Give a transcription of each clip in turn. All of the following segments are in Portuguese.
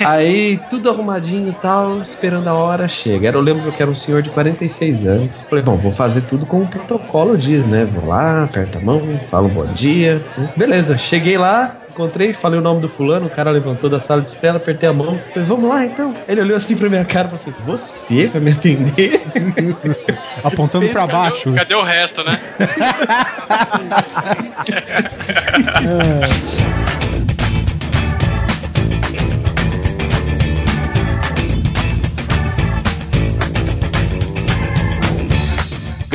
Aí, tudo arrumadinho e tal, esperando a hora, chega. Era, eu lembro que eu era um senhor de 46 anos. Falei, bom, vou fazer tudo como o protocolo diz, né? Vou lá, aperta a mão, falo bom dia. Beleza, cheguei lá, encontrei, falei o nome do fulano, o cara levantou da sala de espera, apertei a mão. Falei, vamos lá então. Ele olhou assim pra minha cara e falou assim: Você vai me atender? Apontando pra baixo. Cadê o resto, né?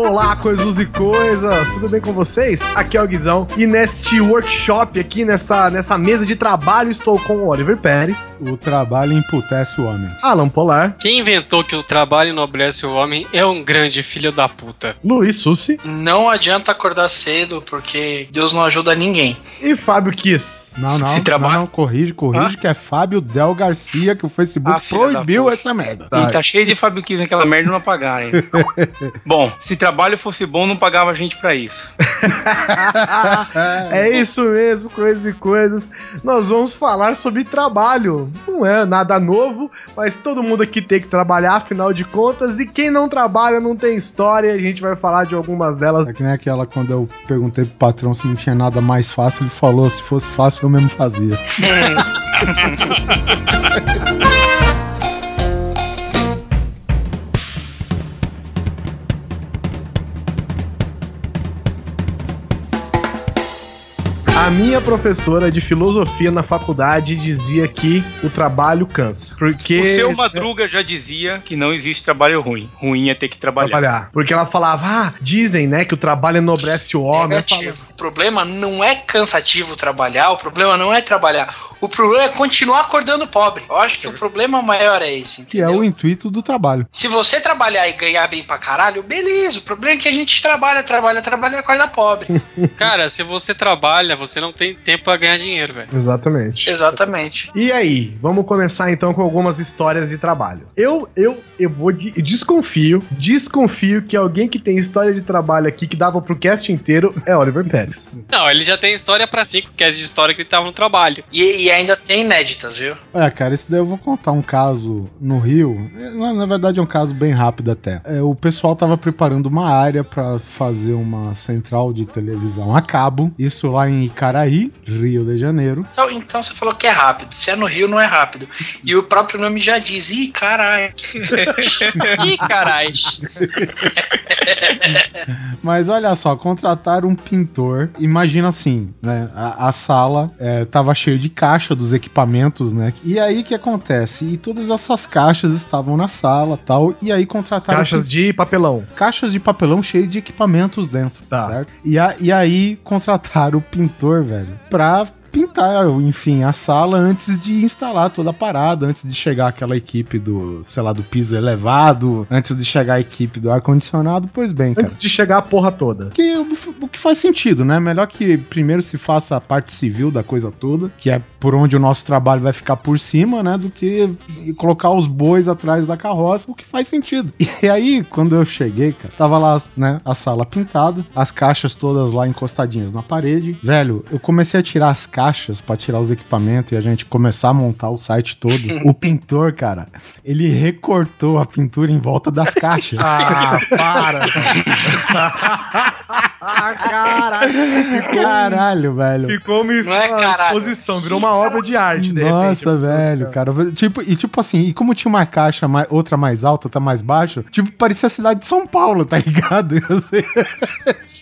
Olá, coisas e coisas, tudo bem com vocês? Aqui é o Guizão e neste workshop aqui, nessa, nessa mesa de trabalho, estou com o Oliver Pérez, O trabalho emputece o homem. Alan Polar, Quem inventou que o trabalho enobrece o homem é um grande filho da puta. Luiz Sussi Não adianta acordar cedo, porque Deus não ajuda ninguém. e Fábio Kiss. Não, não, Se trabalha- não, não, corrige, corrige, que é Fábio Del Garcia, que o Facebook Ah, proibiu essa merda. E tá cheio de Fábio Kiss naquela merda e não pagarem. bom, se trabalho fosse bom, não pagava a gente pra isso. É isso mesmo, coisas e coisas. Nós vamos falar sobre trabalho. Não é nada novo, mas todo mundo aqui tem que trabalhar, afinal de contas. E quem não trabalha não tem história. A gente vai falar de algumas delas. É que nem aquela quando eu perguntei pro patrão se não tinha nada mais fácil, ele falou, se fosse fácil eu mesmo fazia. A minha professora de filosofia na faculdade dizia que o trabalho cansa. Porque. O seu Madruga já dizia que não existe trabalho ruim. Ruim é ter que trabalhar. trabalhar. Porque ela falava, ah, dizem, né, que o trabalho enobrece o homem. Negativo. O problema não é cansativo trabalhar, o problema não é trabalhar. O problema é continuar acordando pobre. Eu acho que o problema maior é esse. Que é entendeu? o intuito do trabalho. Se você trabalhar e ganhar bem pra caralho, beleza. O problema é que a gente trabalha, trabalha, trabalha e acorda pobre. Cara, se você trabalha, você não tem tempo pra ganhar dinheiro, velho. Exatamente. Exatamente. E aí, vamos começar então com algumas histórias de trabalho. Eu, eu, eu vou de, eu desconfio, desconfio que alguém que tem história de trabalho aqui que dava pro cast inteiro é Oliver Pérez. Não, ele já tem história pra cinco, que é de história que ele tava no trabalho. E, e ainda tem inéditas, viu? É, cara, esse daí eu vou contar um caso no Rio. É, Na, na verdade é um caso bem rápido até. É, o pessoal tava preparando uma área pra fazer uma central de televisão a cabo. Isso lá em Icaraí, Rio de Janeiro. Então, então você falou que é rápido. Se é no Rio, não é rápido. E o próprio nome já diz. Ih, caralho. Ih, caralho. Mas olha só, contrataram um pintor. Imagina assim, né? A, a sala é, tava cheia de caixa dos equipamentos, né? E aí o que acontece? E todas essas caixas estavam na sala tal. E aí contrataram. Caixas de papelão. caixas de papelão cheias de equipamentos dentro, Tá. certo? E, a- e aí contrataram o pintor, velho, pra pintar, enfim, a sala antes de instalar toda a parada, antes de chegar aquela equipe do, sei lá, do piso elevado, antes de chegar a equipe do ar-condicionado, pois bem, cara. Antes de chegar a porra toda. Que, o, o que faz sentido, né? Melhor que primeiro se faça a parte civil da coisa toda, que é por onde o nosso trabalho vai ficar por cima, né? Do que colocar os bois atrás da carroça, o que faz sentido. E aí, quando eu cheguei, cara, tava lá, né, a sala pintada, as caixas todas lá encostadinhas na parede. Velho, eu comecei a tirar as caixas pra tirar os equipamentos e a gente começar a montar o site todo. o pintor, cara, ele recortou a pintura em volta das caixas. Ah, para. ah, caralho. Caralho, velho. Ficou uma, é uma caralho. exposição, virou uma obra de arte, de Nossa, repente. velho, cara. Tipo, e tipo assim, e como tinha uma caixa mais, outra mais alta, outra mais baixa, tipo, parecia a cidade de São Paulo, tá ligado? Eu sei-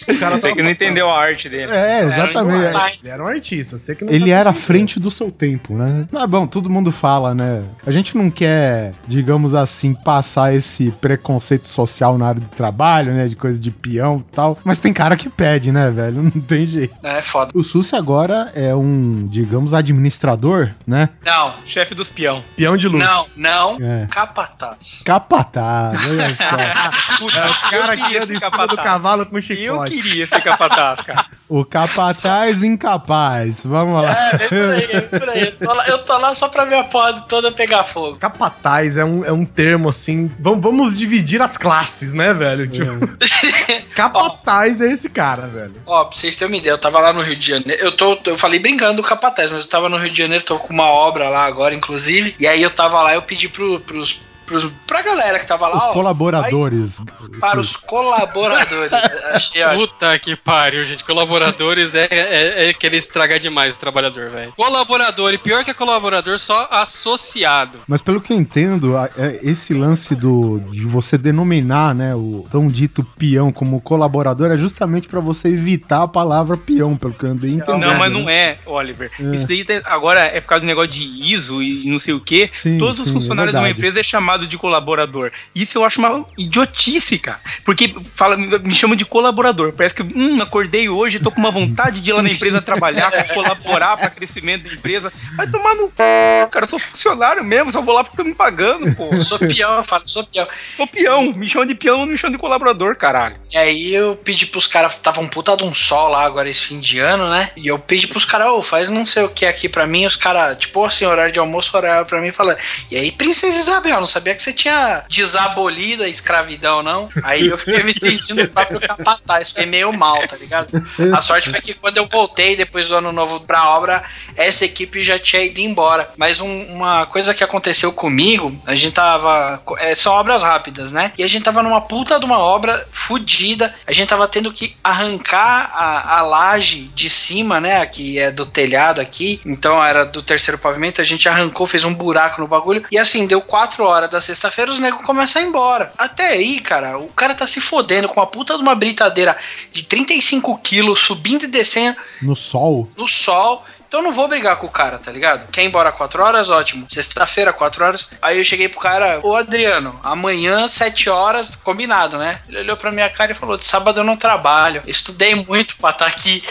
O cara Você que não entendeu a arte dele. É, exatamente. Ele era um artista, você que não Ele tá era à frente do seu tempo, né? Ah, bom, todo mundo fala, né? A gente não quer, digamos assim, passar esse preconceito social na área do trabalho, né? De coisa de peão e tal. Mas tem cara cara que pede, né, velho? Não tem jeito. É foda. O Susi agora é um, digamos, administrador, né? Não, Chefe dos peão. Peão de luz. não, não. É. Capataz. Capataz, olha só. Puta, É o cara que ser em cima do cavalo com Eu chicote. queria ser capataz, cara. o capataz incapaz. Vamos lá. É, vem por aí, vem por aí. Eu tô lá, eu tô lá só pra ver a porra toda pegar fogo. Capataz é um, é um termo assim. Vamos, vamos dividir as classes, né, velho? Tipo, capataz é esse cara, velho. Ó, pra vocês terem uma ideia, eu tava lá no Rio de Janeiro. Eu tô, eu falei brincando do capataz, mas eu tava no Rio de Janeiro, tô com uma obra lá agora, inclusive. E aí eu tava lá, eu pedi pro, pros, pros, pra galera que tava lá, Os ó, colaboradores. para os colaboradores. Achei, Puta que pariu, gente. Colaboradores é, é, é querer estragar demais o trabalhador, velho. Colaborador, e pior que colaborador, só associado. Mas pelo que eu entendo, é, esse lance do de você denominar, né, o tão dito peão como colaborador é justamente pra você evitar a palavra peão, pelo que eu andei entendendo. Não, mas né? não é, Oliver. É. Isso daí agora é por causa do negócio de ISO e não sei o quê. Sim, Todos os sim, funcionários é de uma empresa é chamado de colaborador. Isso eu acho uma idiotice, cara. Porque fala, me chamam de colaborador. Parece que, hum, acordei hoje, tô com uma vontade de ir lá na empresa trabalhar, colaborar para crescimento da empresa. Vai tomar no c... cara. Eu sou funcionário mesmo, só vou lá porque estão me pagando, pô. eu sou peão, eu falo, sou peão. Sou peão. Me chama de peão, não me chama de colaborador, caralho. E aí eu pedi pros caras, tava um puta de um sol lá agora esse fim de ano, né? E eu pedi pros caras, ô, faz não sei o que aqui pra mim. Os caras, tipo, assim, horário de almoço, horário pra mim, falando. E aí, Princesa Isabel, não sabia que você tinha desabolido a escravidão, não? Aí eu fiquei me sentindo o próprio capataz, fiquei meio mal, tá ligado? A sorte foi que quando eu voltei depois do ano novo pra obra, essa equipe já tinha ido embora. Mas um- uma coisa que aconteceu comigo, a gente tava. é, são obras rápidas, né? E a gente tava numa puta de uma obra fodida. A gente tava tendo que arrancar a, a laje de cima, né? Que é do telhado aqui. Então era do terceiro pavimento. A gente arrancou, fez um buraco no bagulho. E assim, deu quatro horas da sexta-feira, os negros começam a ir embora. Até aí, cara, o cara tá se fodendo com uma puta de uma britadeira de 35 quilos subindo e descendo No sol. no sol. Então eu não vou brigar com o cara, tá ligado? Quer ir embora 4 horas? Ótimo. Sexta-feira, 4 horas. Aí eu cheguei pro cara, ô Adriano, amanhã, 7 horas, combinado, né? Ele olhou pra minha cara e falou: de sábado eu não trabalho. Eu estudei muito pra estar aqui.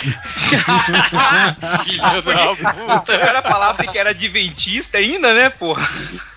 Filho da puta. O cara falasse que era adventista ainda, né, porra?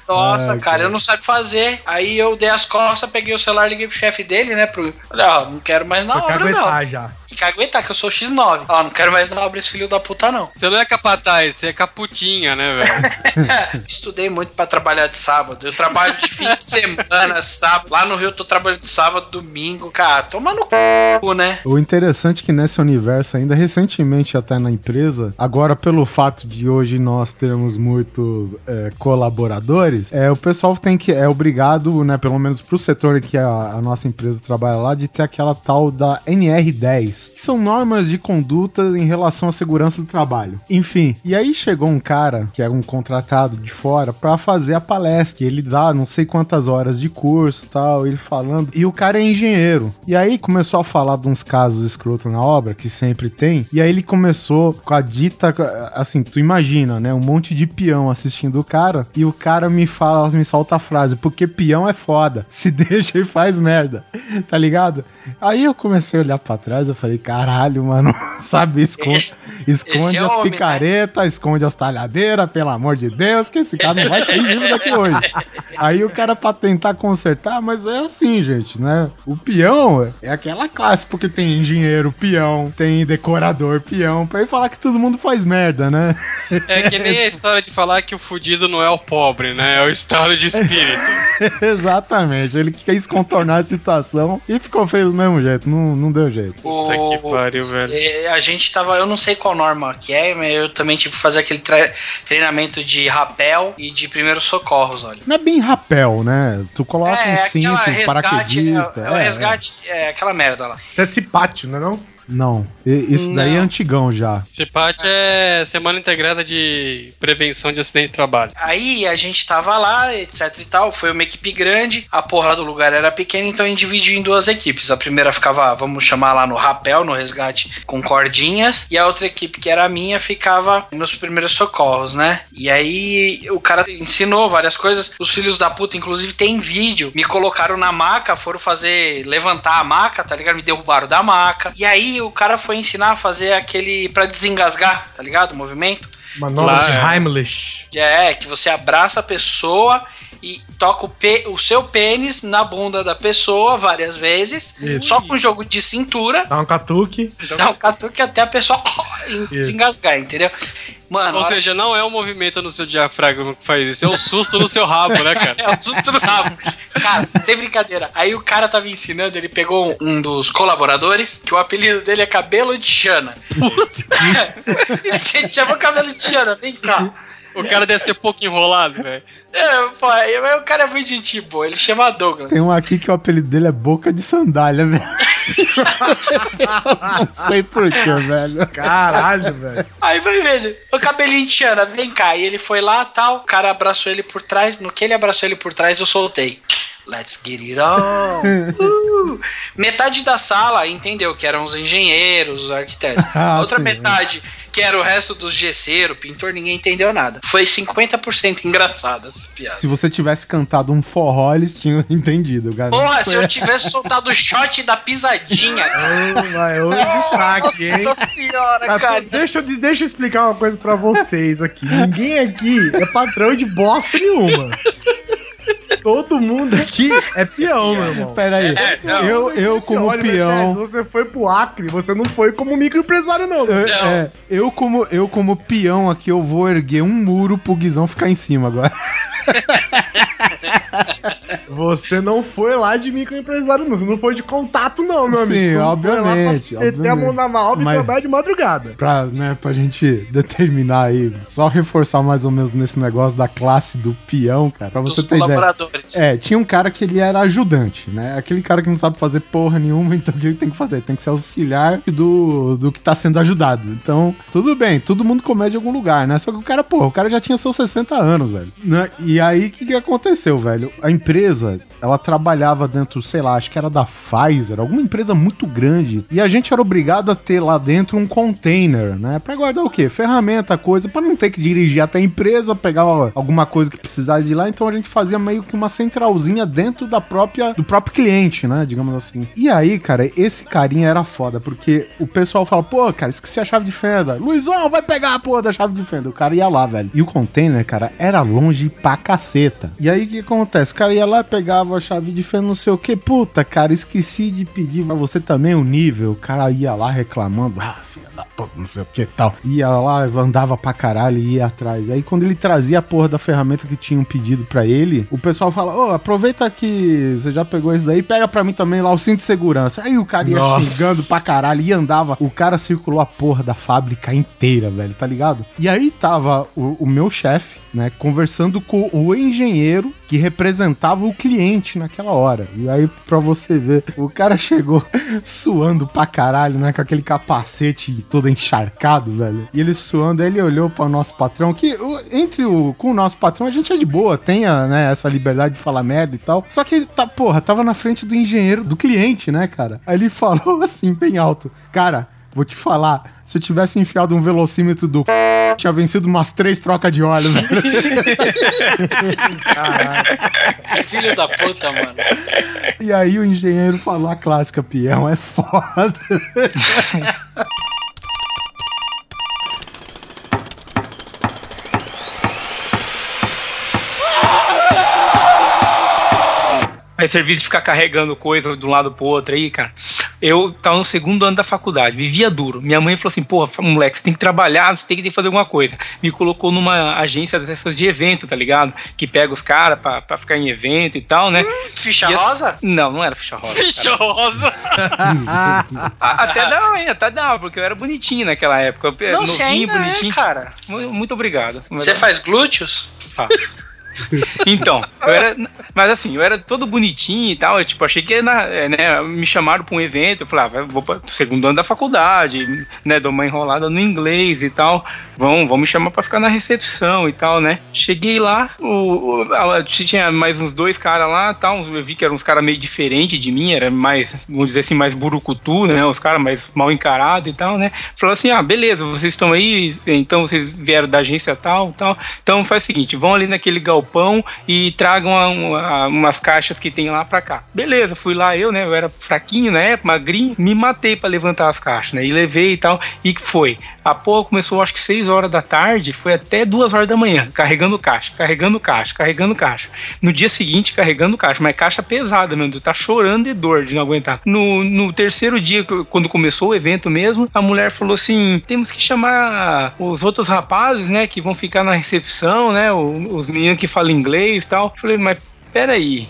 Nossa, Ai, cara, cara. eu não sabia fazer. Aí eu dei as costas, peguei o celular, liguei pro chefe dele, né? Pro... Falei, ó, não quero mais na Pra obra, não. já. E caguetar, que eu sou X9. Ó, não quero mais na obra esse filho da puta, não. Você não é capataz, você é caputinha, né, velho? Estudei muito pra trabalhar de sábado. Eu trabalho de fim de semana, sábado. Lá no Rio eu tô trabalhando de sábado, domingo. Cara, toma no c, né? O interessante é que nesse universo, ainda recentemente até na empresa, agora pelo fato de hoje nós termos muitos é, colaboradores, é, o pessoal tem que, é obrigado, né, pelo menos pro setor que a, a nossa empresa trabalha lá, de ter aquela tal da NR10, que são normas de conduta em relação à segurança do trabalho. Enfim, e aí chegou um cara, que era um contratado de fora, pra fazer a palestra, ele dá não sei quantas horas de curso tal, ele falando, e o cara é engenheiro. E aí começou a falar de uns casos escrotos na obra, que sempre tem, e aí ele começou com a dita, assim, tu imagina, né, um monte de peão assistindo o cara, e o cara me fala, me solta a frase, porque peão é foda, se deixa e faz merda, tá ligado? Aí eu comecei a olhar pra trás, eu falei, caralho, mano, sabe, esconde, esconde é as homem, né? picaretas, esconde as talhadeiras, pelo amor de Deus, que esse cara não vai sair vivo daqui hoje. Aí o cara pra tentar consertar, mas é assim, gente, né? O peão é aquela classe, porque tem engenheiro peão, tem decorador peão, pra ele falar que todo mundo faz merda, né? É que nem a história de falar que o fudido não é o pobre, né? É o estado de espírito. Exatamente, ele quis contornar a situação e ficou feio mesmo jeito, não, não deu jeito. Puta que pariu, velho. É, a gente tava, eu não sei qual norma que é, mas eu também tive que fazer aquele tre- treinamento de rapel e de primeiros socorros, olha. Não é bem rapel, né? Tu coloca um cinto, um paraquedista. É, é, o resgate, é, aquela merda lá. Isso é cipátio, não é não? Não, isso daí é antigão já. Esse parte é Semana Integrada de Prevenção de Acidente de Trabalho. Aí a gente tava lá, etc e tal. Foi uma equipe grande, a porra do lugar era pequena, então a gente dividiu em duas equipes. A primeira ficava, vamos chamar lá no rapel, no resgate, com cordinhas, e a outra equipe, que era a minha, ficava nos primeiros socorros, né? E aí o cara ensinou várias coisas. Os filhos da puta, inclusive, tem vídeo. Me colocaram na maca, foram fazer levantar a maca, tá ligado? Me derrubaram da maca. E aí Aí o cara foi ensinar a fazer aquele pra desengasgar, tá ligado? O movimento. Manobra de Heimlich. É, que você abraça a pessoa e toca o, pê- o seu pênis na bunda da pessoa várias vezes, Isso. só com jogo de cintura, Dá um catuque. dá um catuque até a pessoa desengasgar, entendeu? Mano, Ou seja, não é o movimento no seu diafragma que faz isso, é o susto no seu rabo, né, cara? É o susto no rabo. Cara, sem brincadeira. Aí o cara tava ensinando, ele pegou um, um dos colaboradores, que o apelido dele é Cabelo de Xana. a gente chama Cabelo de Xana, vem cá. O cara deve ser pouco enrolado, velho. É, pô, aí- mas o cara é muito gente boa, ele chama Douglas. Tem um aqui que o apelido dele é Boca de Sandália, velho. Não sei porquê, velho. Caralho, velho. Aí falei, velho, o cabelinho de Xana, vem cá. E ele foi lá tal, o cara abraçou ele por trás. No que ele abraçou ele por trás, eu soltei. Let's get it on. Uh. Metade da sala entendeu que eram os engenheiros, os arquitetos. Ah, Outra sim, metade, que era o resto dos gesseiro, pintor, ninguém entendeu nada. Foi 50% engraçada essa piada. Se você tivesse cantado um forró, eles tinham entendido, cara. Porra, se eu tivesse soltado o shot da pisadinha. Ô, vai, hoje aqui, hein? Nossa senhora, Tá, cara. deixa, eu- deixa eu explicar uma coisa pra vocês aqui. Ninguém aqui é patrão de bosta nenhuma. Todo mundo aqui é peão, meu irmão. Pera aí, eu, eu como Olha, Mercedes, peão... você foi pro Acre, você não foi como microempresário, não. eu- é, eu como, eu como peão aqui, eu vou erguer um muro pro Guizão ficar em cima agora. Você não foi lá de microempresário, não. Você não foi de contato, não, meu Sim, amigo. Você não obviamente, Foi meter a mão na malva e trabalhar de madrugada. Pra, né, pra gente determinar aí, só reforçar mais ou menos nesse negócio da classe do peão, cara, pra você Dos ter ideia. É, tinha um cara que ele era ajudante, né? Aquele cara que não sabe fazer porra nenhuma, então o que ele tem que fazer? Ele tem que ser auxiliar do, do que tá sendo ajudado. Então, tudo bem, todo mundo comete em algum lugar, né? Só que o cara, porra, o cara já tinha seus 60 anos, velho. Né? E aí, o que, que aconteceu, velho? A empresa, ela trabalhava dentro, sei lá, acho que era da Pfizer, alguma empresa muito grande. E a gente era obrigado a ter lá dentro um container, né? Pra guardar o quê? Ferramenta, coisa, pra não ter que dirigir até a empresa, pegar alguma coisa que precisasse de lá. Então a gente fazia meio que uma centralzinha dentro da própria, do próprio cliente, né? Digamos assim. E aí, cara, esse carinha era foda, porque o pessoal fala, pô, cara, esqueci a chave de fenda. Luizão, vai pegar a porra da chave de fenda. O cara ia lá, velho. E o container, cara, era longe pra caceta. E aí, o que acontece? O cara ia lá, pegava a chave de fenda, não sei o que. Puta, cara, esqueci de pedir pra você também o nível. O cara ia lá reclamando, ah, filha da puta, não sei o que tal. Ia lá, andava pra caralho e ia atrás. Aí, quando ele trazia a porra da ferramenta que tinham pedido pra ele, o pessoal fala, ô, aproveita que você já pegou isso daí, pega pra mim também lá o cinto de segurança. Aí o cara ia Nossa. xingando pra caralho e andava. O cara circulou a porra da fábrica inteira, velho, tá ligado? E aí tava o, o meu chefe, né, conversando com o engenheiro que representava o cliente naquela hora. E aí, pra você ver, o cara chegou suando pra caralho, né, com aquele capacete todo encharcado, velho. E ele suando, aí ele olhou para o nosso patrão, que entre o com o nosso patrão a gente é de boa, tem a, né, essa liberdade de falar merda e tal. Só que ele tá, porra, tava na frente do engenheiro, do cliente, né, cara? Aí ele falou assim, bem alto, cara, vou te falar, se eu tivesse enfiado um velocímetro do tinha vencido umas três trocas de óleo. Filho da puta, mano. E aí o engenheiro falou a clássica, peão, é foda. Aí serviço de ficar carregando coisa de um lado pro outro aí, cara. Eu tava no segundo ano da faculdade, vivia duro. Minha mãe falou assim: porra, moleque, você tem que trabalhar, você tem que, fazer alguma coisa. Me colocou numa agência dessas de evento, tá ligado? Que pega os caras pra, pra ficar em evento e tal, né? Ficha E essa- rosa? Não, não era ficha rosa. cara. Ficha rosa. A- Até dava, hein? Até dava, porque eu era bonitinho naquela época. Eu- Não, você novinho, ainda é, cara. Mu- Muito obrigado. Você faz glúteos? Faço. Então, eu era. Mas assim, eu era todo bonitinho e tal. Eu, tipo, achei que na, é, né, me chamaram pra um evento. Eu falei, ah, vou pra segundo ano da faculdade, né? Dou uma enrolada no inglês e tal. Vão, vão me chamar pra ficar na recepção e tal, né? Cheguei lá, o, o- tinha mais uns dois caras lá tal, eu vi que eram uns caras meio diferentes de mim, era mais, vamos dizer assim, mais burucutu, né? Os caras mais mal encarados e tal, né? Falou assim, ah, beleza, vocês estão aí, então vocês vieram da agência tal, tal, então faz o seguinte, vão ali naquele galpão e tragam a- uma- umas caixas que tem lá pra cá. Beleza, fui lá eu, né? Eu era fraquinho na época, magrinho, me matei pra levantar as caixas, né? E levei e tal, e foi. A porra começou acho que 6 horas da tarde, foi até 2 horas da manhã, carregando caixa, carregando caixa, carregando caixa. No dia seguinte, carregando caixa, mas caixa pesada, meu Deus, tá chorando de dor de não aguentar. No, no terceiro dia, quando começou o evento mesmo, a mulher falou assim: temos que chamar os outros rapazes, né, que vão ficar na recepção, né, os meninos que falam inglês e tal. Eu Falei, mas peraí.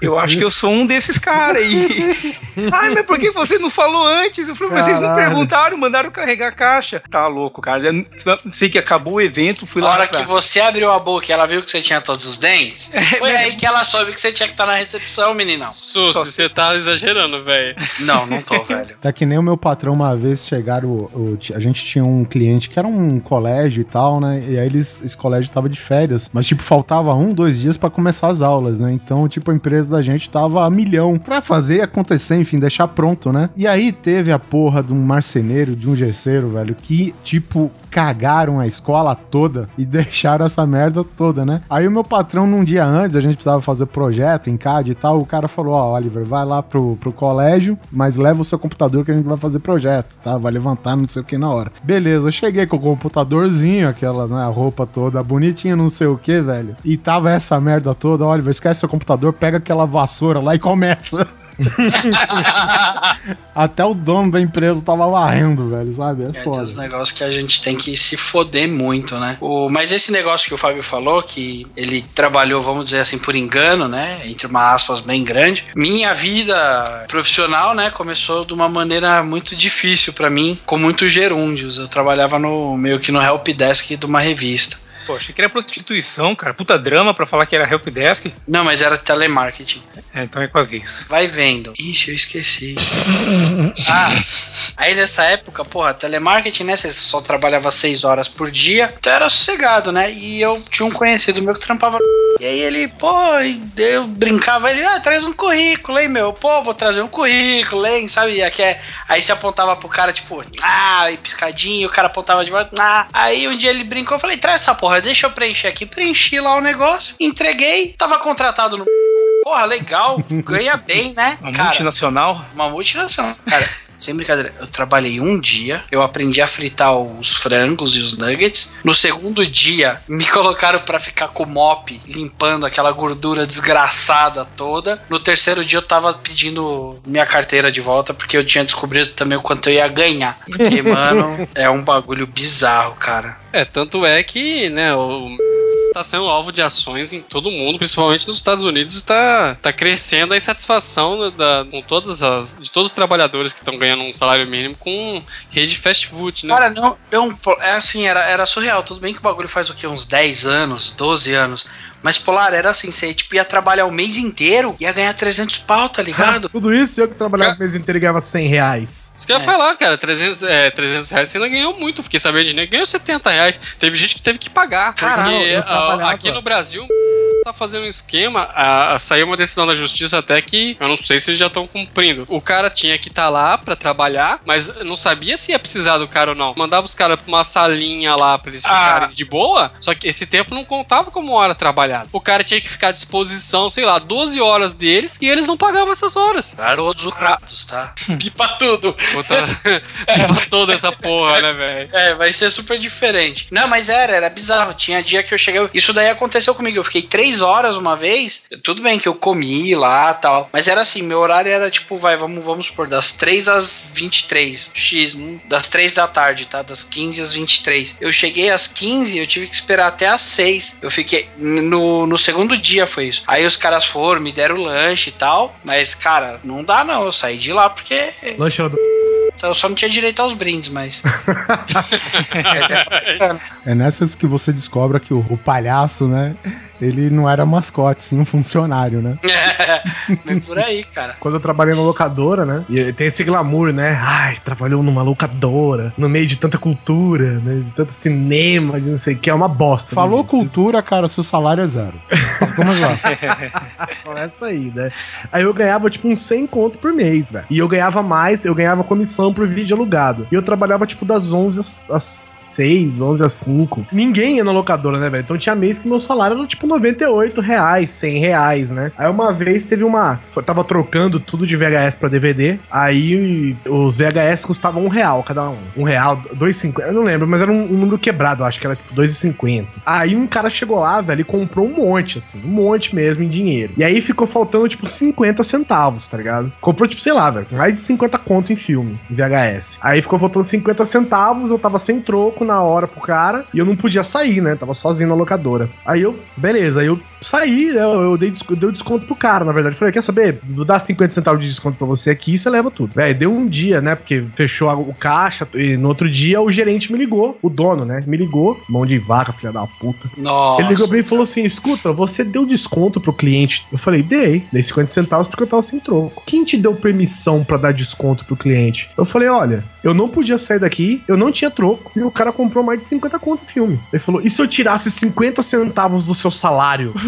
Eu acho que eu sou um desses caras aí. Ai, mas por que você não falou antes? Eu falei, mas vocês não perguntaram, mandaram carregar a caixa. Tá louco, cara. Eu sei que acabou o evento, fui Na lá. hora pra- que você abriu a boca e ela viu que você tinha todos os dentes, foi aí que ela soube que você tinha que estar na recepção, meninão. Sus, Só você tá exagerando, velho. Não, não tô, velho. Tá que nem o meu patrão uma vez chegaram, o- o- a gente tinha um cliente que era um colégio e tal, né? E aí eles, esse colégio tava de férias, mas tipo faltava um, dois dias pra começar as aulas, né? Então tipo a empresa da gente tava a milhão pra fazer acontecer, enfim, deixar pronto, né? E aí teve a porra de um marceneiro, de um gesseiro, velho, que tipo cagaram a escola toda e deixaram essa merda toda, né? Aí o meu patrão, num dia antes, a gente precisava fazer projeto em CAD e tal, o cara falou, ó, Oliver, vai lá pro, pro colégio, mas leva o seu computador que a gente vai fazer projeto, tá? Vai levantar não sei o que na hora. Beleza, eu cheguei com o computadorzinho, aquela, né, roupa toda bonitinha, não sei o que, velho. E tava essa merda toda, Oliver, esquece seu computador, pega aquela vassoura lá e começa. Até o dono da empresa tava varrendo, velho, sabe? É É, tem foda. uns negócios que a gente tem que se foder muito, né? O, mas esse negócio que o Fábio falou, que ele trabalhou, vamos dizer assim, por engano, né? Entre uma aspas bem grande. Minha vida profissional, né? Começou de uma maneira muito difícil pra mim, com muitos gerúndios. Eu trabalhava no meio que no helpdesk de uma revista. Pô, achei que era prostituição, cara. Puta drama pra falar que era helpdesk. Não, mas era telemarketing. É, então é quase isso. Vai vendo. Ixi, eu esqueci. ah, aí nessa época, porra, telemarketing, né? Você só trabalhava seis horas por dia, então era sossegado, né? E eu tinha um conhecido meu que trampava. E aí ele, pô, eu brincava, ele, ah, traz um currículo, hein, meu? Pô, vou trazer um currículo, hein? Sabe? Aqui é- Aí você apontava pro cara, tipo, ah, e piscadinho, o cara apontava de volta, ah. Aí um dia ele brincou, eu falei, traz essa porra, deixa eu preencher aqui. Preenchi lá o negócio, entreguei, tava contratado no. Porra, legal, ganha bem, né? Uma Cara, multinacional. uma multinacional. Cara, sem brincadeira, eu trabalhei um dia, eu aprendi a fritar os frangos e os nuggets. No segundo dia, me colocaram pra ficar com o mop, limpando aquela gordura desgraçada toda. No terceiro dia, eu tava pedindo minha carteira de volta, porque eu tinha descobrido também o quanto eu ia ganhar. Porque, mano, é um bagulho bizarro, cara. É, tanto é que, né, o tá sendo alvo de ações em todo mundo, principalmente nos Estados Unidos, tá, tá crescendo a insatisfação da, com todas as, de todos os trabalhadores que estão ganhando um salário mínimo com rede de fast food, né? Cara, não, é assim, era, era surreal. Tudo bem que o bagulho faz o quê? Uns 10 anos, 12 anos. Mas, Polar, era assim, você tipo, ia trabalhar o mês inteiro, ia ganhar 300 pau, tá ligado? Tudo isso, eu que trabalhava o mês inteiro e ganhava 100 reais. Isso que eu ia É. falar, cara, 300, é, 300 reais você ainda ganhou muito, fiquei sabendo de dinheiro, ganhou 70 reais. Teve gente que teve que pagar. Caralho, porque eu trabalhava- aqui no Brasil tá fazendo um esquema, a, a- saiu uma decisão da justiça até que eu não sei se eles já estão cumprindo. O cara tinha que estar lá pra trabalhar, mas não sabia se ia precisar do cara ou não. Mandava os caras pra uma salinha lá pra eles Ah. ficarem de boa, só que esse tempo não contava como hora trabalhada. O cara tinha que ficar à disposição, sei lá, 12 horas deles e eles não pagavam essas horas. Garotos lucrados, tá? Pipa tudo. Puta, tipo, toda essa porra, né, velho? É, vai ser super diferente. Não, mas era, era bizarro. Tinha dia que eu cheguei. Isso daí aconteceu comigo. Eu fiquei três horas uma vez. Tudo bem que eu comi lá tal. Mas era assim, meu horário era tipo, vai, vamos, vamos supor, das 3 às 23. X, né? das 3 da tarde, tá? Das 15 às 23. Eu cheguei às 15, eu tive que esperar até às 6. Eu fiquei. No, no segundo dia foi isso. Aí os caras foram, me deram lanche e tal. Mas, cara, não dá não. Eu saí de lá porque. Lanche era do... Eu só não tinha direito aos brindes, mas. É. É nessas que você descobre que o, o palhaço, né? Ele não era mascote, sim um funcionário, né? Vem por aí, cara. Quando eu trabalhei na locadora, né? E tem esse glamour, né? Ai, trabalhou numa locadora, no meio de tanta cultura, né? De tanto cinema, de não sei o que, é uma bosta. Falou né? cultura, cara, seu salário é zero. Vamos lá. Começa aí, né? Aí eu ganhava tipo uns 100 conto por mês, velho. E eu ganhava mais, eu ganhava comissão por vídeo alugado. E eu trabalhava tipo das 11 às, às 6, 11 às 5. Ninguém ia na locadora, né, velho? Então tinha mês que meu salário era tipo 98 reais, 100 reais, né? Aí uma vez teve uma. foi- tava trocando tudo de VHS pra DVD. Aí os VHS custavam um real cada um. Um real, 2,50. Eu não lembro, mas era um, um número quebrado, acho que era tipo 2,50. Aí um cara chegou lá, velho, e comprou um monte, assim, um monte mesmo em dinheiro. E aí ficou faltando, tipo, 50 centavos, tá ligado? Comprou, tipo, sei lá, velho, mais de 50 conto em filme, em VHS. Aí ficou faltando 50 centavos, eu tava sem troco na hora pro cara, e eu não podia sair, né? Tava sozinho na locadora. Aí eu, beleza, aí eu saí, né? eu, eu dei, desco- dei o desconto pro cara, na verdade. Falei, quer saber? Vou dar 50 centavos de desconto pra você aqui e você leva tudo. Véi, deu um dia, né? Porque fechou o caixa, e no outro dia o gerente me ligou, o dono, né? Me ligou, mão de vaca, filha da puta. Nossa. Ele ligou pra mim e falou assim: escuta, você deu desconto pro cliente? Eu falei, dei, dei 50 centavos porque eu tava sem troco. Quem te deu permissão pra dar desconto pro cliente? Eu falei, olha, eu não podia sair daqui, eu não tinha troco, e o cara comprou mais de 50 conto no filme. Ele falou, e se eu tirasse 50 centavos do seu salário?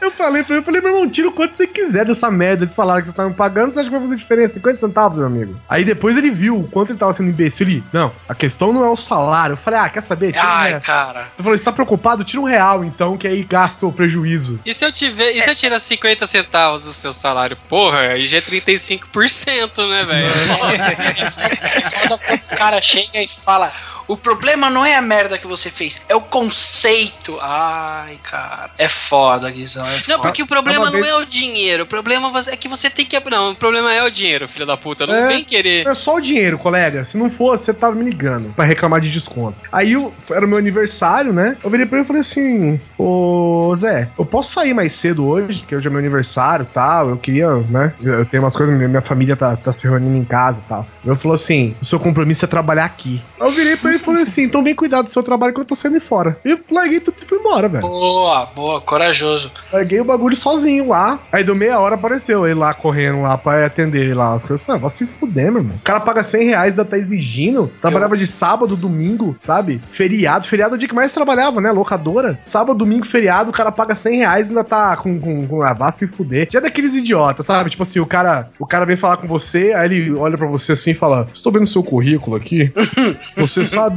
Eu falei, pra ele, eu falei, meu irmão, tira o quanto você quiser dessa merda de salário que você tá me pagando, você acha que vai fazer diferença? 50 centavos, meu amigo. Aí depois ele viu o quanto ele tava sendo imbecil. Ele, não, a questão não é o salário. Eu falei, ah, quer saber? Tira Ai, cara. Você falou, você tá preocupado? Tira um real, então, que aí gasta o prejuízo. E se eu tiver. E se eu tirar 50 centavos do seu salário? Porra, aí já é 35%, né, velho? É foda quando o cara chega e fala: o problema não é a merda que você fez, é o conceito. Ai, cara. É foda, Guizão. É Não, foda. porque o problema não vez- é o dinheiro. O problema é que você tem que. Não, o problema é o dinheiro, filho da puta. Não É. vem querer. É só o dinheiro, colega. Se não fosse, você tava me ligando pra reclamar de desconto. Aí eu, era o meu aniversário, né? Eu virei pra ele e falei assim: Ô Zé, eu posso sair mais cedo hoje, que hoje é meu aniversário e tal. Eu queria, né? Eu tenho umas coisas, minha família tá, tá se reunindo em casa e tal. Ele falou assim: o seu compromisso é trabalhar aqui. Aí eu virei pra ele falei assim: então vem cuidar do seu trabalho que eu tô saindo fora. E eu larguei tudo e fui embora, velho. Boa, boa, corajoso. Larguei o bagulho sozinho lá. Aí deu meia hora, apareceu ele lá correndo lá pra atender lá as coisas. Eu Falei, ah, vai se fuder, meu irmão. O cara paga 100 reais, ainda tá exigindo. Trabalhava de sábado, domingo, sabe? Feriado. Feriado é o dia que mais trabalhava, né? Locadora. Sábado, domingo, feriado, o cara paga 100 reais e ainda tá com. com, com ah, vá se fuder. Já é daqueles idiotas, sabe? Tipo assim, o cara, o cara vem falar com você, aí ele olha pra você assim e fala: Estou vendo seu currículo aqui. Você sabe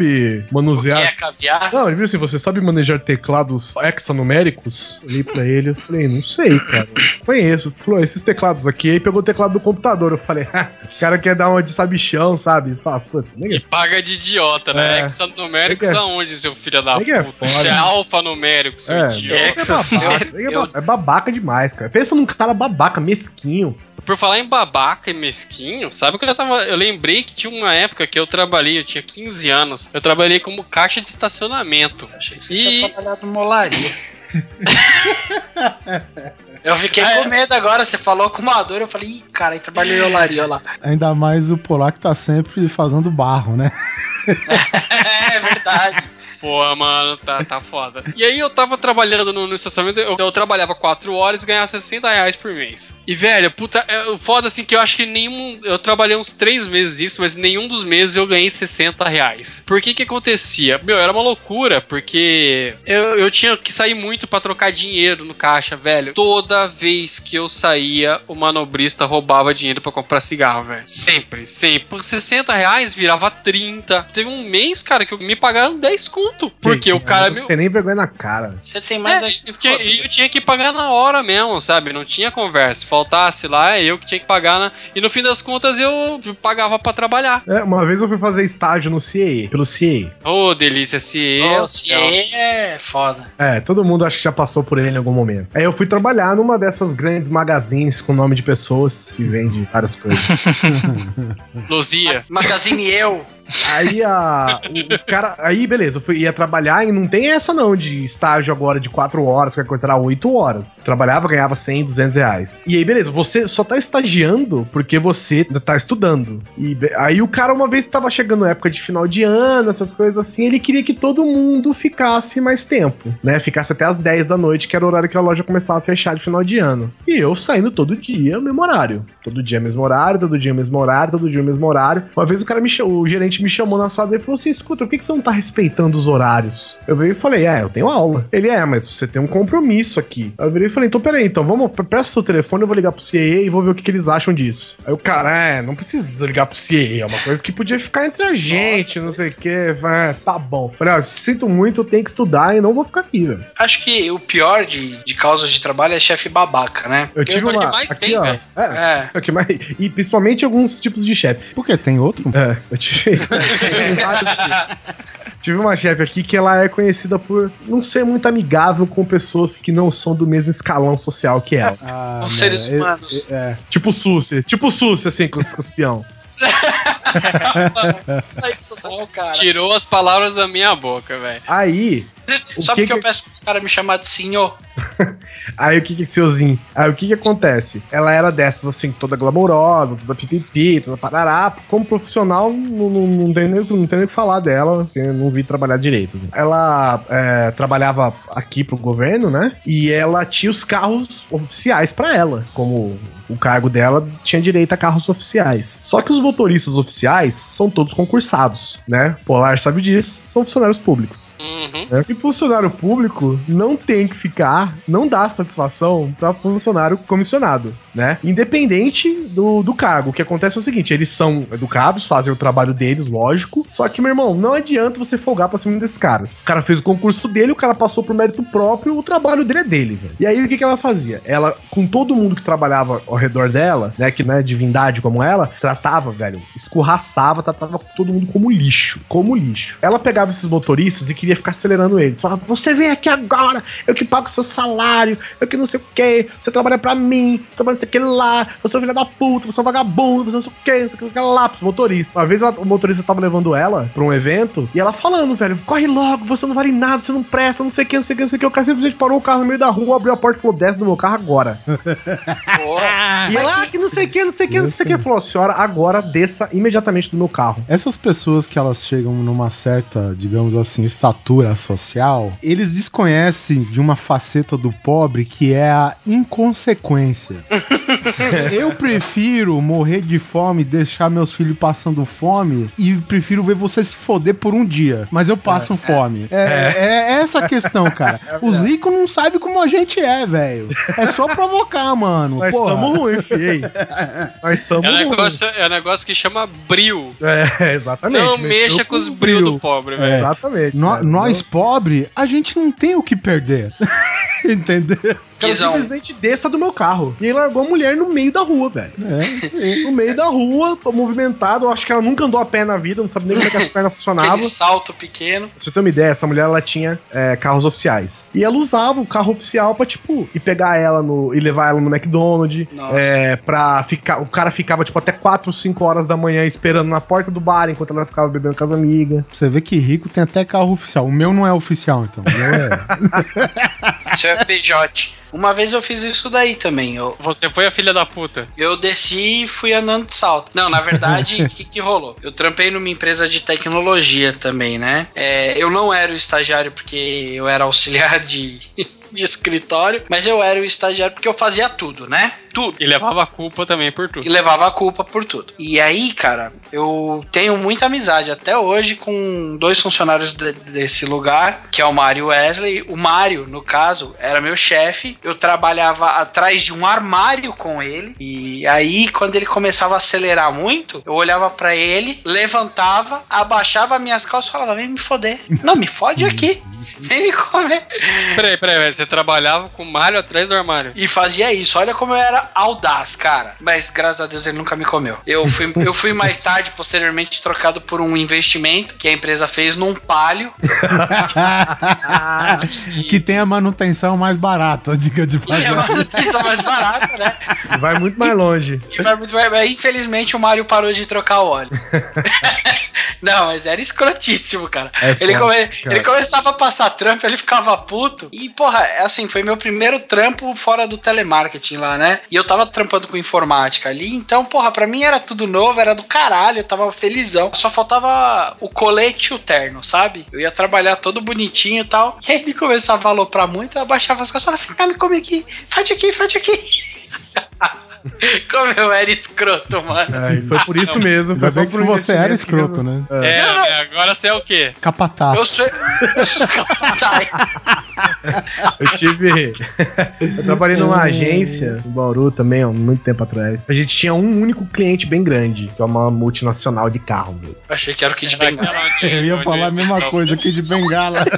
manusear. Quer caviar? Não, ele viu assim, você sabe manejar teclados hexanuméricos? Olhei pra ele, eu falei, não sei, cara. Conheço. Ele Falou, esses teclados aqui. Aí pegou o teclado do computador. Eu falei, "Ah, o cara quer dar uma de sabichão, sabe? Você fala, puta, E nega. paga de idiota, né? É. Hexanuméricos Nega- aonde, seu filho da Nega é puta? foda. Isso é alfanumérico, seu É, idiota. é babaca, nega é ba- é babaca demais, cara. Pensa num cara babaca, mesquinho. Por falar em babaca e mesquinho, sabe que eu tava. Eu lembrei que tinha uma época que eu trabalhei, eu tinha 15 anos. Eu trabalhei como caixa de estacionamento. Achei que você E- tinha trabalhado molaria. Eu fiquei É. com medo agora, você falou com uma dor, eu falei, ih, cara, aí trabalhei em olaria lá. Ainda mais o polaco tá sempre fazendo barro, né? É verdade. Porra, mano, tá, tá foda. E aí eu tava trabalhando no, no estacionamento, eu, eu trabalhava 4 horas e ganhava 60 reais por mês. E, velho, puta, é, foda assim que eu acho que nenhum. Eu trabalhei uns 3 meses disso, mas nenhum dos meses eu ganhei 60 reais. Por que que acontecia? Meu, era uma loucura, porque eu, eu tinha que sair muito pra trocar dinheiro no caixa, velho. Toda vez que eu saía, o manobrista roubava dinheiro pra comprar cigarro, velho. Sempre, sempre. Por 60 reais virava 30. Teve um mês, cara, que me pagaram 10 conto. Porque Gente, o cara. Não me- tem nem vergonha na cara. Você tem mais é, e eu tinha que pagar na hora mesmo, sabe? Não tinha conversa. Faltasse lá, é eu que tinha que pagar. Na... E no fim das contas eu pagava pra trabalhar. É, uma vez eu fui fazer estágio no CIE, pelo CIE. Ô, delícia, se eu. Ô, se é foda. É, todo mundo acho que já passou por ele em algum momento. Aí eu fui trabalhar numa dessas grandes magazines com nome de pessoas que vende várias coisas. Luzia. Magazine Eu. Aí a, o, o cara. Aí, beleza, eu fui, ia trabalhar e não tem essa não de estágio agora de 4 horas, qualquer coisa, era 8 horas. Trabalhava, ganhava 100, 200 reais. E aí, beleza, você só tá estagiando porque você tá estudando. E aí o cara, uma vez tava chegando época de final de ano, essas coisas assim, ele queria que todo mundo ficasse mais tempo, né? Ficasse até as 10 da noite, que era o horário que a loja começava a fechar de final de ano. E eu saindo todo dia, mesmo horário. Todo dia mesmo horário, todo dia mesmo horário, todo dia mesmo horário. Uma vez o cara me chamou, o gerente me chamou na sala e falou assim: escuta, por que, que você não tá respeitando os horários? Eu veio e falei, é, eu tenho aula. Ele é, mas você tem um compromisso aqui. Aí eu virei e falei, então peraí, então vamos, presta seu telefone, eu vou ligar pro CA e vou ver o que, que eles acham disso. Aí o cara, é, não precisa ligar pro CA, é uma coisa que podia ficar entre a gente, não sei o quê. É, tá bom. Falei, ó, sinto muito, eu tenho que estudar e não vou ficar aqui, velho. Acho que o pior de, de causas de trabalho é chefe babaca, né? Eu tive é o que uma. mais aqui, tem, ó. É, É. é que mais. E principalmente alguns tipos de chefe. Por quê? Tem outro? É, eu tive. Tive uma chefe aqui que ela é conhecida por não ser muito amigável com pessoas que não são do mesmo escalão social que ela. Ah, não, seres é- humanos. É, é. Tipo o Susi. Tipo o Susi, assim, com os, com os peão. Tirou as palavras da minha boca, velho. Aí. Só que porque eu que, peço pros caras me chamar de senhor. aí o que que, senhorzinho? Aí o que que acontece? Ela era dessas, assim, toda glamourosa, toda pipipi, toda parará. Como profissional, não, não, não, tem, nem, não tem nem o que falar dela, porque eu não vi trabalhar direito. assim. Ela é, trabalhava aqui pro governo, né? E ela tinha os carros oficiais pra ela, como o cargo dela tinha direito a carros oficiais. Só que os motoristas oficiais são todos concursados, né? Polar sabe disso, são funcionários públicos. Uhum. né? E funcionário público não tem que ficar, não dá satisfação para funcionário comissionado, né? Independente do, do cargo. O que acontece é o seguinte: eles são educados, fazem o trabalho deles, lógico. Só que, meu irmão, não adianta você folgar pra cima desses caras. O cara fez o concurso dele, o cara passou por mérito próprio, o trabalho dele é dele, velho. E aí o que, que ela fazia? Ela, com todo mundo que trabalhava ao redor dela, né? Que não é divindade como ela, tratava, velho, escorraçava, tratava todo mundo como lixo. Como lixo. Ela pegava esses motoristas e queria ficar acelerando eles. Falava, você vem aqui agora, eu que pago seu salário, eu que não sei o que, você trabalha pra mim, você trabalha não sei o que lá, você é um filho da puta, você é um vagabundo, você não sei o que, não sei o que lá, pros motoristas. Uma vez ela- o motorista tava levando ela pra um evento e ela falando, velho, corre logo, você não vale nada, você não presta, não sei o que, não sei o que, não sei o que. O cara simplesmente parou o carro no meio da rua, abriu a porta e falou, desce do meu carro agora. E ela, ah, que não sei o que, não sei o que, não sei o que. Falou, senhora, agora desça imediatamente do meu carro. Essas pessoas que elas chegam numa certa, digamos assim, estatura social, eles desconhecem de uma faceta do pobre que é a inconsequência. Eu prefiro morrer de fome, deixar meus filhos passando fome e prefiro ver você se foder por um dia, mas eu passo fome. É, é essa a questão, cara. Os ricos não sabem como a gente é, velho. É só provocar, mano. Nós Porra. somos ruins, filho. Nós somos É um, ruins. negócio, é um negócio que chama bril. É, exatamente. Não mexa com os bril do pobre, velho. Exatamente. Cara. nós, pobre, a gente não tem o que perder. Entendeu? Cara Guizão. simplesmente desça do meu carro. E ele largou a mulher no meio da rua, velho. É, isso aí. No meio da rua, movimentado. Eu acho que ela nunca andou a pé na vida, não sabe nem como é que as pernas funcionavam. Aquele salto pequeno. Pra você ter uma ideia, essa mulher ela tinha é, carros oficiais. E ela usava o carro oficial pra, tipo, ir pegar ela no. e levar ela no McDonald's. Nossa. É, pra ficar. O cara ficava, tipo, até 4, 5 horas da manhã esperando na porta do bar enquanto ela ficava bebendo com as amigas. Você vê que rico tem até carro oficial. O meu não é oficial, então. O meu é- Isso é PJ. Uma vez eu fiz isso daí também. Eu, Você foi a filha da puta. eu desci e fui andando de salto. Não, na verdade, o que, que rolou? Eu trampei numa empresa de tecnologia também, né? É, eu não era o estagiário porque eu era auxiliar de, de escritório, mas eu era o estagiário porque eu fazia tudo, né? Tudo. E levava a culpa também por E tudo. levava a culpa por tudo. E aí, cara, eu tenho muita amizade até hoje com dois funcionários de- desse lugar, que é o Mário Wesley. O Mário, no caso, era meu chefe. Eu trabalhava atrás de um armário com ele. E aí, quando ele começava a acelerar muito, eu olhava pra ele, levantava, abaixava minhas calças e falava: Vem me foder. Não, me fode aqui. Vem me comer. Peraí, peraí. Você trabalhava com malho atrás do armário. E fazia isso. Olha como eu era audaz, cara. Mas graças a Deus ele nunca me comeu. Eu fui, eu fui mais tarde, posteriormente, trocado por um investimento que a empresa fez num palio. que tem a manutenção mais barata, diga de E é a manutenção mais barata, né? Vai muito mais longe. E vai muito. Mas, Infelizmente o Mário parou de trocar o óleo. Não, mas era escrotíssimo, cara. É ele, come- cara. ele começava a passar trampo, ele ficava puto. E, porra, é assim, foi meu primeiro trampo fora do telemarketing lá, né? E eu tava trampando com informática ali, então, porra, pra mim era tudo novo, era do caralho, eu tava felizão. Só faltava o colete e o terno, sabe? Eu ia trabalhar todo bonitinho e tal. E aí ele começava a aloprar muito, eu abaixava as costas e falava, fica, me come aqui, faz aqui, faz aqui. Como eu era escroto, mano. É, foi por isso mesmo. Foi bem que você era escroto, né? É, é, agora você é o quê? Capataz. Eu sou. Eu capataz. Eu tive. eu trabalhei numa agência em Bauru também, há muito tempo atrás. A gente tinha um único cliente bem grande, que é uma multinacional de carros. aí. Achei que era o Kid Bengala. Eu ia falar a mesma coisa de bengala.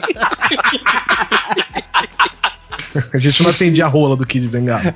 A gente não atendia a rola do Kid Bengala.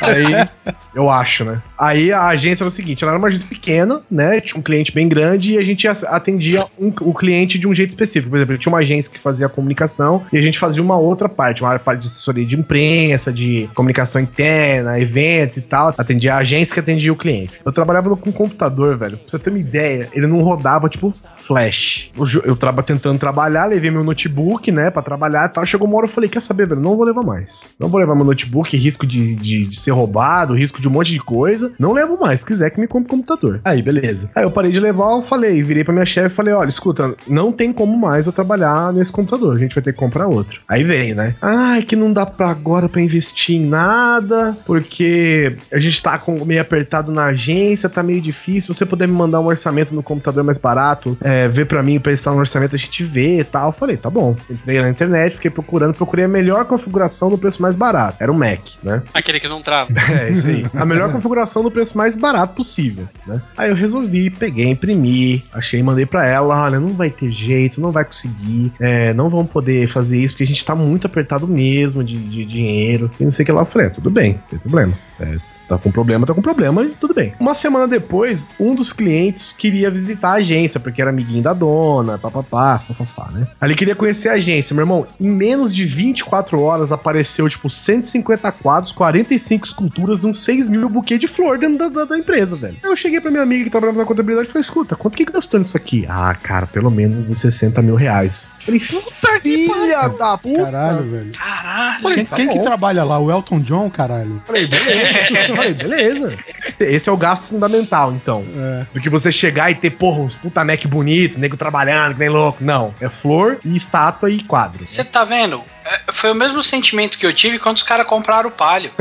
Aí, eu acho, né? Aí a agência era o seguinte: ela era uma agência pequena, né? Tinha um cliente bem grande e a gente atendia um- o cliente de um jeito específico. Por exemplo, tinha uma agência que fazia comunicação e a gente fazia uma outra parte, uma parte de assessoria de imprensa, de comunicação interna, eventos e tal. Atendia a agência que atendia o cliente. Eu trabalhava com computador, velho. Pra você ter uma ideia, ele não rodava, tipo, flash. Eu, eu tava tentando trabalhar, levei meu notebook, né, pra trabalhar e tal. Chegou uma hora eu falei: quer saber, velho? Não vou levar mais. Não vou levar meu notebook, risco de, de, de ser roubado, risco de um monte de coisa. Não levo mais. Se quiser que me compre computador. Aí, beleza. Aí eu parei de levar, eu falei, virei pra minha chefe e falei: olha, escuta, não tem como mais eu trabalhar nesse computador. A gente vai ter que comprar outro. Aí veio, né? Ai, que não dá pra agora pra investir em nada, porque a gente tá com, meio apertado na agência, tá meio difícil. Você puder me mandar um orçamento no computador mais barato, é, ver pra mim, pra estar no orçamento, a gente vê e tal. Eu falei, tá bom. Entrei na internet, fiquei procurando, procurei a melhor configuração do preço mais barato. Era o Mac, né? Aquele que não É, isso aí. A melhor configuração do preço mais barato possível, né? Aí eu resolvi, peguei, imprimi, achei, mandei pra ela, olha, não vai ter jeito, não vai conseguir, é, não vamos poder fazer isso, porque a gente tá muito apertado mesmo de, de dinheiro, e não sei o que lá. Eu falei, é, tudo bem, não tem problema. É, tá com problema, tá com problema, e tudo bem. Uma semana depois, um dos clientes queria visitar a agência, porque era amiguinho da dona, papapá, papapá, né? Aí ele queria conhecer a agência, meu irmão. Em menos de 24 horas apareceu, tipo, 150 quadros, 45 esculturas, uns 6 mil buquê de flor dentro da, da- da empresa, velho. Aí eu cheguei pra minha amiga que trabalhava na contabilidade e falei, escuta, quanto que gastou nisso aqui? Ah, cara, pelo menos uns 60 mil reais. Falei, filha da puta. Caralho, velho. Caralho. Quem, tá quem que trabalha lá? O Elton John, caralho? Falei, beleza. Falei, beleza. Esse é o gasto fundamental, então. É. Do que você chegar e ter, porra, uns puta Mac bonitos, nego trabalhando, que nem louco. Não. É flor e estátua e quadro. Você tá vendo? É, Foi o mesmo sentimento que eu tive quando os caras compraram o palio.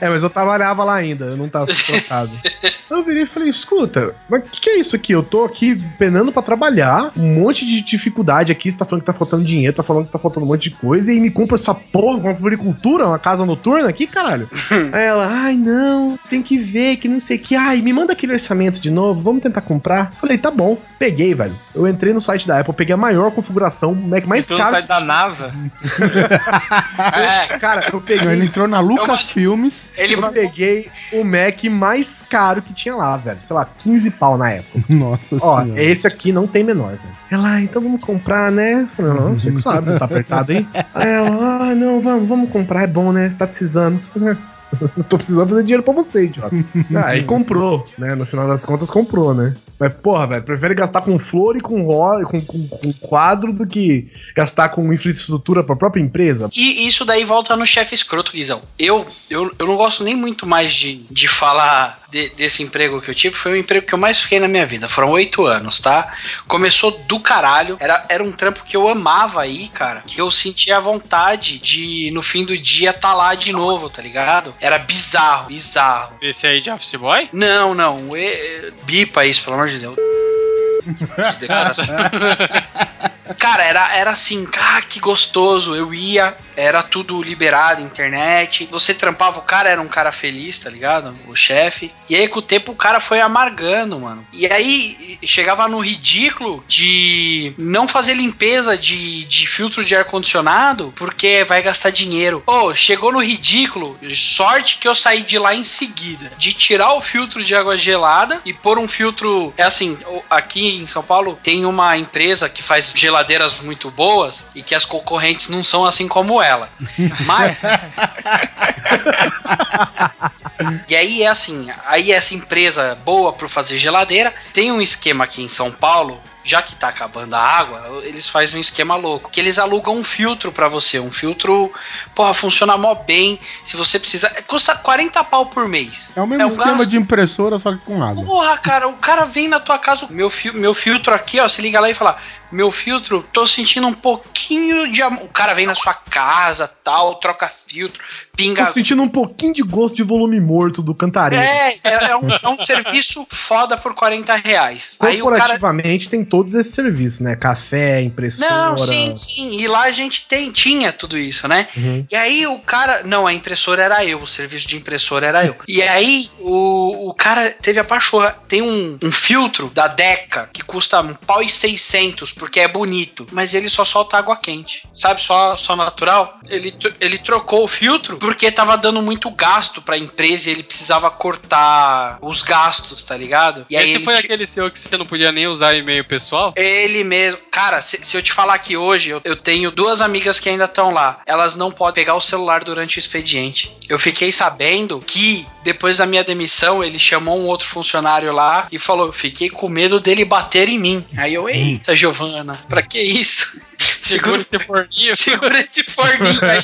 É, mas eu trabalhava lá ainda, eu não tava trocado. eu virei e falei, escuta, mas o que, que é isso aqui? Eu tô aqui penando pra trabalhar, um monte de dificuldade aqui, você tá falando que tá faltando dinheiro, tá falando que tá faltando um monte de coisa, e me compra essa porra, uma floricultura, uma casa noturna aqui, caralho. Aí ela, ai não, tem que ver, que não sei o que, ai, me manda aquele orçamento de novo, vamos tentar comprar. Falei, tá bom. Peguei, velho. Eu entrei no site da Apple, peguei a maior configuração, o Mac mais no caro. site da NASA. É, Cara, eu Não, peguei. Ele entrou na Lucas Filmes. ele eu peguei o Mac mais caro que tinha lá, velho. Sei lá, 15 pau na época. Nossa Ó, senhora. esse aqui não tem menor, velho. Ela, ah, então vamos comprar, né? Eu Falei, não, você que sabe, tá apertado aí. Aí ela, ah, não, vamos, vamos comprar, é bom, né? Você tá precisando. "Ah, tô precisando fazer dinheiro pra você, idiota. Aí comprou, né? No final das contas, comprou, né? Mas, porra, velho, prefere gastar com flor e com, ro com, com, com quadro do que gastar com infraestrutura pra própria empresa. E isso daí volta no chefe escroto, Guizão. Eu, eu, eu não gosto nem muito mais de, de falar de- desse emprego que eu tive. Foi o emprego que eu mais fiquei na minha vida. Foram oito anos, tá? Começou do caralho. Era, era um trampo que eu amava aí, cara. Que eu sentia a vontade de, no fim do dia, tá lá de novo, tá ligado? Era bizarro, bizarro. Esse aí de Office Boy? Não, não. e- e- bipa isso, pelo amor de Deus. De declaração. Cara, era, era assim, ah, que gostoso. Eu ia, era tudo liberado, internet. Você trampava, o cara era um cara feliz, tá ligado? O chefe. E aí, com o tempo, o cara foi amargando, mano. E aí, chegava no ridículo de não fazer limpeza de, de filtro de ar-condicionado, porque vai gastar dinheiro. Ô, chegou no ridículo, sorte que eu saí de lá em seguida. De tirar o filtro de água gelada e pôr um filtro. É assim, aqui em São Paulo tem uma empresa que faz geladeira geladeiras muito boas e que as concorrentes não são assim como ela. Mas. e aí é assim, aí essa empresa boa para fazer geladeira tem um esquema aqui em São Paulo já que tá acabando a água, eles fazem um esquema louco. Que eles alugam um filtro para você. Um filtro, porra, funciona mó bem. Se você precisa. Custa 40 pau por mês. É o mesmo um esquema gasto. de impressora, só que com água. Porra, cara, o cara vem na tua casa, meu, fi meu filtro aqui, ó, você liga lá e fala, meu filtro, tô sentindo um pouquinho de amor. O cara vem na sua casa, tal, troca filtro, pinga... Tô sentindo um pouquinho de gosto de volume morto do cantareiro. É, é, é um, é um serviço foda por 40 reais. O cara... Corporativamente tem todos esses serviços, né? Café, impressora. Não, sim, sim. E lá a gente tem, tinha tudo isso, né? Uhum. E aí o cara. Não, a impressora era eu, o serviço de impressora era eu. E aí o, o cara teve a pachorra. Tem um, um filtro da Deca que custa um pau e 600 porque é bonito, mas ele só solta água quente. Sabe, só, só natural. Ele, ele trocou o filtro porque tava dando muito gasto pra empresa e ele precisava cortar os gastos, tá ligado? E Esse foi aquele seu que você não podia nem usar e-mail pessoal? ele mesmo. Cara, se, se eu te falar que hoje eu, eu tenho duas amigas que ainda estão lá, elas não podem pegar o celular durante o expediente. Eu fiquei sabendo que depois da minha demissão ele chamou um outro funcionário lá e falou: fiquei com medo dele bater em mim. Aí eu, eita, Giovana, pra que isso? Segura esse forninho. Segura esse forninho aí.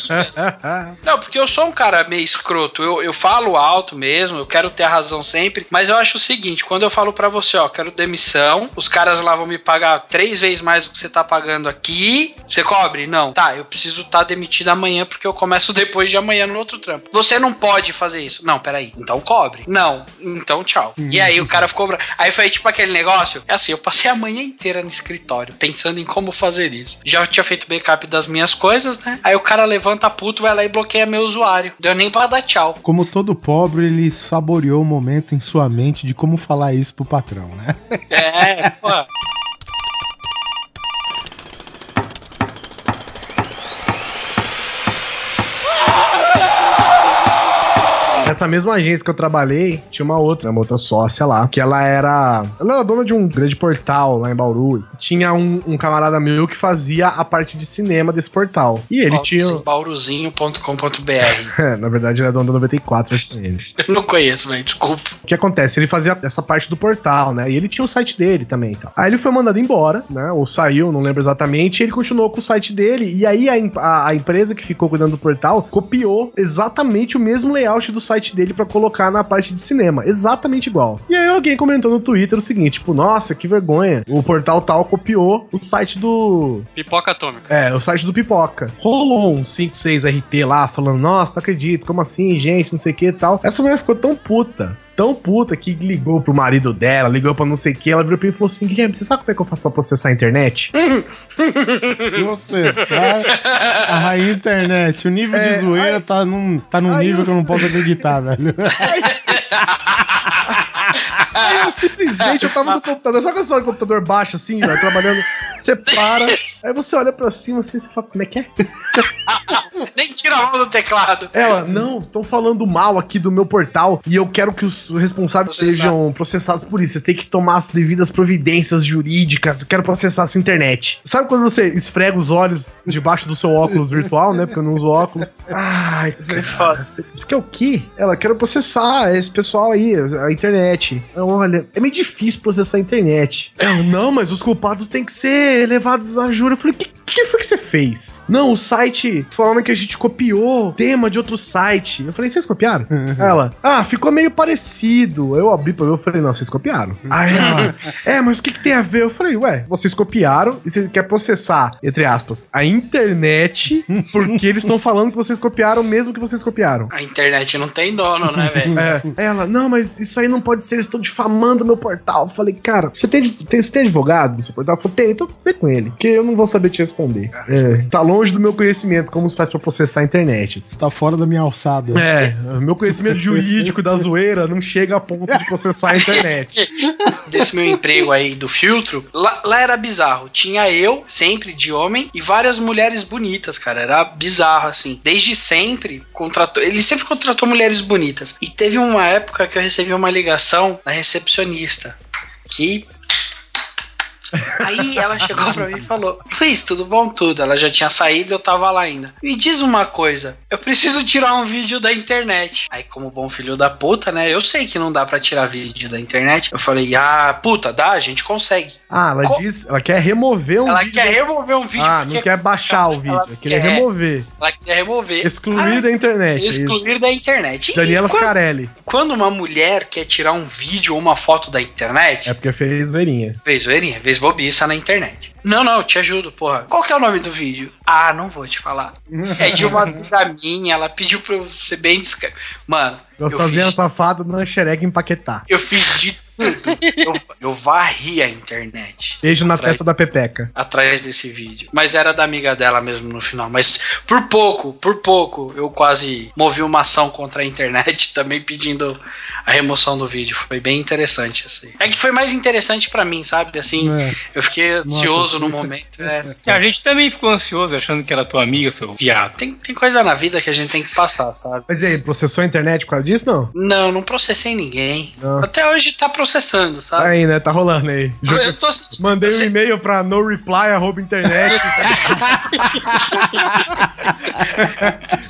Não, porque eu sou um cara meio escroto. Eu, eu falo alto mesmo, eu quero ter a razão sempre. Mas eu acho o seguinte: quando eu falo pra você, ó, quero demissão, os caras lá vão me pagar três vezes mais do que você tá pagando aqui. Você cobre? Não. Tá, eu preciso estar demitido amanhã porque eu começo depois de amanhã no outro trampo. Você não pode fazer isso. Não, peraí. Então cobre. Não. Então tchau. E aí o cara ficou. Aí foi tipo aquele negócio. É assim, eu passei a manhã inteira no escritório pensando em como fazer isso. Já tinha feito backup das minhas coisas, né? Aí o cara levanta puto, vai lá e bloqueia meu usuário. Deu nem pra dar tchau. Como todo pobre, ele saboreou o momento em sua mente de como falar isso pro patrão, né? É, pô. Nessa mesma agência que eu trabalhei, tinha uma outra, uma outra sócia lá, que ela era. Ela era dona de um grande portal lá em Bauru. Tinha um, um camarada meu que fazia a parte de cinema desse portal. E ele tinha. Bauruzinho.com.br. Na verdade, ele é dono da 94 FM. Eu não conheço, mas desculpa. O que acontece? Ele fazia essa parte do portal, né? E ele tinha o site dele também e tal. Aí ele foi mandado embora, né? Ou saiu, não lembro exatamente. E ele continuou com o site dele. E aí a, a- a empresa que ficou cuidando do portal copiou exatamente o mesmo layout do site dele pra colocar na parte de cinema. Exatamente igual. E aí alguém comentou no Twitter o seguinte: tipo, nossa, que vergonha. O portal tal copiou o site do, Pipoca atômica. é, o site do Pipoca. Rolou um 5, 6 RT lá, falando, nossa, não acredito, como assim, gente, não sei o que e tal. Essa mulher ficou tão puta, tão puta, que ligou pro marido dela, ligou pra não sei o que, ela virou pra ele e falou assim, Guilherme, você sabe como é que eu faço pra processar a internet? Você sabe? A internet, o nível de zoeira tá num, tá num Aí nível eu- que eu não posso acreditar, velho. Eu simplesmente, eu tava no computador, sabe quando você tá no computador baixo assim, ó, trabalhando, você para, aí você olha pra cima assim, você fala, como é que é? Nem tira a mão do teclado. Ela, não, estão falando mal aqui do meu portal e eu quero que os responsáveis sejam processados por isso. Vocês têm que tomar as devidas providências jurídicas. Eu quero processar essa internet. Sabe quando você esfrega os olhos debaixo do seu óculos virtual, né? Porque eu não uso óculos. Ai, cara, você você quer o quê? Ela, quero processar esse pessoal aí, a internet. Eu, Olha, é meio difícil processar a internet. Ela, não, mas os culpados têm que ser levados a júri. Eu falei, o que, que foi que você fez? Não, o site, falando que a gente copiou tema de outro site. Eu falei, vocês copiaram? ela, ah, ficou meio parecido. Eu abri pra ver, eu falei, não, vocês copiaram. Aí ela, é, mas o que, que tem a ver? Eu falei, ué, vocês copiaram e você quer processar, entre aspas, a internet porque eles estão falando que vocês copiaram mesmo que vocês copiaram. A internet não tem dono, né, velho? É, ela, não, mas isso aí não pode ser, eles estão difamando meu portal. Falei, cara, você tem, tem, você tem advogado no seu portal? Eu falei, tem, então vê com ele, porque eu não vou saber te responder. É, tá longe do meu conhecimento como se faz pra processar a internet. Você tá fora da minha alçada. É, meu conhecimento jurídico da zoeira não chega a ponto de processar a internet. Desse meu emprego aí do filtro, lá, lá era bizarro. Tinha eu, sempre de homem, e várias mulheres bonitas, cara. Era bizarro, assim. Desde sempre, contratou. Ele sempre contratou mulheres bonitas. E teve uma época que eu recebi uma ligação da recepcionista. Que Aí ela chegou pra mim e falou: Luiz, tudo bom? Tudo. Ela já tinha saído eu tava lá ainda. Me diz uma coisa: eu preciso tirar um vídeo da internet. Aí, como bom filho da puta, né? Eu sei que não dá pra tirar vídeo da internet. Eu falei: ah, puta, dá, a gente consegue. Ah, ela Co- diz, ela quer remover um ela vídeo. quer remover um vídeo. Ah, não quer baixar o vídeo, ela ela quer remover. Ela quer remover. Excluir Ah, da internet. é isso. Excluir da internet. Daniela quando, Scarelli. quando uma mulher quer tirar um vídeo ou uma foto da internet, É porque fez zoeirinha. Vez zoeirinha, vez bobiça na internet. Não, não, te ajudo, porra. Qual que é o nome do vídeo? Ah, não vou te falar. É de uma amiga minha, ela pediu pra eu ser bem discreto. Mano, Gostosinha fiz, safada dando xereca empaquetar. eu fiz de. Eu, eu varri a internet. Beijo na Atrás- testa da Pepeca. Atrás desse vídeo. Mas era da amiga dela mesmo no final. Mas por pouco, por pouco, eu quase movi uma ação contra a internet também pedindo a remoção do vídeo. Foi bem interessante, assim. É que foi mais interessante pra mim, sabe? Assim, É. eu fiquei ansioso no momento. né? A gente também ficou ansioso achando que era tua amiga, seu viado. Tem, tem coisa na vida que a gente tem que passar, sabe? Mas e aí, processou a internet por causa disso, não? Não, não processei ninguém. Não. Até hoje tá processando, Tá sabe? aí, né? Tá rolando aí. Eu tô, Mandei um e-mail pra no reply, arroba internet.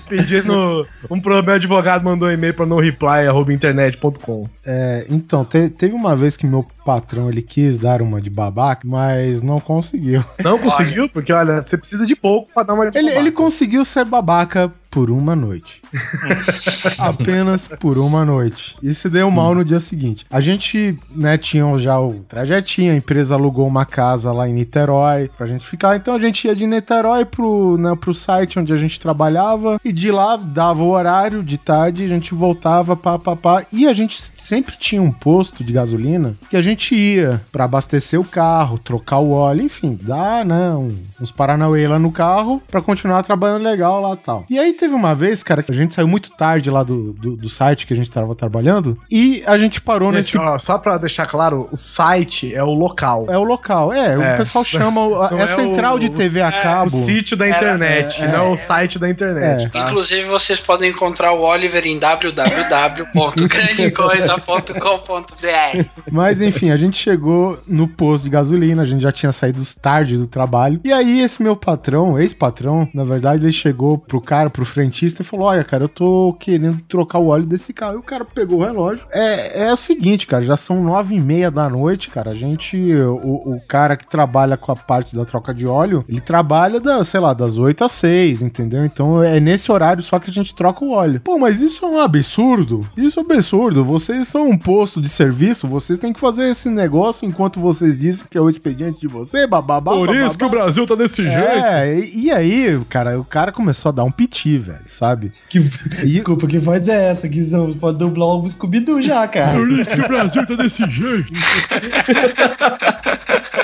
Pedindo um problema, meu advogado mandou um e-mail pra no reply, arroba internet.com. É, então, te- teve uma vez que meu patrão ele quis dar uma de babaca, mas não conseguiu. Não conseguiu? Porque, olha, você precisa de pouco pra dar uma Ele, ele conseguiu ser babaca por uma noite. Apenas por uma noite. E se deu mal no dia seguinte. A gente, né, tinha já o trajetinho, a empresa alugou uma casa lá em Niterói pra gente ficar. Então a gente ia de Niterói pro, né, pro site onde a gente trabalhava e de lá dava o horário de tarde, a gente voltava, pá, pá, pá. E a gente sempre tinha um posto de gasolina que a gente ia pra abastecer o carro, trocar o óleo, enfim, dar, né, um- uns paranauê lá no carro pra continuar trabalhando legal lá e tal. E aí teve uma vez, cara, que a gente saiu muito tarde lá do, do, do site que a gente tava trabalhando e a gente parou nesse. Gente, ó, só pra deixar claro, o site é o local. É o local, é, É. o pessoal chama. o- é é central o- de TV a O cabo. sítio da internet, é, não o site da internet, É. tá? Inclusive, vocês podem encontrar o Oliver em www.grandecoisa.com.br. Mas enfim, a gente chegou no posto de gasolina, a gente já tinha saído tarde do trabalho. E aí, esse meu patrão, ex-patrão, na verdade, ele chegou pro cara, pro frentista, e falou: Olha, cara, eu tô querendo trocar o óleo desse carro. E o cara pegou o relógio. É, é o seguinte, cara, já são nove e meia da noite, cara. A gente, o, o cara que trabalha com a parte da troca de óleo, ele trabalha, da, sei lá, das oito às seis, entendeu? Então é nesse horário só que a gente troca o óleo. Pô, mas isso é um absurdo. Isso é um absurdo. Vocês são um posto de serviço, vocês têm que fazer esse negócio enquanto vocês dizem que é o expediente de você, bababá. bababá. Brasil tá desse É, e, e aí, cara, o cara começou a dar um piti, velho, sabe? Que... Desculpa, que voz é essa, Guizão? Pode dublar o Scooby-Doo já, cara. que o Brasil tá desse jeito.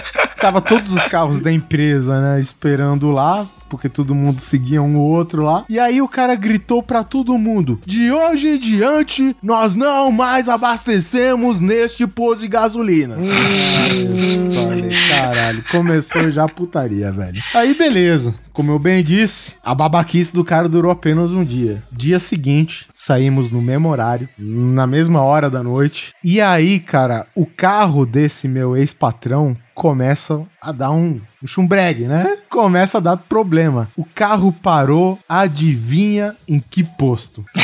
Tava todos os carros da empresa, né, esperando lá, porque todo mundo seguia um ou outro lá. E aí o cara gritou pra todo mundo: De hoje em diante, nós não mais abastecemos neste posto de gasolina. Eu caralho, começou já a putaria, velho. Aí beleza. Como eu bem disse, a babaquice do cara durou apenas um dia. Dia seguinte, saímos no mesmo horário, na mesma hora da noite. E aí, cara, o carro desse meu ex-patrão começa a dar um, um chumbregue, né? Começa a dar problema. O carro parou, adivinha em que posto?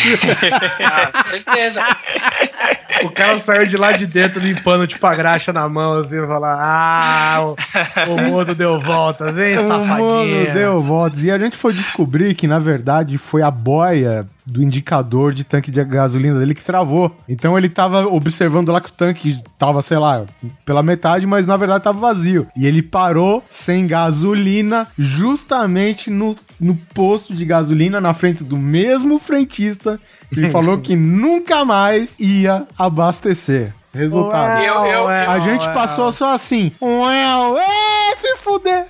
Ah, com certeza. O cara saiu de lá de dentro limpando, tipo, a graxa na mão, assim, e falar: Ah, o, o mundo deu voltas, hein, O safadinha. mundo deu voltas. E a gente foi descobrir que, na verdade, foi a boia do indicador de tanque de gasolina dele que travou. Então ele tava observando lá que o tanque tava, sei lá, pela metade, mas na verdade tava vazio. E ele parou sem gasolina justamente no, no posto de gasolina na frente do mesmo frentista que ele falou que nunca mais ia abastecer. Resultado. Eu- eu- A gente passou só assim. Ué, é, se fuder.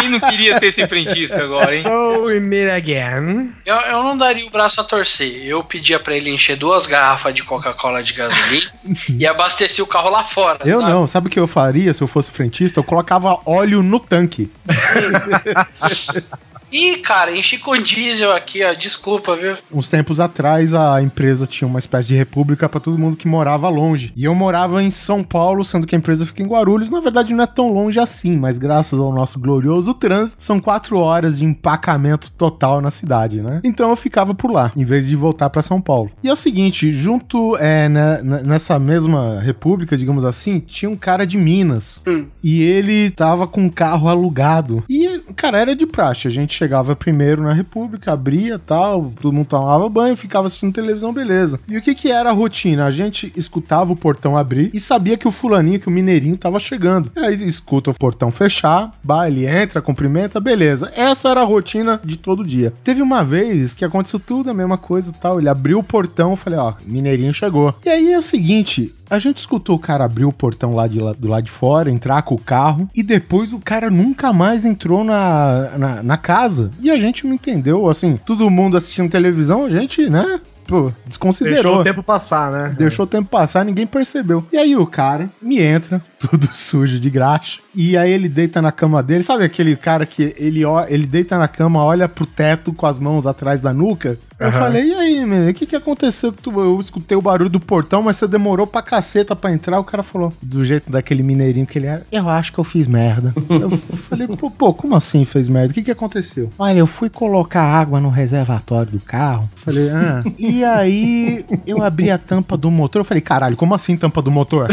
Quem não queria ser esse frentista agora, hein? So we meet again. Eu, eu não daria o braço a torcer. Eu pedia pra ele encher duas garrafas de Coca-Cola de gasolina e abastecer o carro lá fora. Eu sabe? não, sabe o que eu faria se eu fosse frentista? Eu colocava óleo no tanque. Ih, cara, enchi com diesel aqui, ó. Desculpa, viu? Uns tempos atrás, a empresa tinha uma espécie de república pra todo mundo que morava longe. E eu morava em São Paulo, sendo que a empresa fica em Guarulhos. Na verdade, não é tão longe assim, mas graças ao nosso glorioso trânsito, são quatro horas de empacamento total na cidade, né? Então eu ficava por lá, em vez de voltar pra São Paulo. E é o seguinte, junto é, né, n- nessa mesma república, digamos assim, tinha um cara de Minas. Hum. E ele tava com um carro alugado. E, cara, era de praxe. A gente chegava primeiro na república, abria tal, todo mundo tomava banho, ficava assistindo televisão, beleza. E o que que era a rotina? A gente escutava o portão abrir e sabia que o fulaninho, que o mineirinho tava chegando. Aí escuta o portão fechar, ele entra, cumprimenta, beleza. Essa era a rotina de todo dia. Teve uma vez que aconteceu tudo a mesma coisa e tal. Ele abriu o portão, falei, ó, mineirinho chegou. E aí é o seguinte, a gente escutou o cara abrir o portão lá de do lado de fora, entrar com o carro, e depois o cara nunca mais entrou na, na, na casa. E a gente não entendeu, assim, todo mundo assistindo televisão, a gente, né, pô, desconsiderou. Deixou o tempo passar, né? Deixou o tempo passar, ninguém percebeu. E aí o cara me entra, tudo sujo de graxa. E aí ele deita na cama dele. Sabe aquele cara que ele, ele deita na cama, olha pro teto com as mãos atrás da nuca? Eu Aham. falei, e aí, menino, o que que aconteceu? Que tu, eu escutei o barulho do portão, mas você demorou pra caceta pra entrar. O cara falou, do jeito daquele mineirinho que ele era, eu acho que eu fiz merda. eu falei, pô, pô, como assim fez merda? O que que aconteceu? Olha, eu fui colocar água no reservatório do carro. Falei, ah. E aí eu abri a tampa do motor. Eu falei, caralho, como assim tampa do motor?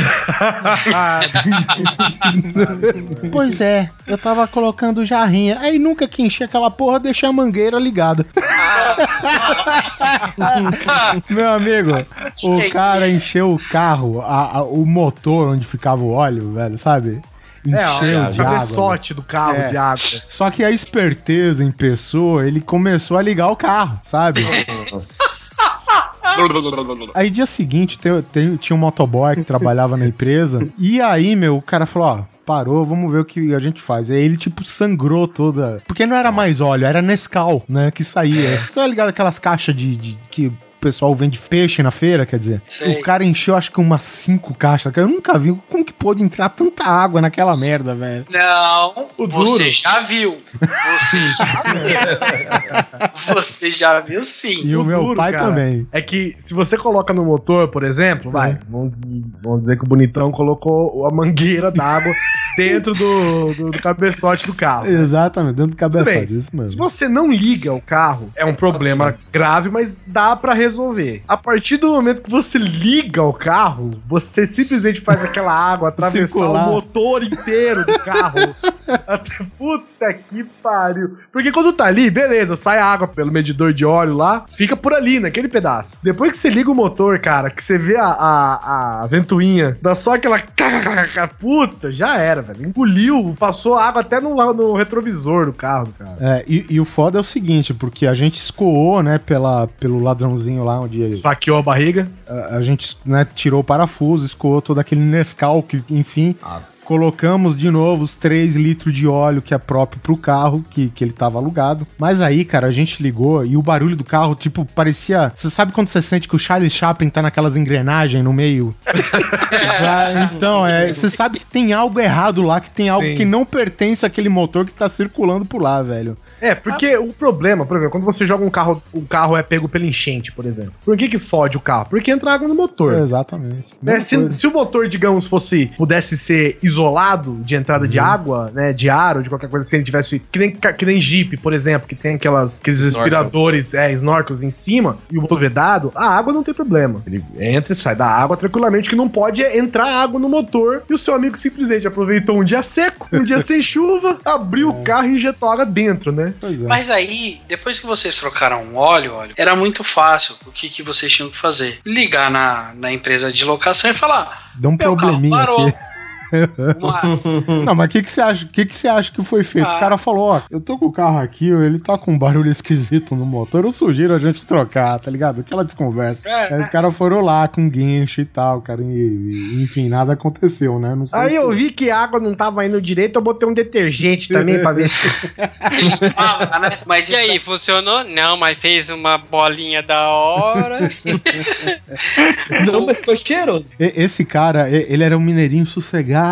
pois é, eu tava colocando jarrinha. Aí nunca que enchi aquela porra, deixei a mangueira ligada. Meu amigo, o cara encheu o carro, a- a- o motor onde ficava o óleo, velho, sabe? Encheu É, o de água. cabeçote do carro É. de água. Só que a esperteza em pessoa, ele começou a ligar o carro, sabe? Aí dia seguinte tem- tem- tinha um motoboy que trabalhava na empresa. E aí, meu, o cara falou, ó. Parou, vamos ver o que a gente faz. Aí ele, tipo, sangrou toda. Porque não era mais óleo, era Nescau, né? Que saía. Você tá ligado aquelas caixas de, de- que pessoal vende peixe na feira, quer dizer? Sei. O cara encheu, acho que umas cinco caixas. cara. Eu nunca vi como que pôde entrar tanta água naquela merda, velho. Não, O você duro. já viu. Você já viu. Você já viu sim. E o, meu duro, pai cara, também. É que se você coloca no motor, por exemplo, vai, É. vamos, dizer, vamos dizer que o bonitão colocou a mangueira d'água dentro do, do, do cabeçote do carro. Exatamente, dentro do Tudo bem, cabeçote, isso se mesmo. você não liga o carro, é um problema grave, mas dá pra resolver. A partir do momento que você liga o carro, você simplesmente faz aquela água atravessar Circular. o motor inteiro do carro. Até, puta que pariu. Porque quando tá ali, beleza, sai água pelo medidor de óleo lá, fica por ali, naquele pedaço. Depois que você liga o motor, cara, que você vê a, a, a ventoinha, dá só aquela. Puta, já era, velho. Engoliu, passou água até no, no retrovisor do carro, cara. É, e, e o foda é o seguinte, porque a gente escoou, né, pela, pelo ladrãozinho lá onde ele- Esfaqueou a barriga. a, a gente né, tirou o parafuso, escoou todo aquele Nescau, que, enfim, colocamos de novo os 3 litros de óleo que é próprio pro carro, que, que ele tava alugado. Mas aí, cara, a gente ligou e o barulho do carro, tipo, parecia. Você sabe quando você sente que o Charles Chaplin tá naquelas engrenagens no meio? Já- então, é, você sabe que tem algo errado lá, que tem algo Sim. que não pertence àquele motor que tá circulando por lá, velho. É, porque o problema, por exemplo, quando você joga um carro, o carro é pego pela enchente, por exemplo. Por que que fode o carro? Porque entra água no motor. Exatamente. Né, se, se o motor, digamos, fosse pudesse ser isolado de entrada Uhum. de água, né, de ar ou de qualquer coisa assim, ele tivesse que nem, que nem Jeep, por exemplo, que tem aquelas aqueles Snorkel. respiradores, é, snorkels em cima e o motor vedado, a água não tem problema. Ele entra e sai da água tranquilamente, que não pode é entrar água no motor e o seu amigo simplesmente aproveitou um dia seco, um dia sem chuva, abriu o carro e injetou água dentro, né? Pois é. Mas aí, depois que vocês trocaram o óleo, óleo, era muito fácil. O que, que vocês tinham que fazer? Ligar na, na empresa de locação e falar: Deu um meu carro probleminha parou. aqui. Uma- Não, mas o que, que você acha? O que, que você acha que foi feito? Ah. O cara falou, ó, eu tô com o carro aqui, ele tá com um barulho esquisito no motor, eu sugiro a gente trocar, tá ligado? Aquela desconversa. É. Aí os caras foram lá com guincho e tal, cara, e, e, enfim, nada aconteceu, né? Não sei Aí se- eu vi que a água não tava indo direito, eu botei um detergente também pra ver se Ah, né? Mas E aí, funcionou? Não, mas fez uma bolinha da hora. Não, mas ficou cheiroso. Esse cara, ele era um mineirinho sossegado,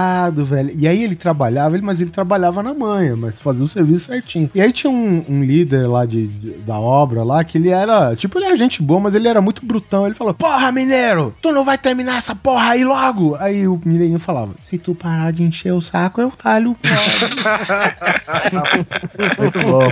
velho. E aí ele trabalhava, mas ele trabalhava na manha, mas fazia o serviço certinho. E aí tinha um, um líder lá de, de- da obra lá, que ele era, tipo, ele era gente boa, mas ele era muito brutão. Ele falou, porra, mineiro, tu não vai terminar essa porra aí logo? Aí o mineirinho falava, se tu parar de encher o saco, eu talho o. Muito bom.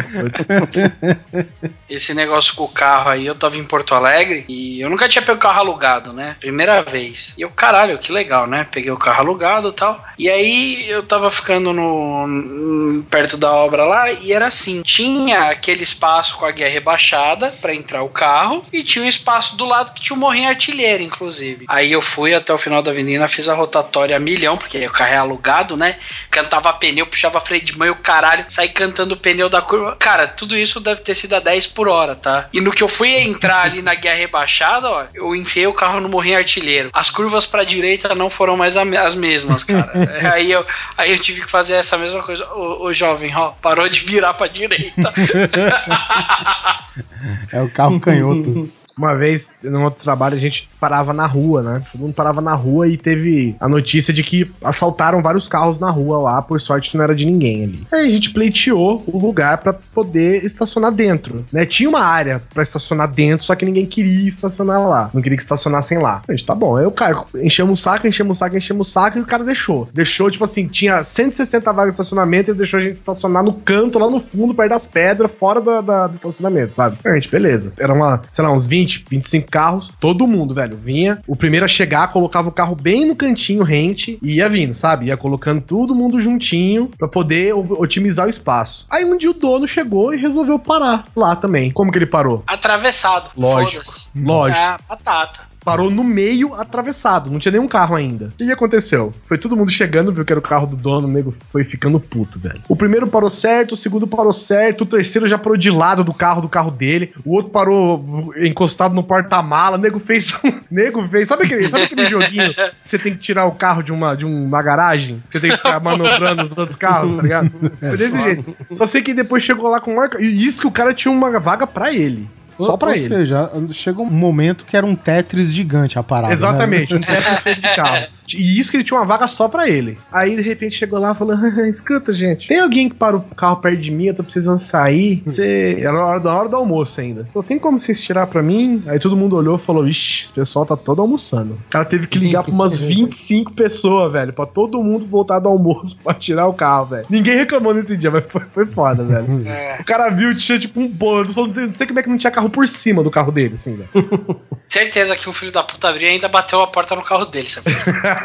Esse negócio com o carro aí, eu tava em Porto Alegre e eu nunca tinha pego carro alugado, né? Primeira vez. E eu, caralho, que legal, né? Peguei o carro alugado tal. E aí eu tava ficando no, perto da obra lá e era assim: tinha aquele espaço com a guia rebaixada pra entrar o carro e tinha um espaço do lado que tinha um morrinho artilheiro, inclusive. Aí eu fui até o final da avenida, fiz a rotatória a milhão, porque o carro é alugado, né? Cantava pneu, puxava freio de mão e o caralho, saí cantando o pneu da curva. Cara, tudo isso deve ter sido a 10 por hora, tá? E no que eu fui entrar ali na guia rebaixada, ó, eu enfiei o carro no morrinho artilheiro. As curvas pra direita não foram mais as mesmas, cara. É, aí, eu, aí eu tive que fazer essa mesma coisa. Ô, ô, jovem, ó, parou de virar pra direita. É o carro canhoto. Uma vez, no outro trabalho, a gente parava na rua, né? Todo mundo parava na rua e teve a notícia de que assaltaram vários carros na rua lá, por sorte não era de ninguém ali. Aí a gente pleiteou o lugar pra poder estacionar dentro, né? Tinha uma área pra estacionar dentro, só que ninguém queria estacionar lá. Não queria que estacionassem lá. A gente, tá bom. Aí o cara enchemos o saco, enchemos o saco, enchemos o saco e o cara deixou. Deixou, tipo assim, tinha 160 vagas de estacionamento e deixou a gente estacionar no canto, lá no fundo, perto das pedras, fora da, da- do estacionamento, sabe? A gente, beleza. Era uma, sei lá, uns 20, 25 carros, todo mundo, velho, vinha. O primeiro a chegar, colocava o carro bem no cantinho, rente, e ia vindo, sabe? Ia colocando todo mundo juntinho pra poder otimizar o espaço. Aí um dia o dono chegou e resolveu parar lá também. Como que ele parou? Atravessado. Lógico. Lógico. Ah, batata. Parou no meio, atravessado. Não tinha nenhum carro ainda. O que aconteceu? Foi todo mundo chegando, viu que era o carro do dono, o nego foi ficando puto, velho. O primeiro parou certo, o segundo parou certo, o terceiro já parou de lado do carro, do carro dele. O outro parou encostado no porta-mala. O nego fez nego fez... Sabe aquele, sabe aquele joguinho que você tem que tirar o carro de uma, de uma garagem? Você tem que ficar manobrando os outros carros, tá ligado? Foi desse jeito. Só sei que depois chegou lá com marca... E isso que o cara tinha uma vaga pra ele. Só Ou- pra ou ele. seja, chega um momento que era um Tetris gigante a parada. né? Exatamente, um Tetris feito de carros. E isso que ele tinha uma vaga só pra ele. Aí, de repente, chegou lá e falou: escuta, gente, tem alguém que para o carro perto de mim, eu tô precisando sair. Você. Era a hora, da hora do almoço ainda. Falou, tem como vocês tirar pra mim? Aí todo mundo olhou e falou: Ixi, esse pessoal tá todo almoçando. O cara teve que ligar pra umas 25 pessoas, velho, pra todo mundo voltar do almoço pra tirar o carro, velho. Ninguém reclamou nesse dia, mas foi, foi foda, velho. É. O cara viu, tinha tipo um bolo. Só não sei, não sei como é que não tinha carro por cima do carro dele, assim, velho. Certeza que o filho da puta abriu e ainda bateu a porta no carro dele, sabe?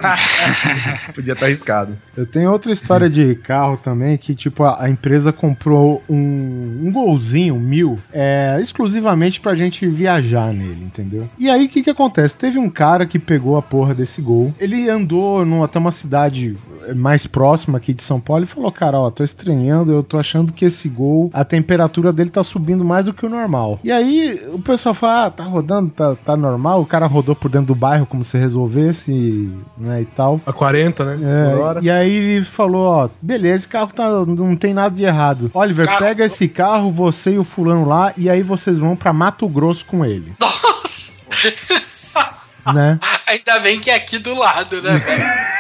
Podia estar arriscado. Eu tenho outra história de carro também, que tipo, a, a empresa comprou um, um golzinho, um mil, é, exclusivamente pra gente viajar nele, entendeu? E aí, o que que acontece? Teve um cara que pegou a porra desse gol, ele andou numa, até uma cidade mais próxima aqui de São Paulo e falou, cara, ó, tô estranhando, eu tô achando que esse gol, a temperatura dele tá subindo mais do que o normal. E aí, o pessoal fala, ah, tá rodando, tá, tá normal, o cara rodou por dentro do bairro como se resolvesse, né, e tal. A 40, né? É, e aí ele falou, ó, beleza, esse carro tá, não tem nada de errado. Oliver, Carro- pega esse carro, você e o fulano lá, e aí vocês vão pra Mato Grosso com ele, Nossa! né? Ainda bem que é aqui do lado, né, velho?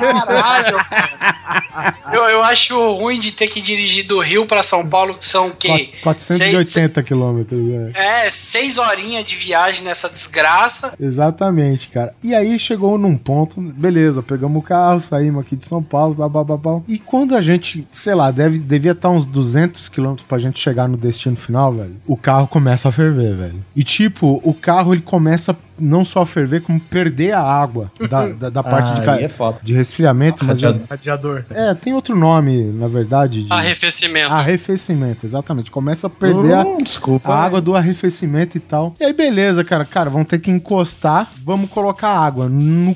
Caralho, cara. Eu, eu acho ruim de ter que dirigir do Rio pra São Paulo, que são o quê? Qua- 480 quilômetros, é. É, seis horinhas de viagem nessa desgraça. Exatamente, cara. E aí chegou num ponto, beleza, pegamos o carro, saímos aqui de São Paulo, blá. E quando a gente, sei lá, deve, devia estar uns 200 quilômetros pra gente chegar no destino final, velho, o carro começa a ferver, velho. E tipo, o carro ele começa não só a ferver, como perder a água da, da, da parte de, Aí ca- é de resfriamento, mas Radiador. Radiador. é, tem outro nome, na verdade, de Arrefecimento. arrefecimento, exatamente. Começa a perder a, Hum, desculpa. a água do arrefecimento e tal. E aí, beleza, cara. Cara, vamos ter que encostar. Vamos colocar água no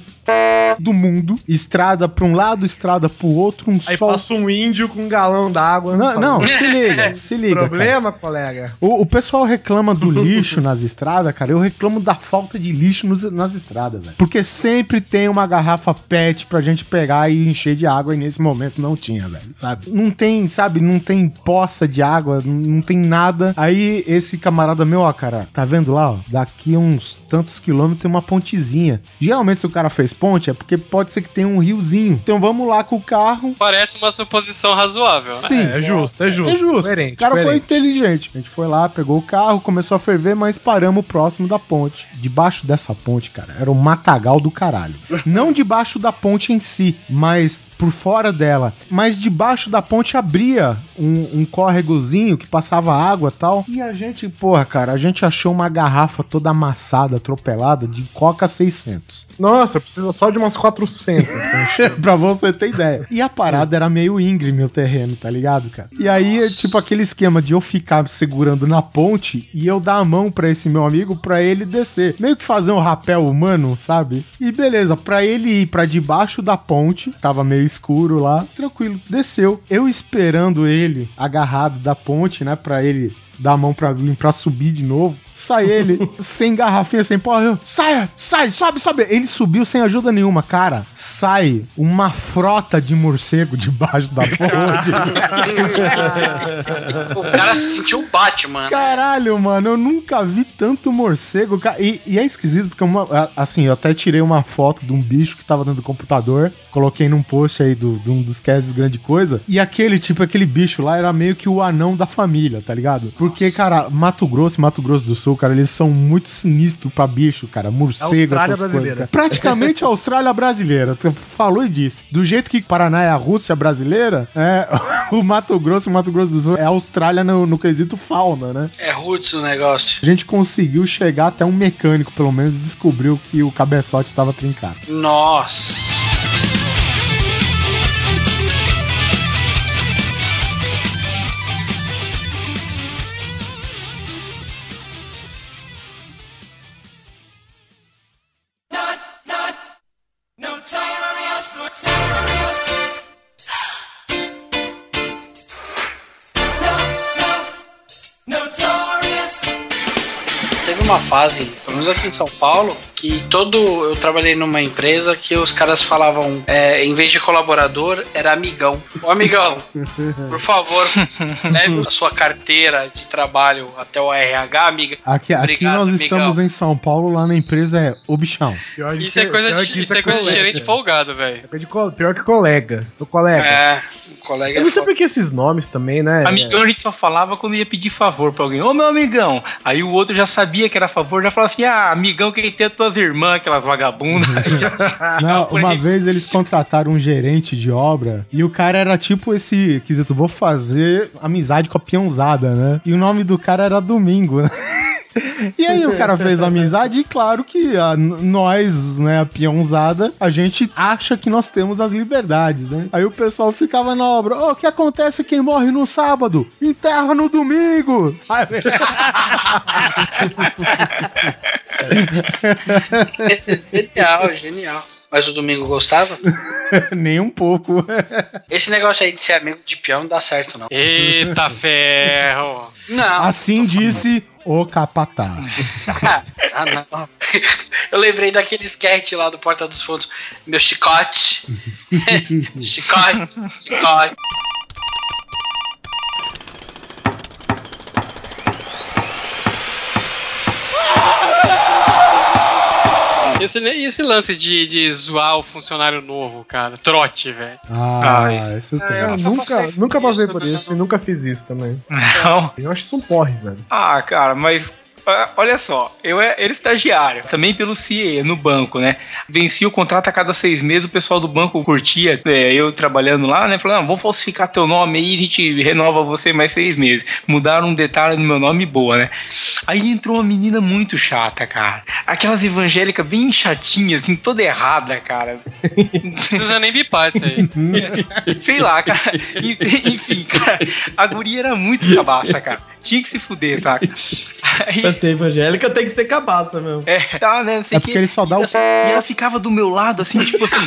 do mundo. Estrada pra um lado, estrada pro outro. Um Aí sol. passa um índio com um galão d'água. Não, não, se liga, se liga. cara. Problema, colega? O, o pessoal reclama do lixo nas estradas, cara. Eu reclamo da falta de lixo nos- nas estradas, velho. Porque sempre tem uma garrafa PET pra gente pegar e encher de água e nesse momento não tinha, velho, sabe? Não tem, sabe? Não tem poça de água, não, não tem nada. Aí esse camarada meu, ó, cara, tá vendo lá, ó? Daqui uns tantos quilômetros tem uma pontezinha. Geralmente se o cara fez ponte é porque pode ser que tenha um riozinho. Então vamos lá com o carro. Parece uma suposição razoável, né? Sim, É, é justo, é justo. é justo. Coerente, o cara foi coerente. inteligente. A gente foi lá, pegou o carro, começou a ferver, mas paramos próximo da ponte. Debaixo dessa ponte, cara, era um matagal do caralho. Não debaixo da ponte em si, mas por fora dela. Mas debaixo da ponte abria um, um córregozinho que passava água e tal. E a gente, porra, cara, a gente achou uma garrafa toda amassada, atropelada de Coca 600. Nossa, precisa só de umas 400. pra você ter ideia. E a parada era meio íngreme o terreno, tá ligado, cara? E aí, é tipo aquele esquema de eu ficar segurando na ponte e eu dar a mão pra esse meu amigo pra ele descer. Meio que fazer um rapel humano, sabe? E beleza, pra ele ir pra debaixo da ponte, tava meio escuro lá, tranquilo, desceu. Eu esperando ele agarrado da ponte, né, pra ele dar a mão pra mim pra subir de novo. Sai ele, sem garrafinha, sem porra. Eu, sai, sai, sobe, sobe. Ele subiu sem ajuda nenhuma, cara. Sai uma frota de morcego debaixo da ponte. O cara se sentiu o Batman. né? Caralho, mano, eu nunca vi tanto morcego. E, e é esquisito, porque uma, assim, eu até tirei uma foto de um bicho que tava dentro do computador, coloquei num post aí do, de um dos casts grande coisa. E aquele, tipo, aquele bicho lá era meio que o anão da família, tá ligado? Porque, cara, Mato Grosso Mato Grosso do Sul, cara, eles são muito sinistros pra bicho, cara. Morcego, Austrália essas coisas. Cara. Praticamente a Austrália brasileira. Tu falou e disse. Do jeito que Paraná é a Rússia brasileira, é, o Mato Grosso e o Mato Grosso do Sul é a Austrália no, no quesito fauna, né? É roots o negócio. A gente conseguiu chegar até um mecânico, pelo menos, e descobriu que o cabeçote estava trincado. Nossa. Fase, pelo menos aqui em São Paulo, que todo. Eu trabalhei numa empresa que os caras falavam, é, em vez de colaborador, era amigão. Ô amigão, por favor, leve a sua carteira de trabalho até o RH, amiga. Aqui, aqui Obrigado, nós amigão. estamos em São Paulo, lá na empresa é o bichão. Pior Isso é coisa de, isso é coisa de gerente folgado, velho. É Pior que colega. O colega. É, o colega Eu é não sei foda. por que esses nomes também, né? Amigão a gente só falava quando ia pedir favor pra alguém. Ô meu amigão. Aí o outro já sabia que era favor, já falava assim: ah, amigão, quem tem as tuas irmãs, aquelas vagabundas. Não, uma aí. vez eles contrataram um gerente de obra e o cara era tipo esse quesito, vou fazer amizade com a peãozada, né? E o nome do cara era Domingo, né? E aí o cara fez amizade e claro que a- nós, né, a peãozada, a gente acha que nós temos as liberdades, né? Aí o pessoal ficava na obra, ô, o que acontece quem morre no sábado? Enterra no domingo, sabe? Genial, genial. Mas o Domingo gostava? Nem um pouco. Esse negócio aí de ser amigo de peão não dá certo, não. Eita ferro! Não. Assim disse o capataz. Ah, não. Eu lembrei daquele sketch lá do Porta dos Fundos. Meu chicote. chicote, chicote. Esse, e esse lance de, de zoar o funcionário novo, cara? Trote, velho. Ah, Ai. isso tem. Nossa, nunca, nunca passei isso, por isso não- e nunca fiz isso também. Não. Eu acho isso um porre, velho. Ah, cara, mas olha só, eu é- era estagiário, também pelo CIE, no banco, né? Vencia o contrato a cada seis meses, o pessoal do banco curtia, é, eu trabalhando lá, né? Falando, ah, vamos falsificar teu nome aí, a gente renova você mais seis meses. Mudaram um detalhe no meu nome, boa, né? Aí entrou uma menina muito chata, cara. Aquelas evangélicas bem chatinhas, assim, toda errada, cara. Não precisa nem bipar isso aí. Sei lá, cara. En- Enfim, cara, a guria era muito cabaça, cara. Tinha que se fuder, saca? Aí, ser evangélica tem que ser cabaça mesmo. é, tá, né? Não sei É porque ele só dá o. E ela ficava do meu lado, assim, tipo assim.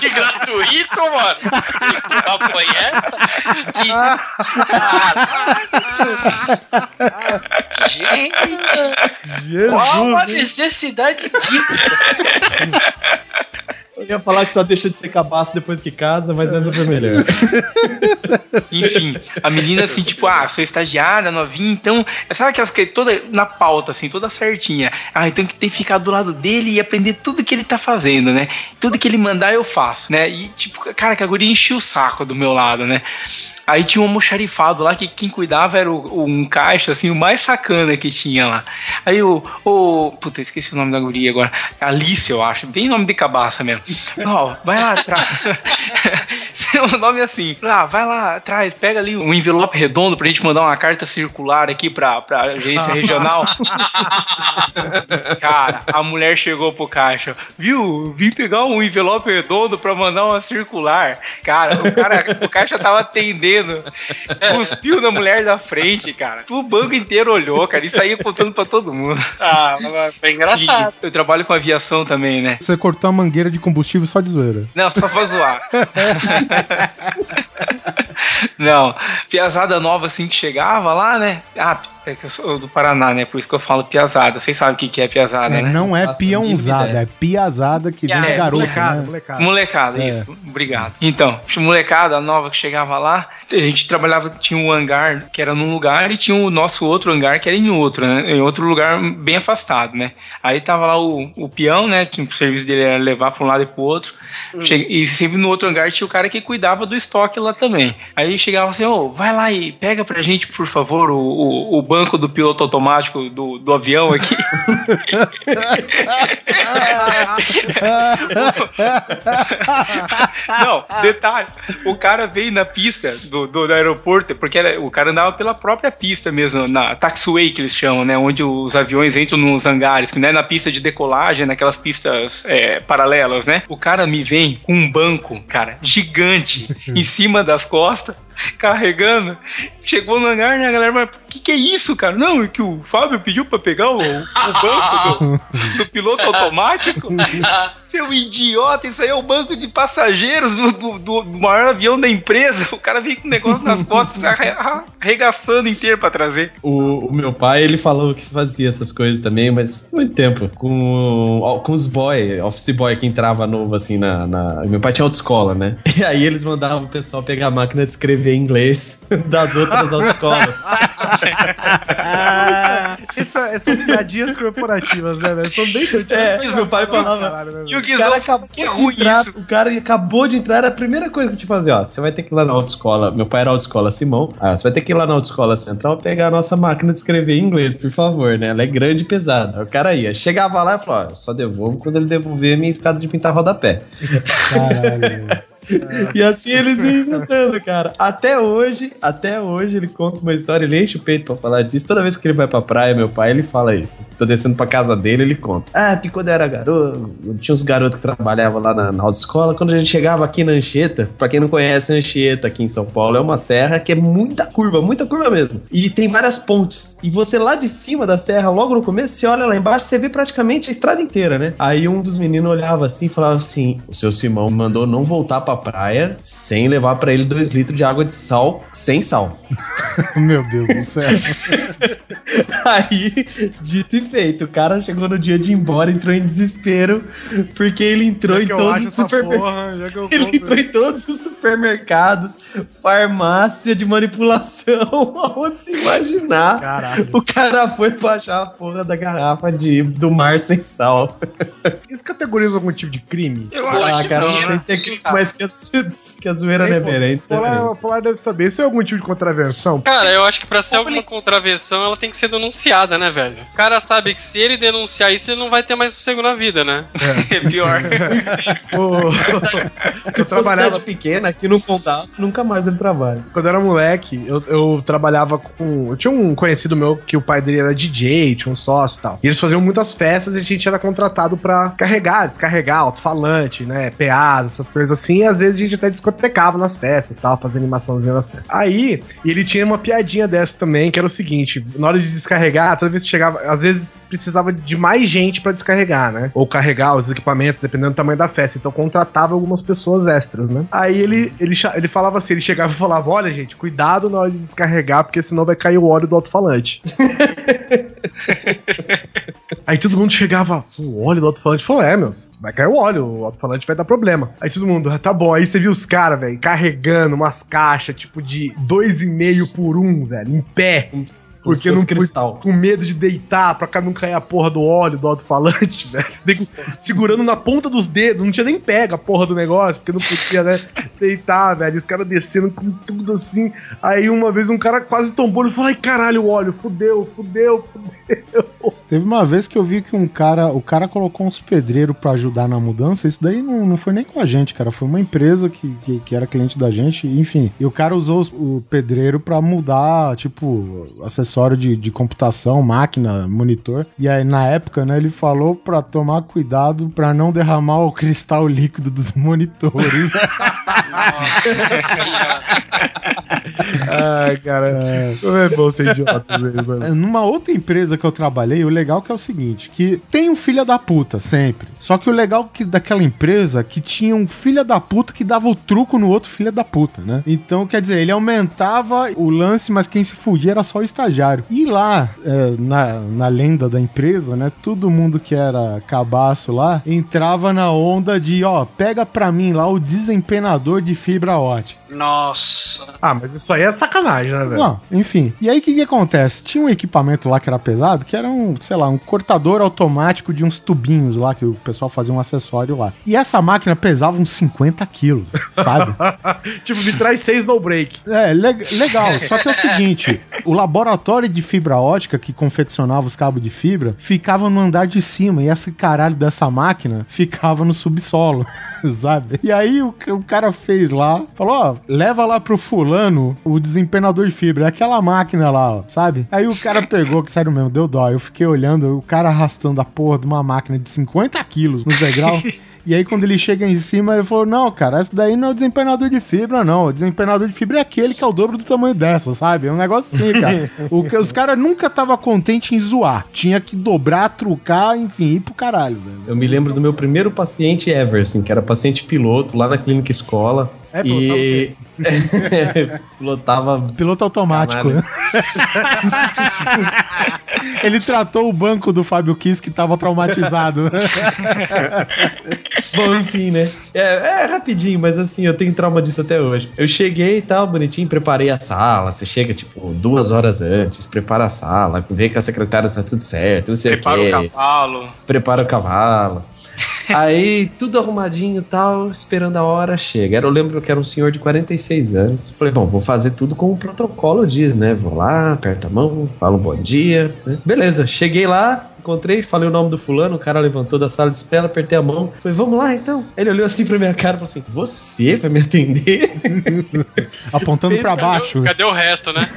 que gratuito, mano! Que é essa? Que... Gente, Jesus! qual a necessidade disso? ia falar que só deixa de ser cabaço depois que casa, mas essa foi melhor. Enfim, a menina assim, tipo, ah, sou estagiária, novinha, então, sabe aquelas que toda na pauta, assim, toda certinha. Ah, então que tem que ficar do lado dele e aprender tudo que ele tá fazendo, né? Tudo que ele mandar eu faço, né? E, tipo, cara, que a guria enchia o saco do meu lado, né? Aí tinha um almoxarifado lá que quem cuidava era o, um caixa, assim, o mais sacana que tinha lá. Aí o. o puta, esqueci o nome da guria agora. Alice, eu acho. Bem nome de cabaça mesmo. Ó, vai lá atrás. o nome é assim. Ah, vai lá atrás, pega ali um envelope redondo pra gente mandar uma carta circular aqui pra, pra agência regional. Cara, a mulher chegou pro caixa. Viu? Vim pegar um envelope redondo pra mandar uma circular. Cara, o cara, o caixa tava atendendo Cuspiu na mulher da frente, cara. O banco inteiro olhou, cara, e saiu contando pra todo mundo. Ah, foi engraçado. E eu trabalho com aviação também, né? Você cortou a mangueira de combustível só de zoeira. Não, só pra zoar. Não, piazada nova assim que chegava lá, né? Ah, é que eu sou do Paraná, né? Por isso que eu falo piazada. Vocês sabem o que, que é piazada, É, né? não é peãozada, é piazada que vem É, de garoto, Molecada, né? molecada. Molecada, É. isso. Obrigado. Então, molecada nova que chegava lá, a gente trabalhava, tinha um hangar que era num lugar e tinha o nosso outro hangar que era em outro, né? Em outro lugar bem afastado, né? Aí tava lá o, o peão, né? O serviço dele era levar pra um lado e pro outro. Che- E sempre no outro hangar tinha o cara que cuidava do estoque lá também. Aí chegava assim, ô, vai lá e pega pra gente, por favor, o, o, o banco do piloto automático do, do avião aqui. Não, detalhe, o cara veio na pista do, do, do aeroporto, porque era- o cara andava pela própria pista mesmo, na taxiway que eles chamam, né? Onde os aviões entram nos hangares, que não é na pista de decolagem, naquelas pistas é, paralelas, né? O cara me vem com um banco, cara, gigante, em cima das costas, carregando. Chegou no hangar, né, galera? Mas o que, que é isso, cara? Não, é que o Fábio pediu pra pegar o, o banco do, do piloto automático. Seu idiota, isso aí é o banco de passageiros do, do- do- maior avião da empresa. O cara veio com o negócio nas costas, arre- arregaçando inteiro pra trazer. O, o meu pai, ele falou que fazia essas coisas também, mas muito tempo. Com, com os boy, office boy que entrava novo, assim, na, na- Meu pai tinha autoescola, né? E aí eles mandavam o pessoal pegar a máquina de escrever em inglês das outras autoescolas. Isso, essas piadinhas corporativas, né, velho? São bem certinhas. É, isso, meu pai falava. Né, E o O Guizão, cara acabou que é de ruim entrar, isso. o cara acabou de entrar, era a primeira coisa que eu te fazia, ó, você vai ter que ir lá na autoescola, meu pai era autoescola Simão, ah, você vai ter que ir lá na autoescola central pegar a nossa máquina de escrever em inglês, por favor, né, ela é grande e pesada. O cara ia, chegava lá e falou, ó, eu só devolvo quando ele devolver a minha escada de pintar rodapé. Caralho. E assim eles iam inventando, cara. Até hoje, até hoje ele conta uma história, ele enche o peito pra falar disso. Toda vez que ele vai pra praia, meu pai, ele fala isso. Tô descendo pra casa dele, ele conta. Ah, que quando eu era garoto, tinha uns garotos que trabalhavam lá na, na autoescola. Quando a gente chegava aqui na Anchieta, pra quem não conhece, a Anchieta aqui em São Paulo é uma serra que é muita curva, muita curva mesmo. E tem várias pontes. E você lá de cima da serra, logo no começo, você olha lá embaixo, você vê praticamente a estrada inteira, né? Aí um dos meninos olhava assim e falava assim: o seu Simão mandou não voltar pra praia sem levar pra ele dois litros de água de sal sem sal. Meu Deus do céu. Aí, dito e feito, o cara chegou no dia de ir embora, entrou em desespero, porque ele entrou Já em todos os supermercados. Ele entrou em todos os supermercados, farmácia de manipulação, aonde se imaginar. Caralho. O cara foi pra achar a porra da garrafa de, do mar sem sal. Isso categoriza algum tipo de crime? Eu Pô, acho Ah, que cara, não, não sei né? se é crime, mas que a, que a zoeira não é reverente. O Polar, o Polar deve saber. Isso é algum tipo de contravenção? Cara, eu acho que pra ser alguma contravenção, ela tem que ser denunciada, né, velho? O cara sabe que se ele denunciar isso, ele não vai ter mais sossego na vida, né? É pior. Ô, Se eu trabalhava pequena, aqui no contato, nunca mais ele trabalha. Quando eu era moleque, eu, eu trabalhava com. Eu tinha um conhecido meu que o pai dele era DJ, tinha um sócio e tal. E eles faziam muitas festas e a gente era contratado pra carregar, descarregar, alto-falante, né? PAs, essas coisas assim. E às vezes a gente até discotecava nas festas, tal, fazendo animaçãozinha nas festas. Aí, ele tinha uma piadinha dessa também, que era o seguinte: na hora de descarregar, toda vez que chegava, às vezes precisava de mais gente pra descarregar, né? Ou carregar os equipamentos, dependendo do tamanho da festa. Então contratava algumas pessoas extras, né? Aí ele, ele, ele falava assim: ele chegava e falava: Olha, gente, cuidado na hora de descarregar, porque senão vai cair o óleo do alto-falante. Aí todo mundo chegava, o óleo do alto-falante falou: é, meus, vai cair o óleo, o alto-falante vai dar problema. Aí todo mundo, "Ah, tá bom. Aí você viu os caras, velho, carregando umas caixas, tipo, de dois e meio por um, velho, em pé. Porque não cristal. com medo de deitar pra cá não cair a porra do óleo do alto-falante, velho. Segurando na ponta dos dedos, não tinha nem pega a porra do negócio, porque não podia, né, deitar, velho. Os caras descendo com tudo assim. Aí uma vez um cara quase tombou e falou: ai caralho, o óleo, fudeu, fudeu, fudeu. eu. Teve uma vez que eu vi que um cara, o cara colocou uns pedreiros pra ajudar na mudança. Isso daí não, não foi nem com a gente, cara. Foi uma empresa que, que, que era cliente da gente, enfim. E o cara usou os- o pedreiro pra mudar, tipo, acessório de, de computação, máquina, monitor. E aí, na época, né, ele falou pra tomar cuidado pra não derramar o cristal líquido dos monitores. Ai, cara. Como é bom ser idiota às vezes, mano. É, Numa outra empresa que eu trabalhei, o legal que é o seguinte, que tem um filho da puta sempre. Só que o legal que daquela empresa que tinha um filho da puta que dava o truco no outro filho da puta, né? Então, quer dizer, ele aumentava o lance, mas quem se fudia era só o estagiário. E lá, é, na, na lenda da empresa, né? Todo mundo que era cabaço lá entrava na onda de, ó, pega pra mim lá o desempenador de fibra ótica. Nossa. Ah, mas isso aí é sacanagem, né, velho? Não, enfim. E aí o que, que acontece? Tinha um equipamento lá que era pesado, que era um, sei lá, um cortador automático de uns tubinhos lá, que o pessoal fazia um acessório lá. E essa máquina pesava uns 50 quilos, sabe? tipo, me traz seis no break. É, le- legal. Só que é o seguinte: o laboratório de fibra ótica que confeccionava os cabos de fibra ficava no andar de cima e esse caralho dessa máquina ficava no subsolo, sabe? E aí o, o cara fez lá, falou: ó, leva lá pro fulano o desempenador de fibra, é aquela máquina lá, ó, sabe? Aí o cara pegou, que sério mesmo, deu dó. Eu fiquei olhando o cara arrastando a porra de uma máquina de 50 quilos no degrau. E aí, quando ele chega em cima, ele falou: Não, cara, esse daí não é o desempenador de fibra, não. O desempenador de fibra é aquele que é o dobro do tamanho dessa, sabe? É um negócio assim, cara. o que, os caras nunca estavam contentes em zoar. Tinha que dobrar, trucar, enfim, ir pro caralho, velho. Eu me lembro do meu primeiro paciente ever, assim, que era paciente piloto lá na clínica escola. É, e... pilotava Piloto automático. Ele tratou o banco do Fábio Kiss que tava traumatizado. Bom, enfim, né? É, é rapidinho, mas assim, eu tenho trauma disso até hoje. Eu cheguei e tal, bonitinho, preparei a sala. Você chega, tipo, duas horas antes, prepara a sala, vê que a secretária tá tudo certo, não sei Prepara o o quê. cavalo. prepara o cavalo. Aí, tudo arrumadinho e tal, esperando a hora, chega. Era, eu lembro que era um senhor de 46 anos. Falei, bom, vou fazer tudo como o protocolo diz, né? Vou lá, aperta a mão, falo um bom dia. né? Beleza, cheguei lá, encontrei, falei o nome do fulano, o cara levantou da sala de espera, apertei a mão. Falei, vamos lá então. Ele olhou assim pra minha cara e falou assim: Você vai me atender? Apontando pra baixo. Cadê o resto, né?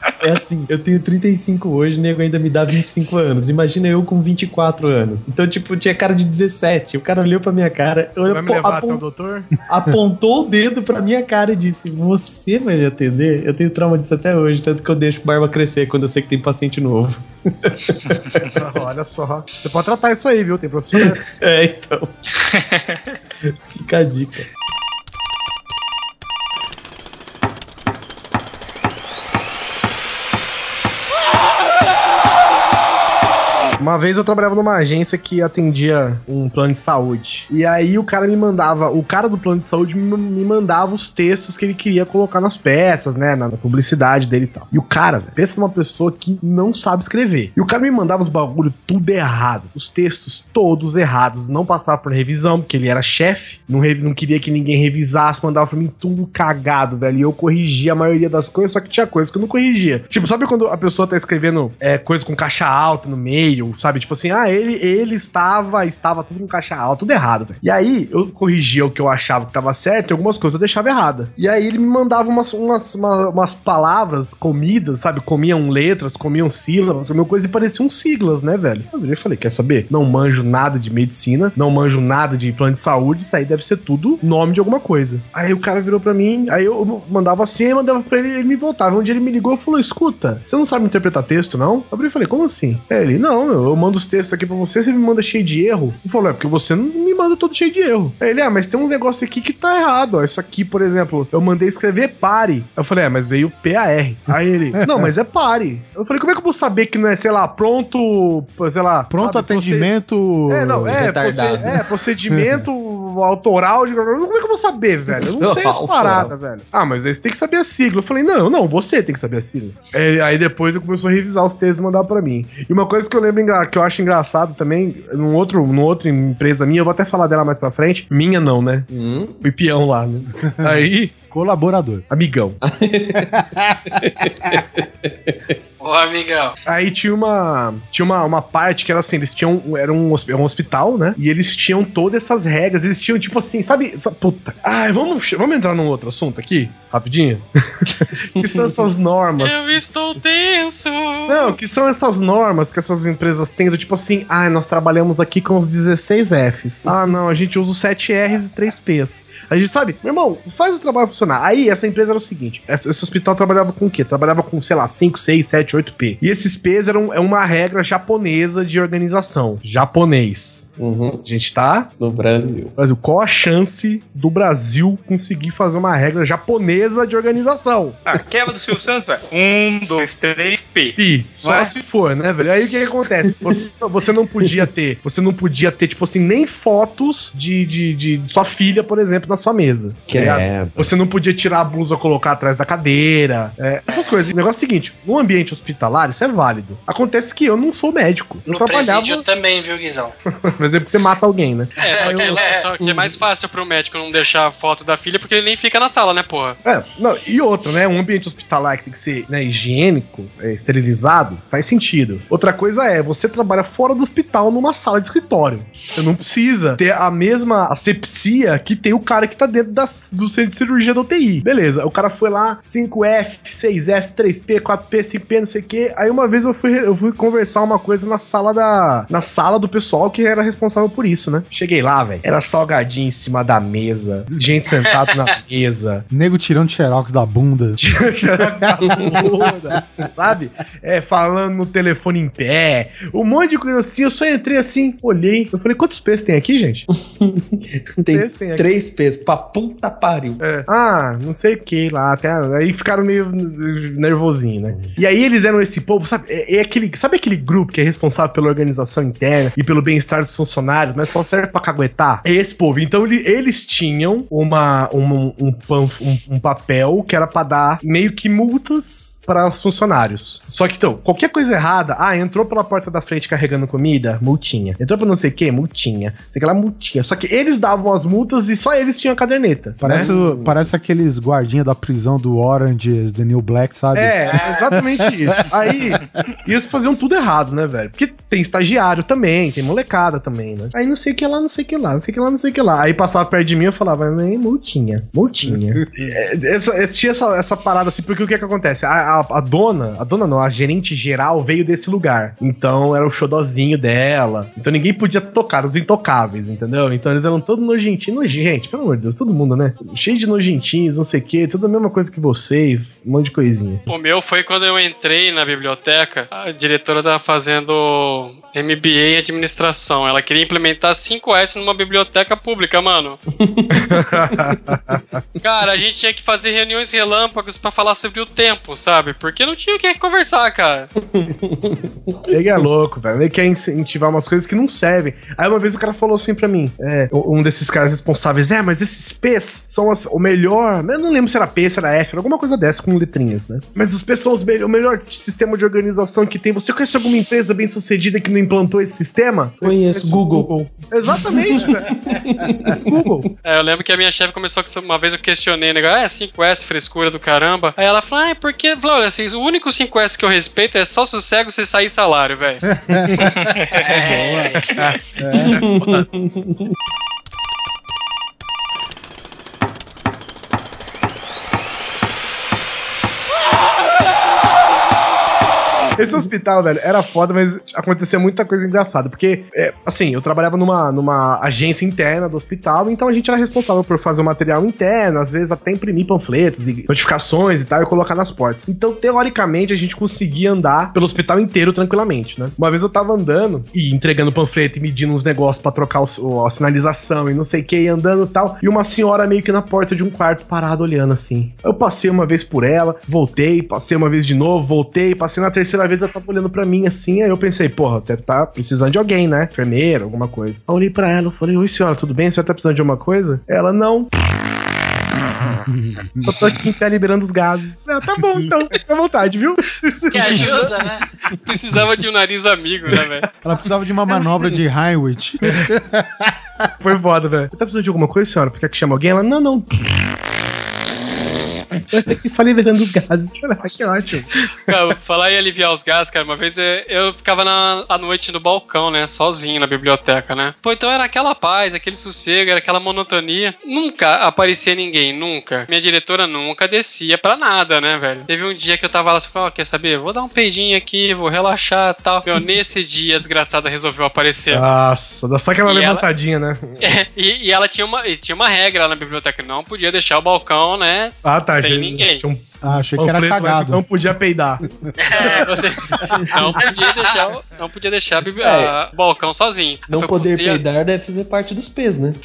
É assim, eu tenho 35 hoje, o nego ainda me dá 25 anos. Imagina eu com 24 anos. Então, tipo, tinha cara de 17. O cara olhou pra minha cara, olhou, Vai me levar apon- até o doutor? apontou o dedo pra minha cara e disse: Você vai me atender? Eu tenho trauma disso até hoje, tanto que eu deixo barba crescer quando eu sei que tem paciente novo. Olha só. Você pode tratar isso aí, viu? Tem profissional. É, então. Fica a dica. Uma vez eu trabalhava numa agência que atendia um plano de saúde. E aí o cara me mandava, o cara do plano de saúde me, mandava os textos que ele queria colocar nas peças, né? Na, publicidade dele e tal. E o cara, velho, pensa numa pessoa que não sabe escrever. E o cara me mandava os bagulho tudo errado. Os textos todos errados. Não passava por revisão, porque ele era chefe. Não, não queria que ninguém revisasse. Mandava pra mim tudo cagado, velho. E eu corrigia a maioria das coisas, só que tinha coisas que eu não corrigia. Tipo, sabe quando a pessoa tá escrevendo é, coisa com caixa alta no meio, sabe? Tipo assim, ah, ele, ele estava, estava tudo com caixa alta, tudo errado, velho. E aí eu corrigia o que eu achava que tava certo e algumas coisas eu deixava errada. E aí ele me mandava umas, umas, uma- umas palavras comidas, sabe? Comiam letras, comiam sílabas, comiam coisa e pareciam siglas, né, velho? Eu falei, quer saber? Não manjo nada de medicina, não manjo nada de plano de saúde, isso aí deve ser tudo nome de alguma coisa. Aí o cara virou pra mim, aí eu mandava assim, aí mandava pra ele, ele me voltava. Um dia ele me ligou e falou: escuta, você não sabe interpretar texto, não? Eu falei, como assim? Aí ele, não, meu, eu mando os textos aqui pra você, você me manda cheio de erro. Ele falou, é porque você não me manda todo cheio de erro. Aí ele, ah, mas tem um negócio aqui que tá errado, ó. Isso aqui, por exemplo, eu mandei escrever pare. Eu falei, é, mas veio P-A-R. Aí ele, não, mas é pare. Eu falei, como é que eu vou saber que não é, sei lá, pronto, sei lá. Pronto sabe, atendimento. É, não, é, retardado. proce- é, procedimento autoral. De... Como é que eu vou saber, velho? Eu não sei as paradas, velho. Ah, mas aí você tem que saber a sigla. Eu falei, não, não, você tem que saber a sigla. É, aí depois eu começou a revisar os textos e mandar pra mim. E uma coisa que eu lembro que eu acho engraçado também, num outro, numa outra empresa minha, eu vou até falar dela mais pra frente. Minha não, né? Hum? Fui peão lá, né? Aí, Colaborador. amigão. Ô, amigão. Aí tinha uma tinha uma, uma parte que era assim, eles tinham era um, um hospital, né? E eles tinham todas essas regras, eles tinham tipo assim, sabe, essa, puta. Ai, vamos vamos entrar num outro assunto aqui, rapidinho. que são essas normas. Eu estou tenso. Não, que são essas normas que essas empresas têm, do tipo assim, ah, nós trabalhamos aqui com os 16 Fs. Ah, não, a gente usa os 7 Rs e 3 Ps. A gente sabe, meu irmão, faz o trabalho funcionar. Aí essa empresa era o seguinte: esse, esse hospital trabalhava com o quê? Trabalhava com, sei lá, 5, 6, 7, 8 P. E esses Ps eram é uma regra japonesa de organização. Japonês. Uhum. A gente tá No Brasil. Brasil, qual a chance do Brasil conseguir fazer uma regra japonesa de organização? Aquela do Silvio Santos é um, dois, três, P. Pi, só Vai. se for, né, velho? Aí o que, que acontece? Você, você não podia ter, você não podia ter, tipo assim, nem fotos de, de, de sua filha, por exemplo, na sua mesa. Que tá é. Você não podia tirar a blusa colocar atrás da cadeira. é, essas coisas. O negócio é o seguinte: no ambiente hospitalar, isso é válido. Acontece que eu não sou médico. Eu No trabalhava. presídio também, viu, Guizão? Por exemplo, que você mata alguém, né? É, só que, É. só que é mais fácil pro médico não deixar a foto da filha porque ele nem fica na sala, né, porra? É, não, e outro, né? Um ambiente hospitalar que tem que ser né, higiênico, é, esterilizado, faz sentido. Outra coisa é, você trabalha fora do hospital numa sala de escritório. Você não precisa ter a mesma asepsia que tem o cara que tá dentro das, do centro de cirurgia da UTI. Beleza, o cara foi lá, 5F, 6F, 3P, 4P, 5P, não sei o quê. Aí uma vez eu fui, eu fui conversar uma coisa na sala da. Na sala do pessoal que era responsável por isso, né? Cheguei lá, velho. Era salgadinho em cima da mesa, gente sentada na mesa. Nego tirando xerox da bunda. Toda, sabe? É, falando no telefone em pé, um monte de coisa assim. Eu só entrei assim, olhei. Eu falei, quantos P's tem aqui, gente? Tem P's tem aqui. três pesos. Pra puta pariu. É. Ah, não sei o que lá. Até, aí ficaram meio nervosinho, né? E aí eles eram esse povo, sabe? É, é aquele, sabe aquele grupo que é responsável pela organização interna e pelo bem-estar dos funcionários, mas só serve pra caguetar? Esse povo. Então ele- eles tinham uma, um, um, um- um papel que era pra dar meio que multas para os funcionários. Só que então, qualquer coisa errada, ah, entrou pela porta da frente carregando comida, multinha. Entrou pra não sei o que, multinha. Tem aquela multinha. Só que eles davam as multas e só eles tinham a caderneta. Parece, né? o- parece aqueles guardinha da prisão do Orange the New Black, sabe? É, exatamente isso. Aí, e eles faziam tudo errado, né, velho? Porque tem estagiário também, tem molecada também, né? Aí não sei o que lá, não sei o que lá, não sei o que lá, não sei o que lá. Aí passava perto de mim eu falava, "Nem multinha, multinha. É, essa, tinha essa, essa parada assim, porque o que que acontece? A, a- a dona, a dona não, a gerente geral veio desse lugar. Então era o xodozinho dela. Então ninguém podia tocar, os intocáveis, entendeu? Então eles eram todos nojentinhos. Gente, pelo amor de Deus, todo mundo, né? Cheio de nojentinhos, não sei o que, tudo a mesma coisa que você, um monte de coisinha. O meu foi quando eu entrei na biblioteca, a diretora tava fazendo MBA em administração. Ela queria implementar 5S numa biblioteca pública, mano. cara, a gente tinha que fazer reuniões relâmpagos pra falar sobre o tempo, sabe? Porque não tinha o que conversar, cara. Ele é louco, velho. Ele quer incentivar umas coisas que não servem. Aí uma vez o cara falou assim pra mim: é, um desses caras responsáveis, é, mas esses P's são as- o melhor. Eu não lembro se era P, se era F, era alguma coisa dessa com letrinhas, né? Mas os P's são os me- o melhor sistema de organização que tem. Você conhece alguma empresa bem sucedida que não implantou esse sistema? Conheço, Google. Exatamente, velho. Google. É, eu lembro que a minha chefe começou uma vez eu questionei, né? Ah, é 5S, frescura do caramba. Aí ela falou, ah, é porque, olha, assim, o único 5S que eu respeito é só sossego se sair salário, velho. É, Esse hospital, velho, era foda, mas acontecia muita coisa engraçada. Porque, é, assim, eu trabalhava numa, numa agência interna do hospital, então a gente era responsável por fazer o material interno, às vezes até imprimir panfletos e notificações e tal, e colocar nas portas. Então, teoricamente, a gente conseguia andar pelo hospital inteiro tranquilamente, né? Uma vez eu tava andando e entregando panfleto e medindo uns negócios pra trocar o- a sinalização e não sei o que, e andando e tal, e uma senhora meio que na porta de um quarto parada olhando assim. Eu passei uma vez por ela, voltei, passei uma vez de novo, voltei, passei na terceira vez, ela tava olhando pra mim assim, aí eu pensei, porra, deve tá precisando de alguém, né? Enfermeira, alguma coisa. Aí eu olhei pra ela, eu falei, oi senhora, tudo bem? A senhora tá precisando de alguma coisa? Ela, não. Só tô aqui em pé liberando os gases. Ah, tá bom, então, fica à vontade, viu? Que ajuda, né? Precisava de um nariz amigo, né, velho? Ela precisava de uma manobra de Highway. Foi foda, velho. Tá precisando de alguma coisa, senhora? Porque que chama alguém? Ela, não, não. Aqui só liberando os gases. Que ótimo. Cara, falar em aliviar os gases, cara, uma vez eu, ficava na, à noite no balcão, né, sozinho na biblioteca, né. Pô, então era aquela paz, aquele sossego, era aquela monotonia. Nunca aparecia ninguém, nunca. Minha diretora nunca descia pra nada, né, velho. Teve um dia que eu tava lá, assim, ó, quer saber? Vou dar um peidinho aqui, vou relaxar e tal. Meu, nesse dia a desgraçada resolveu aparecer. Nossa, dá só aquela E ela- levantadinha, né? É, e, e ela tinha uma, e tinha uma regra lá na biblioteca, não podia deixar o balcão, né, Ah, tá. Sem ninguém. Tinha um Ah, achei que era cagado. não podia peidar. É, você não podia deixar, o- não podia deixar o balcão sozinho. Não poder poder- peidar deve fazer parte dos P's, né?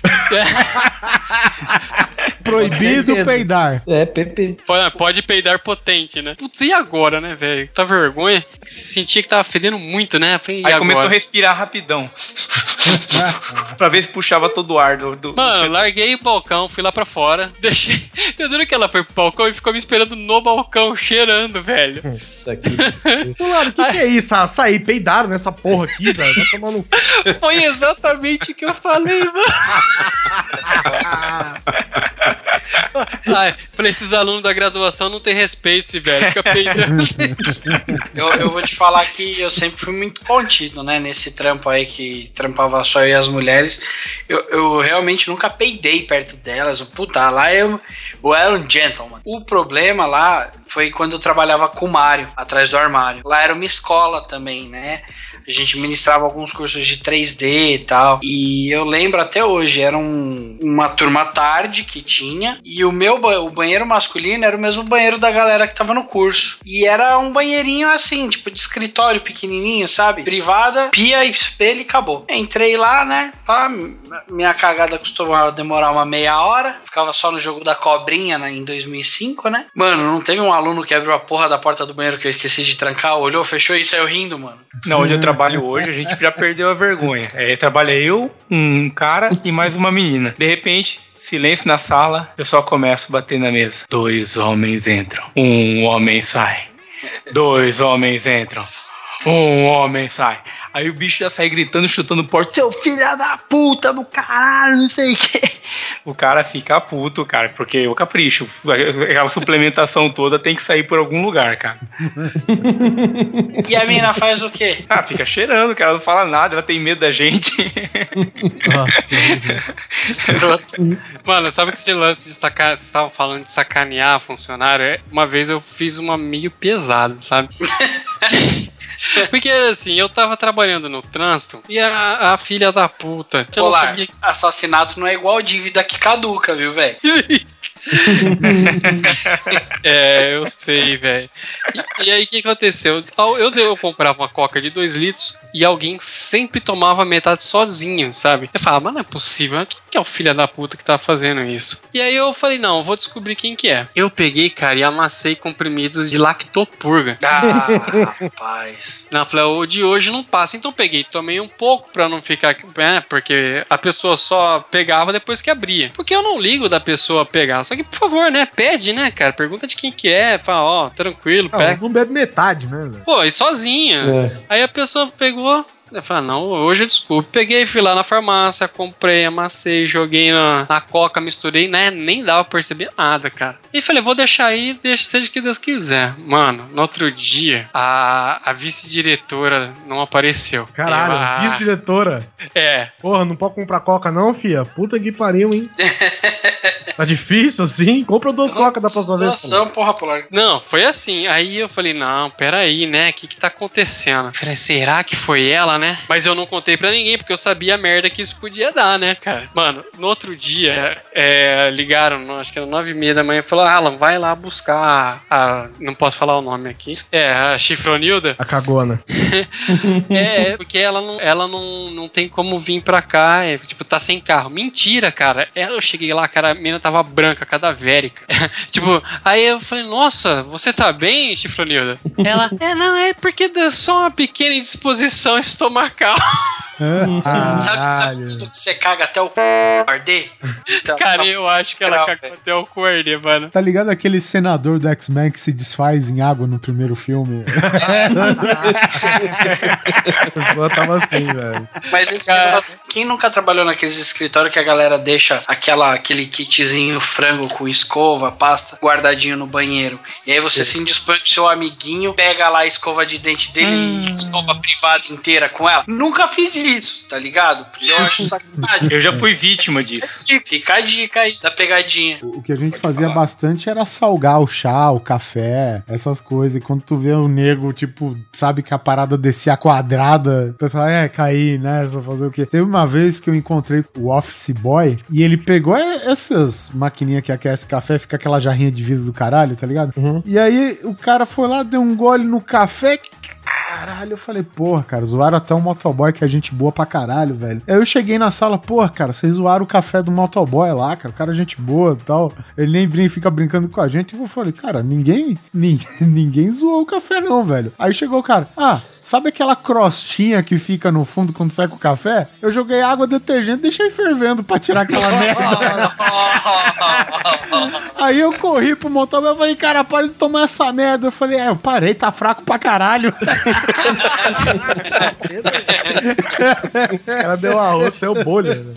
Proibido peidar. É, PP. Pode, pode peidar potente, né? Putz, e agora, né, velho? Tá vergonha? Se sentia que tava fedendo muito, né? E Aí agora? começou a respirar rapidão. pra ver se puxava todo o ar do. do Mano, larguei o balcão, fui lá pra fora, deixei. Eu duro que ela foi pro balcão e ficou me esperando no balcão, cheirando, velho. Claro, o que, que é isso? Ah, sair, peidaram nessa porra aqui, velho. Vai tomar no. Foi exatamente o que eu falei, mano. Ai, pra esses alunos da graduação não tem respeito, esse velho. Fica peidando. Eu, eu vou te falar que eu sempre fui muito contido, né? Nesse trampo aí que trampava só eu e as mulheres. Eu, eu realmente nunca peidei perto delas. Puta, lá eu, eu era um gentleman. O problema lá foi quando eu trabalhava com o Mário, atrás do armário. Lá era uma escola também, né? A gente ministrava alguns cursos de 3D e tal. E eu lembro até hoje, era um- uma turma tarde que tinha. E o meu o banheiro masculino era o mesmo banheiro da galera que tava no curso. E era um banheirinho assim, tipo de escritório pequenininho, sabe? Privada, pia, espelho e acabou. Entrei lá, né? Pá, minha cagada costumava demorar uma meia hora. Ficava só no jogo da cobrinha né, em 2005, né? Mano, não teve um aluno que abriu a porra da porta do banheiro que eu esqueci de trancar, olhou, fechou e saiu rindo, mano. Não, eu trabalho hoje, a gente já perdeu a vergonha. É, trabalha eu, um cara e mais uma menina. De repente, silêncio na sala, eu só começo a bater na mesa. Dois homens entram, um homem sai. Dois homens entram, um homem sai. Aí o bicho já sai gritando, chutando porta. Seu filho da puta do caralho, não sei o que. O cara fica puto, cara, porque o capricho, aquela suplementação toda tem que sair por algum lugar, cara. E a mina faz o quê? Ah, fica cheirando, cara, não fala nada, ela tem medo da gente. Nossa, Escroto. Mano, sabe que esse lance de sacar. Vocês estavam falando de sacanear funcionário? É, Uma vez eu fiz uma meio pesada, sabe? Porque assim, eu tava trabalhando no trânsito e a, a filha da puta, que sabia assassinato não é igual dívida que caduca, viu, velho? É, eu sei, velho. E, e aí o que aconteceu? Ao- Eu, eu comprava uma coca de 2 litros e alguém sempre tomava metade sozinho, sabe? Eu falava, mas não é possível, quem que é o filho da puta que tá fazendo isso? E aí eu falei, não, eu vou descobrir quem que é. Eu peguei, cara, e amassei comprimidos de lactopurga. Ah, rapaz. Não, eu falei, o de hoje não passa. Então eu peguei, tomei um pouco pra não ficar. É, porque a pessoa só pegava depois que abria. Porque eu não ligo da pessoa pegar. Só que, por favor, né? Pede, né, cara? Pergunta de quem que é. Fala, ó, tranquilo, não, pega. não bebe metade, né? Pô, e sozinha. É. Aí a pessoa pegou, Eu falei, ah, não, hoje eu desculpe. Peguei, fui lá na farmácia, comprei, amassei, joguei na, na coca, misturei, né? Nem dava pra perceber nada, cara. E falei, vou deixar aí, deixa seja o que Deus quiser. Mano, no outro dia, a, a vice-diretora não apareceu. Caralho, Eu, ah, vice-diretora. É, Porra, não pode comprar coca não, fia? Puta que pariu, hein? tá difícil assim? Compra duas cocas da próxima vez. porra, Polar. Não, foi assim. Aí eu falei, não, peraí, né? O que que tá acontecendo? Falei, será que foi ela, né? Mas eu não contei pra ninguém, porque eu sabia a merda que isso podia dar, né, cara? Mano, no outro dia, é, ligaram, no- acho que era nove e meia da manhã, e falaram, Alan, vai lá buscar a, Não posso falar o nome aqui. É, a Chifronilda. A cagona. É, porque ela não, ela não, não tem como vir pra cá, é, tipo, tá sem carro. Mentira, cara. Ela, eu cheguei lá, cara, a menina tava branca, cadavérica. tipo, aí eu falei, nossa, você tá bem, Chifronilda? Ela, é, não, é porque deu só uma pequena indisposição estomacal. É. Sabe, sabe quando você caga até o c... arder? Então, Cara, só- eu acho que ela cagou até o cu arder, mano. Tá ligado aquele senador do X-Men que se desfaz em água no primeiro filme? A pessoa tava assim, velho. Mas esse Cara. quem nunca trabalhou naqueles escritórios que a galera deixa aquela, aquele kitzinho frango com escova, pasta, guardadinho no banheiro. E aí você se indispõe com seu amiguinho, pega lá a escova de dente dele e escova privada inteira com ela. Nunca fiz isso, tá ligado? Porque eu acho sacanagem. Eu já fui vítima disso. Fica a dica aí da pegadinha. O que a gente fazia bastante era salgar o chá, o café, essas coisas. E quando tu vê o nego, tipo, sabe que a parada descia quadrada, o pessoal, é, cair, né? Só fazer o quê? Teve uma vez que eu encontrei o Office Boy e ele pegou é, essas maquininhas que aquece café, fica aquela jarrinha de vidro do caralho, tá ligado? Uhum. E aí o cara foi lá, deu um gole no café. Caralho, eu falei, porra, cara, zoaram até o motoboy que é gente boa pra caralho, velho. Aí eu cheguei na sala, porra, cara, vocês zoaram o café do motoboy lá, cara, o cara é gente boa e tal. Ele nem brinca, fica brincando com a gente. E eu falei, cara, ninguém, ninguém, ninguém zoou o café não, velho. Aí chegou o cara, ah, sabe aquela crostinha que fica no fundo quando sai com o café? Eu joguei água detergente e deixei fervendo pra tirar aquela merda. Aí eu corri pro motoboy e falei, cara, para de tomar essa merda. Eu falei, é, eu parei, tá fraco pra caralho. Ela deu arroz, saiu bolha. né?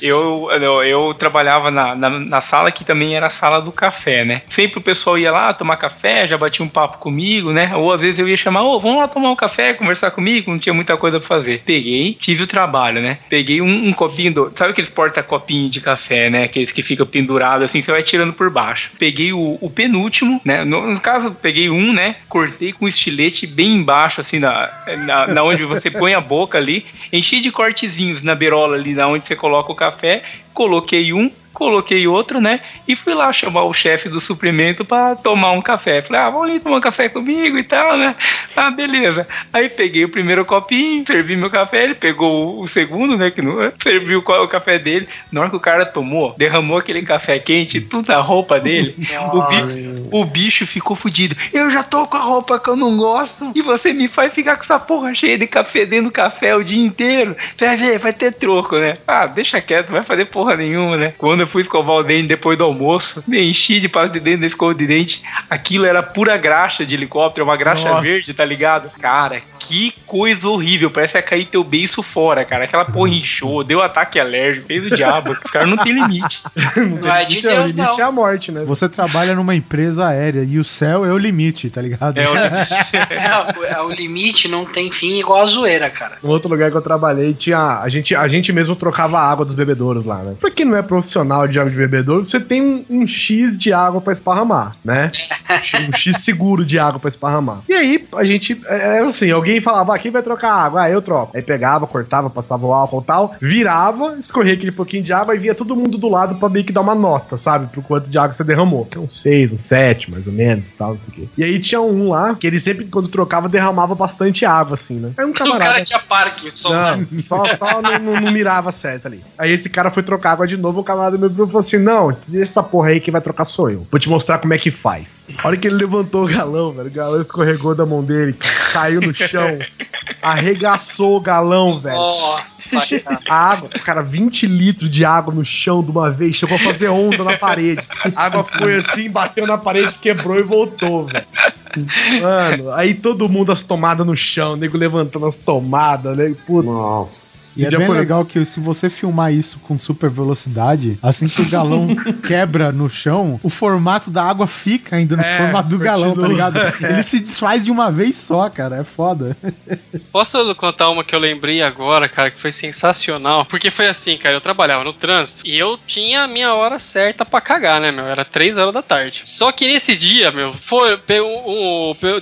Eu, eu, eu trabalhava na, na, na sala que também era a sala do café, né? Sempre o pessoal ia lá tomar café, já batia um papo comigo, né? Ou às vezes eu ia chamar, ô, vamos lá tomar um café, conversar comigo, não tinha muita coisa pra fazer. Peguei, tive o trabalho, né? Peguei um, um copinho do. Sabe aqueles porta-copinho de café, né? Aqueles que ficam pendurados assim, você vai tirando por baixo. Peguei o, o penúltimo, né? No, no caso, peguei um, né? Cortei com estilete bem embaixo, assim, na, na, na onde você põe a boca ali. Enchi de cortezinhos na berola ali, na onde você coloca o café. Coloquei um, coloquei outro, né? E fui lá chamar o chefe do suprimento pra tomar um café. Falei, ah, vamos ali tomar um café comigo e tal, né? Ah, beleza. Aí peguei o primeiro copinho, servi meu café, ele pegou o segundo, né? Que não, serviu o co- o café dele. Na hora que o cara tomou, derramou aquele café quente, tudo na roupa dele. o, bicho, o bicho ficou fudido. Eu já tô com a roupa que eu não gosto. E você me faz ficar com essa porra cheia de café dentro do café o dia inteiro. Vai ver, vai ter troco, né? Ah, deixa quieto, não vai fazer porra nenhuma, né? Quando eu fui escovar o dente depois do almoço, me enchi de pasta de dente da escova de dente. Aquilo era pura graxa de helicóptero, uma graxa Nossa. verde, tá ligado? Cara, que coisa horrível. Parece que ia cair teu beiço fora, cara. Aquela porra inchou, deu ataque alérgico, fez o diabo. Os caras não tem limite. Não é limite, é, o Deus, limite é não. a morte, né? Você trabalha numa empresa aérea e o céu é o limite, tá ligado? É o É, o- o limite não tem fim igual a zoeira, cara. No outro lugar que eu trabalhei, tinha. A gente, a gente mesmo trocava a água dos bebedouros lá, né? Pra quem não é profissional de água de bebedouro, você tem um, um X de água pra esparramar, né? Um X seguro de água pra esparramar. E aí, a gente. é, Era assim: alguém falava, ah, quem vai trocar água? Ah, eu troco. Aí pegava, cortava, passava o álcool e tal, virava, escorria aquele pouquinho de água e via todo mundo do lado pra meio que dar uma nota, sabe? Pro quanto de água você derramou. Um 6, um 7, mais ou menos e tal, não sei o quê. E aí tinha um lá que ele sempre, quando trocava, derramava bastante água, assim, né? Aí um O camarada. cara tinha parque, só Não, só, só não, não- não mirava certo ali. Aí esse cara foi trocar água de novo, o camarada meu e falou assim: Não, deixa essa porra aí, quem vai trocar sou eu. Vou te mostrar como é que faz. A hora que ele levantou o galão, velho, o galão escorregou da mão dele, caiu no chão, arregaçou o galão, velho. Nossa. A água, cara, 20 litros de água no chão de uma vez, chegou a fazer onda na parede. A água foi assim, bateu na parede, quebrou e voltou, velho. Mano, aí todo mundo as tomadas no chão, nego levantando as tomadas, né? Puta. Nossa. E é bem foi- legal que se você filmar isso com super velocidade, assim que o galão quebra no chão, o formato da água fica ainda no É, formato do galão, tá continua. ligado? Ele se desfaz de uma vez só, cara. É foda. Posso contar uma que eu lembrei agora, cara, que foi sensacional? Porque foi assim, cara, eu trabalhava no trânsito e eu tinha a minha hora certa pra cagar, né, meu? Era 3 horas da tarde. Só que nesse dia, meu, foi.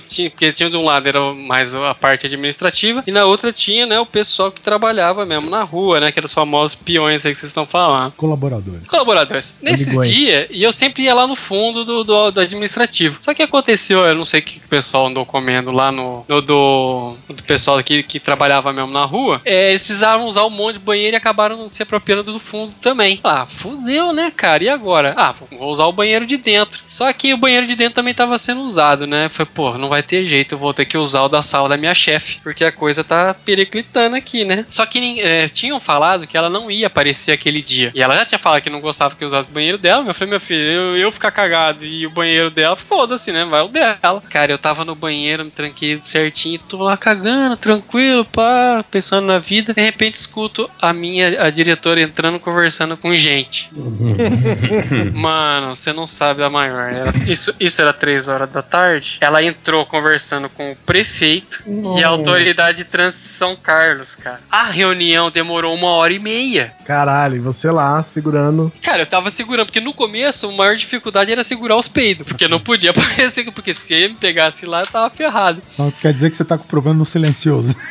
tinha, porque tinha de um lado era mais a parte administrativa e na outra tinha, né, o pessoal que trabalhava mesmo na rua, né? Que eram os famosos peões aí que vocês estão falando. Colaborador. Colaboradores. Nesses dias, e eu sempre ia lá no fundo do, do, do administrativo. Só que aconteceu, eu não sei o que o pessoal andou comendo lá no, no do, do pessoal que, que trabalhava mesmo na rua. É, eles precisavam usar um monte de banheiro e acabaram se apropriando do fundo também. Ah, fudeu, né, cara? E agora? Ah, vou usar o banheiro de dentro. Só que o banheiro de dentro também tava sendo usado, né? Foi, pô, não vai ter jeito, eu vou ter que usar o da sala da minha chefe. Porque a coisa tá periclitando aqui, né? Só que é, tinham falado que ela não ia aparecer aquele dia. E ela já tinha falado que não gostava que eu usasse o banheiro dela. Eu falei, meu filho, eu, eu ficar cagado e o banheiro dela, foda-se, né? Vai o dela. Cara, eu tava no banheiro, me tranquei certinho, tô lá cagando, tranquilo, pá, pensando na vida. De repente escuto a minha, a diretora entrando conversando com gente. Mano, você não sabe a maior. Era- isso, isso era três horas da tarde. Ela entrou conversando com o prefeito e a autoridade de trânsito de São Carlos, cara. A reunião demorou uma hora e meia. Caralho, você lá segurando. Cara, eu tava segurando, porque no começo a maior dificuldade era segurar os peidos, porque não podia aparecer, porque se ele me pegasse lá, eu tava ferrado. Então quer dizer que você tá com problema no silencioso.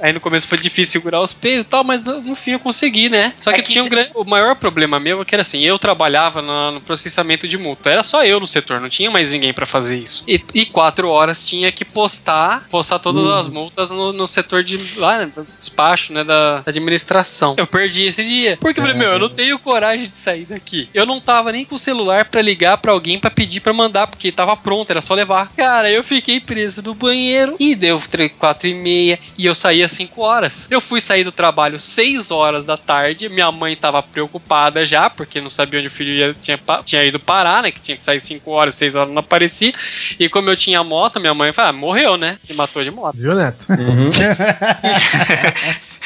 Aí no começo foi difícil segurar os peitos e tal, mas no, no fim eu consegui, né? Só que, É que tinha um grande. O maior problema meu é que era assim, eu trabalhava na- no processamento de multa. Era só eu no setor, não tinha mais ninguém pra fazer isso. E, e quatro horas tinha que postar, postar todas as multas no, no setor de lá, do despacho, né? Da, da administração. Eu perdi esse dia. Porque eu falei, meu, eu não tenho coragem de sair daqui. Eu não tava nem com o celular pra ligar pra alguém pra pedir pra mandar, porque tava pronto, era só levar. Cara, eu fiquei preso no banheiro e deu três, quatro e meia e eu saí às 5 horas. Eu fui sair do trabalho 6 horas da tarde, minha mãe tava preocupada já, porque não sabia onde o filho ia- tinha, tinha ido parar, né? Que tinha que sair 5 horas, 6 horas não aparecia. E como eu tinha moto, minha mãe falou, ah, morreu, né? Se matou de moto. Viu, Neto?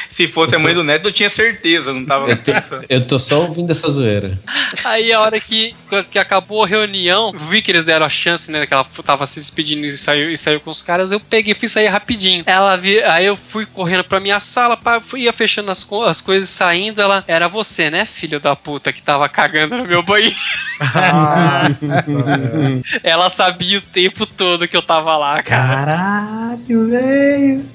Se fosse a mãe do neto, eu tinha certeza, não tava Eu tô, pensando. eu tô só ouvindo essa zoeira. Aí a hora que, que acabou a reunião, eu vi que eles deram a chance, né? Que ela tava se despedindo e saiu, e saiu com os caras. Eu peguei e fui sair rapidinho. Ela vi, aí eu fui correndo pra minha sala, pá, fui ia fechando as, co- as coisas saindo. Ela era você, né, filho da puta, que tava cagando no meu banheiro. Nossa. Ela sabia o tempo todo que eu tava lá, cara. Caralho, velho.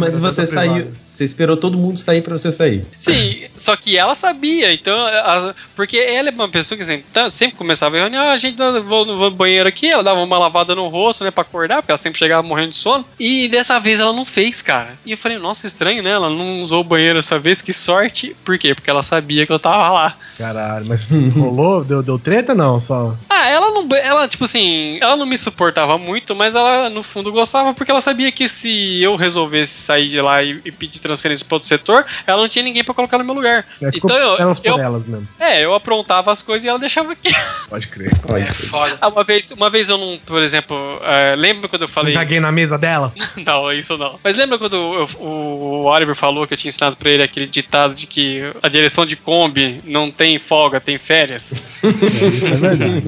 Mas você saiu. Você esperou todo mundo sair pra você sair. Sim, só que ela sabia, então, a- porque ela é uma pessoa que assim, tá- sempre começava a reunião, ah, a gente vou no banheiro aqui, ela dava uma lavada no rosto, né, pra acordar, porque ela sempre chegava morrendo de sono. E dessa vez ela não fez, cara. E eu falei, nossa, estranho, né? Ela não usou o banheiro dessa vez, que sorte. Por quê? Porque ela sabia que eu tava lá. Caralho, mas rolou? Deu, deu treta não? Só. Ah, ela não. Ela, tipo assim, ela não me suportava muito, mas ela, no fundo, gostava porque ela sabia que se eu resolvesse sair de lá e, e pedir transferência para outro setor, ela não tinha ninguém pra colocar no meu lugar. É, Então eu, elas por eu, elas mesmo. é, eu aprontava as coisas e ela deixava aqui. Pode crer. Olha. Foda. Ah, uma vez, uma vez eu não, por exemplo, é, lembra quando eu falei. Caguei na mesa dela? Não, isso não. Mas lembra quando eu- o Oliver falou que eu tinha ensinado pra ele aquele ditado de que a direção de Kombi não tem folga, tem férias? Isso é verdade.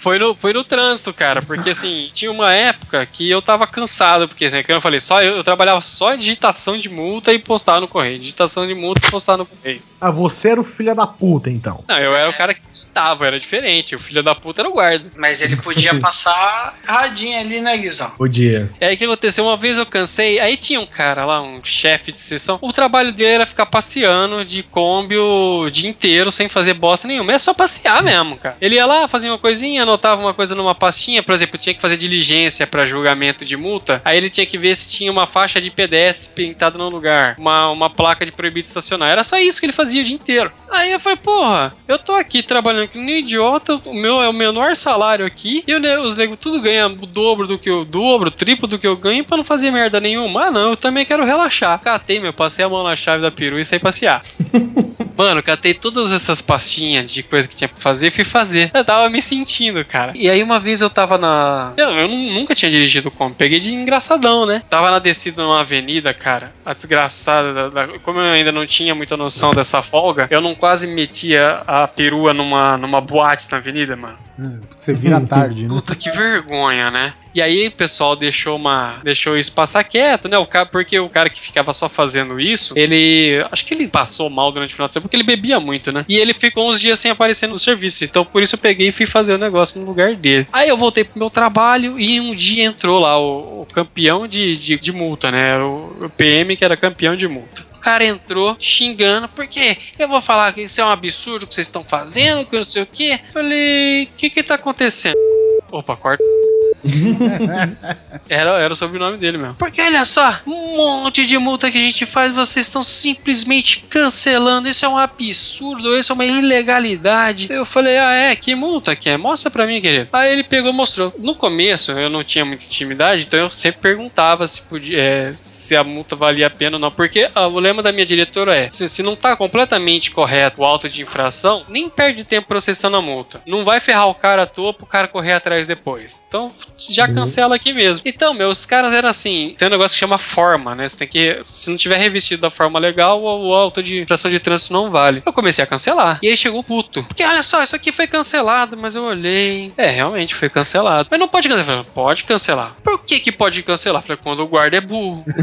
Foi no, foi no trânsito, cara, porque assim, tinha uma época que eu tava cansado, porque assim, como eu falei, só eu, eu trabalhava só em digitação de multa e postar no correio. Digitação de multa e postar no correio. Ah, você era o filho da puta, então. Não, eu era o cara que digitava, era diferente. O filho da puta era o guarda. Mas ele podia passar radinho ali, né, Guizão? Podia. E aí o que aconteceu? Uma vez eu cansei, aí tinha um cara lá, um chefe de sessão. O trabalho dele era ficar passeando de Kombi o dia inteiro sem fazer bosta nenhuma. É só passear mesmo, cara. Ele ia lá, fazia uma coisinha, anotava uma coisa numa pastinha, por exemplo, tinha que fazer diligência pra julgamento de multa. Aí ele tinha que ver se tinha uma faixa de pedestre pintada no lugar, uma, uma placa de proibido estacionar. Era só isso que ele fazia o dia inteiro. Aí eu falei, porra, eu tô aqui trabalhando aqui um idiota, o meu é o menor salário aqui, e o, os negros tudo ganham o dobro do que eu, dobro, o triplo do que eu ganho pra não fazer merda nenhuma. Ah, não, eu também quero relaxar. Catei, meu, passei a mão na chave da peru e saí passear. Mano, catei todas essas pastinhas de coisa que tinha pra fazer e fui fazer. Eu tava me sentindo, cara. E aí uma vez eu tava na. Eu, eu nunca tinha dirigido como. Peguei de engraçadão, né? Tava na descida numa avenida, cara. A desgraçada. Da, da... Como eu ainda não tinha muita noção dessa folga, eu não quase metia a perua numa, numa boate na avenida, mano. Você vira tarde, né? Puta que vergonha, né? E aí o pessoal deixou uma. Deixou isso passar quieto, né? O cara, porque o cara que ficava só fazendo isso, ele. Acho que ele passou mal durante o final de semana, porque ele bebia muito, né? E ele ficou uns dias sem aparecer no serviço. Então por isso eu peguei e fui fazer o negócio no lugar dele. Aí eu voltei pro meu trabalho e um dia entrou lá o, o campeão de, de, de, multa, né? O, o PM que era campeão de multa. O cara entrou xingando, porque eu vou falar que isso é um absurdo que vocês estão fazendo, que eu não sei o que. Falei, o que que tá acontecendo? Opa, corta. era, era o sobrenome dele mesmo. Porque olha só, um monte de multa que a gente faz, vocês estão simplesmente cancelando. Isso é um absurdo, isso é uma ilegalidade. Eu falei, ah, é? Que multa que é? Mostra pra mim, querido. Aí ele pegou e mostrou. No começo, eu não tinha muita intimidade, então eu sempre perguntava se, podia, é, se a multa valia a pena ou não. Porque ah, o lema da minha diretora é: se, se não tá completamente correto o auto de infração, nem perde tempo processando a multa. Não vai ferrar o cara à toa pro cara correr atrás depois. Então, já Uhum. cancela aqui mesmo. Então, meus caras eram assim: tem um negócio que chama forma, né? Você tem que. Se não tiver revestido da forma legal, o, o auto de infração de trânsito não vale. Eu comecei a cancelar. E aí chegou puto. Porque olha só, isso aqui foi cancelado, mas eu olhei. É, realmente foi cancelado. Mas não pode cancelar. Eu falei, pode cancelar. Por que que pode cancelar? Falei, quando o guarda é burro.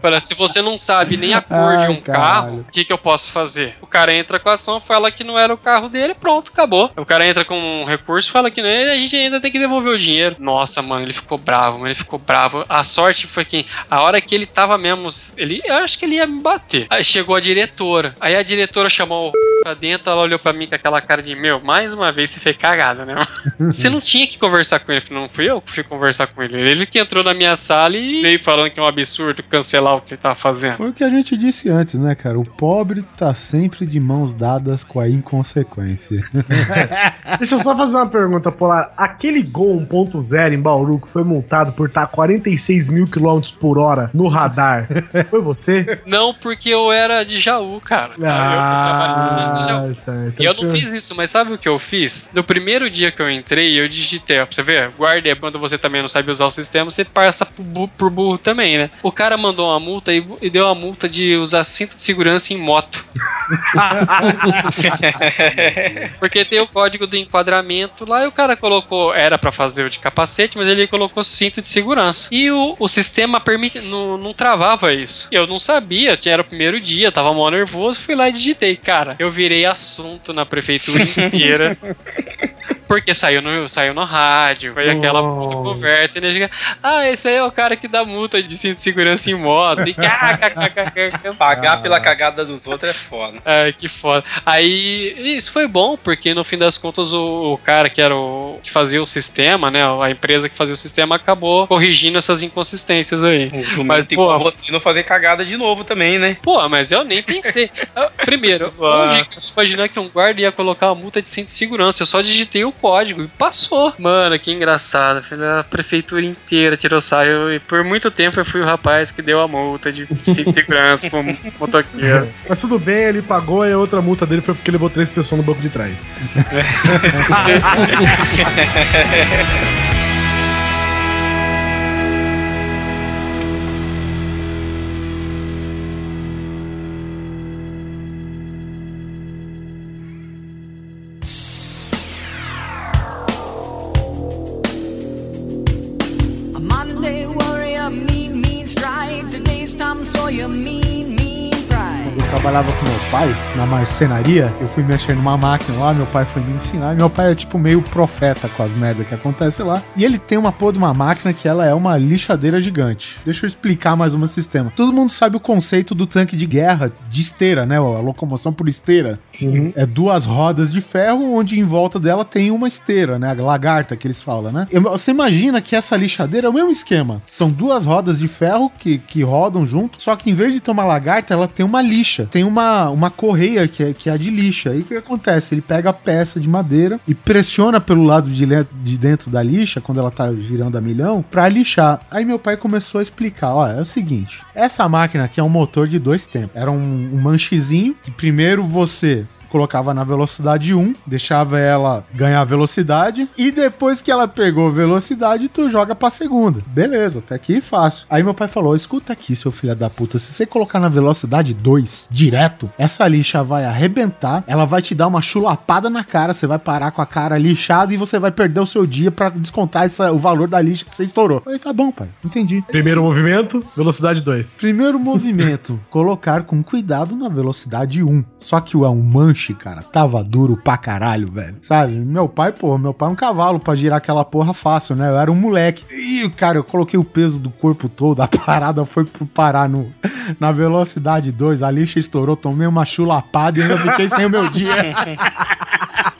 Falei, se você não sabe nem a cor de Ai, um caralho. carro, o que, que eu posso fazer? O cara entra com a ação, fala que não era o carro dele, pronto, acabou. O cara entra com um recurso, fala que não é, a gente ainda tem que devolver o dinheiro. Nossa, mano, ele ficou bravo, mano, ele ficou bravo. A sorte foi que a hora que ele tava mesmo, ele, eu acho que ele ia me bater. Aí chegou a diretora. Aí a diretora chamou o pra dentro, ela olhou pra mim com aquela cara de, meu, mais uma vez você fez cagada, né? Você não tinha que conversar com ele. Não fui eu que fui conversar com ele. Ele que entrou na minha sala e veio falando que é um absurdo cancelar o que ele tava fazendo. Foi o que a gente disse antes, né, cara? O pobre tá sempre de mãos dadas com a inconsequência. Deixa eu só fazer uma pergunta, Polar. Aquele Gol 1.0 em Bauru que foi multado por estar 46 mil quilômetros por hora no radar, foi você? Não, porque eu era de Jaú, cara. eu, trabalhava no Jaú. tá. Então E eu não fiz isso, mas sabe o que eu fiz? No primeiro dia que eu entrei, eu digitei, ó, pra você ver, guarda, quando você também não sabe usar o sistema, você passa por burro, por burro também, né? O cara mandou uma multa e, e deu uma multa de usar cinto de segurança em moto. Porque tem o código do enquadramento lá e o cara colocou, era pra fazer o de capacete, mas ele colocou cinto de segurança. E o, o sistema permite, não, não travava isso. Eu não sabia, era o primeiro dia, tava mó nervoso, fui lá e digitei. Cara, eu virei assunto na prefeitura inteira. Porque saiu no, saiu no rádio, foi aquela Oh. puta conversa, e ele chega, ah, esse aí é o cara que dá multa de cinto de segurança em moto. E, kkkk. Pagar pela cagada dos outros é foda. Ai, que foda. Aí, isso foi bom, porque no fim das contas o, o cara que era o que fazia o sistema, né? A empresa que fazia o sistema acabou corrigindo essas inconsistências aí. Mas, tem pô, você não fazer cagada de novo também, né? Pô, mas eu nem pensei. Ah, Primeiro, onde que eu imaginar que um guarda ia colocar uma multa de cinto de segurança? Eu só digitei o código e passou. Mano, que engraçado. A prefeitura inteira tirou saio e por muito tempo eu fui o rapaz que deu a multa de segurança pro motoqueiro. Mas tudo bem, ele pagou e a outra multa dele foi porque ele levou três pessoas no banco de trás. na marcenaria, eu fui mexer numa máquina lá, meu pai foi me ensinar. Meu pai é tipo meio profeta com as merdas que acontecem lá. E ele tem uma porra de uma máquina que ela é uma lixadeira gigante. Deixa eu explicar mais o sistema. Todo mundo sabe o conceito do tanque de guerra de esteira, né? A locomoção por esteira. É duas rodas de ferro, onde em volta dela tem uma esteira, né? A lagarta que eles falam, né? Você imagina que essa lixadeira é o mesmo esquema. São duas rodas de ferro que, que rodam junto, só que em vez de ter uma lagarta, ela tem uma lixa. lixa, tem uma, uma correia que é, que é a de lixa. Aí o que acontece? Ele pega a peça de madeira e pressiona pelo lado de, de dentro da lixa, quando ela tá girando a milhão, pra lixar. Aí meu pai começou a explicar: ó, é o seguinte, essa máquina aqui é um motor de dois tempos. Era um, um manchezinho que primeiro você colocava na velocidade 1, deixava ela ganhar velocidade e depois que ela pegou velocidade, tu joga pra segunda. Beleza, até aqui fácil. Aí meu pai falou: "Escuta aqui, seu filho da puta, se você colocar na velocidade 2 direto, essa lixa vai arrebentar, ela vai te dar uma chulapada na cara, você vai parar com a cara lixada e você vai perder o seu dia pra descontar essa- o valor da lixa que você estourou". Eu falei: "Tá bom, pai. Entendi". Primeiro movimento, velocidade 2. Primeiro movimento, colocar com cuidado na velocidade 1. Só que o é um manche, cara, tava duro pra caralho, velho. Sabe? Meu pai, pô, meu pai é um cavalo pra girar aquela porra fácil, né? Eu era um moleque. E, cara, eu coloquei o peso do corpo todo, a parada foi pro parar no, na velocidade 2, a lixa estourou, tomei uma chulapada e ainda fiquei sem o meu dia.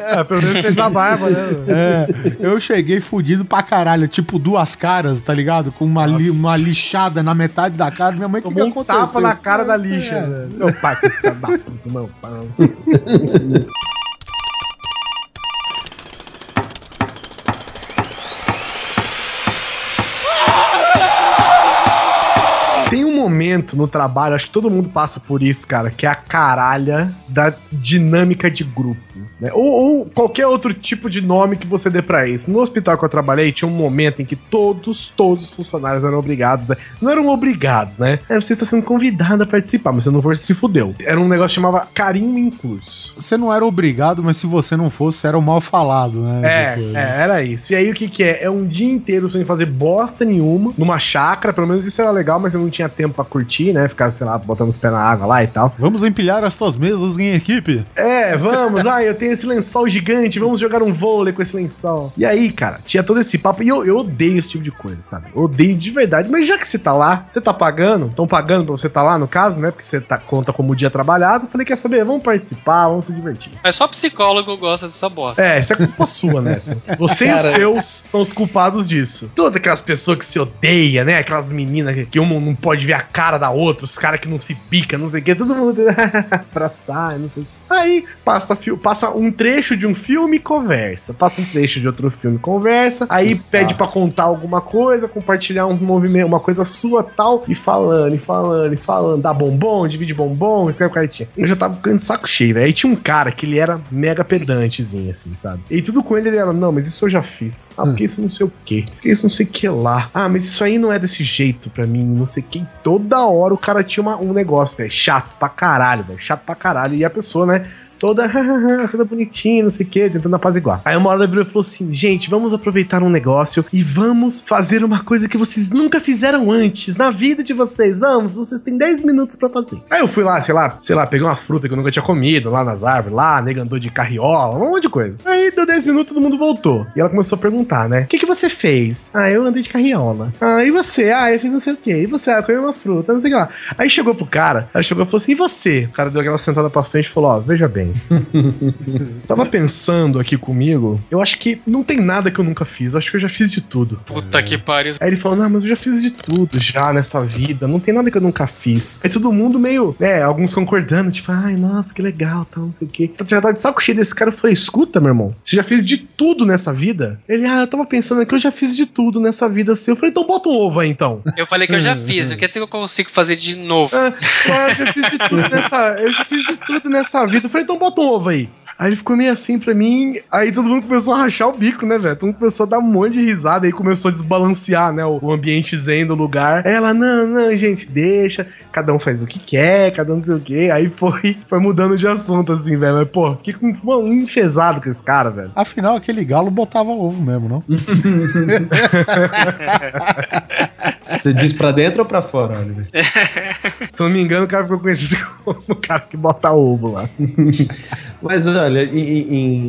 Ah, pelo menos fez a barba, né? É, eu cheguei fudido pra caralho, tipo duas caras, tá ligado? Com uma, li- uma lixada na metade da cara. Minha mãe, o que, que Tomou um aconteceu? tapa na cara da lixa, É. velho. Meu pai, que puta, meu pai. Momento no trabalho, acho que todo mundo passa por isso, cara, que é a caralha da dinâmica de grupo. né? Ou, ou qualquer outro tipo de nome que você dê pra isso. No hospital que eu trabalhei, tinha um momento em que todos, todos os funcionários eram obrigados. a- Não eram obrigados, né? Era você está sendo convidado a participar, mas se não for, se fudeu. Era um negócio que chamava carinho em curso. Você não era obrigado, mas se você não fosse, era o mal falado, né? É, é, era isso. E aí o que que é? É um dia inteiro sem fazer bosta nenhuma, numa chácara, pelo menos isso era legal, mas eu não tinha tempo pra curtir, né? Ficar, sei lá, botando os pés na água lá e tal. Vamos empilhar as tuas mesas em equipe. É, vamos, ai, eu tenho esse lençol gigante, vamos jogar um vôlei com esse lençol. E aí, cara, tinha todo esse papo, e eu, eu odeio esse tipo de coisa, sabe? Eu odeio de verdade, mas já que você tá lá, você tá pagando, estão pagando pra você tá lá, no caso, né? Porque você tá, conta como dia trabalhado, eu falei, quer saber, vamos participar, vamos se divertir. Mas só psicólogo gosta dessa bosta. É, isso é culpa sua, Neto. Você e os seus são os culpados disso. Todas aquelas pessoas que se odeiam, né? Aquelas meninas que, que uma não pode ver a cara da outra, os caras que não se pica, não sei o que, todo mundo abraçar, não sei o que. Aí passa, passa um trecho de um filme e conversa. Passa um trecho de outro filme e conversa. Aí pede pra contar alguma coisa, compartilhar um movimento, uma coisa sua tal. E falando, e falando, e falando. Dá bombom, divide bombom, escreve cartinha. Eu já tava ficando de saco cheio, velho. Aí tinha um cara que ele era mega pedantezinho, assim, sabe? E tudo com ele ele era, não, mas isso eu já fiz. Ah, porque isso não sei o quê. Porque isso não sei o que lá. Ah, mas isso aí não é desse jeito pra mim, não sei o que. E toda hora o cara tinha uma- um negócio, velho. Chato pra caralho, velho. Chato pra caralho. E a pessoa, né? Toda, toda bonitinha, não sei o que, tentando apaziguar. Aí uma hora ela virou e falou assim: gente, vamos aproveitar um negócio e vamos fazer uma coisa que vocês nunca fizeram antes na vida de vocês. Vamos, vocês têm 10 minutos pra fazer. Aí eu fui lá, sei lá, sei lá, peguei uma fruta que eu nunca tinha comido lá nas árvores, lá, nega andou de carriola, um monte de coisa. Aí deu 10 minutos, todo mundo voltou. E ela começou a perguntar, né? O que, que você fez? Ah, eu andei de carriola. Ah, e você? Ah, eu fiz não sei o quê. E você? Ah, eu comi uma fruta, não sei o que lá. Aí chegou pro cara, ela chegou e falou assim: e você? O cara deu aquela sentada pra frente e falou: ó, veja bem. Tava pensando aqui comigo, eu acho que não tem nada que eu nunca fiz, eu acho que eu já fiz de tudo. Puta que pariu. Aí ele falou: Não, mas eu já fiz de tudo já nessa vida, não tem nada que eu nunca fiz. Aí todo mundo meio, né, alguns concordando, tipo, ai, nossa, que legal, tal, não sei o quê. Então, já tava de saco cheio desse cara. Eu falei: Escuta, meu irmão, você já fez de tudo nessa vida? Ele, ah, eu tava pensando que eu já fiz de tudo nessa vida assim. Eu falei: Então bota um ovo aí então. Eu falei que eu já fiz, não quer dizer que eu consigo fazer de novo. Ah, eu já fiz de tudo nessa. Eu já fiz de tudo nessa vida. Eu falei, então bota um ovo aí. Aí ele ficou meio assim pra mim, aí todo mundo começou a rachar o bico, né, velho? Todo mundo começou a dar um monte de risada, aí começou a desbalancear, né, o, o ambiente zen do lugar. Aí ela, não, não, gente, deixa, cada um faz o que quer, cada um não sei o quê. Aí foi, foi mudando de assunto, assim, velho. Mas, pô, fiquei com um enfesado com esse cara, velho. Afinal, aquele galo botava ovo mesmo, não? Você diz pra dentro ou pra fora, Oliver? Se eu não me engano, o cara ficou conhecido como o cara que bota ovo lá. Mas olha, em-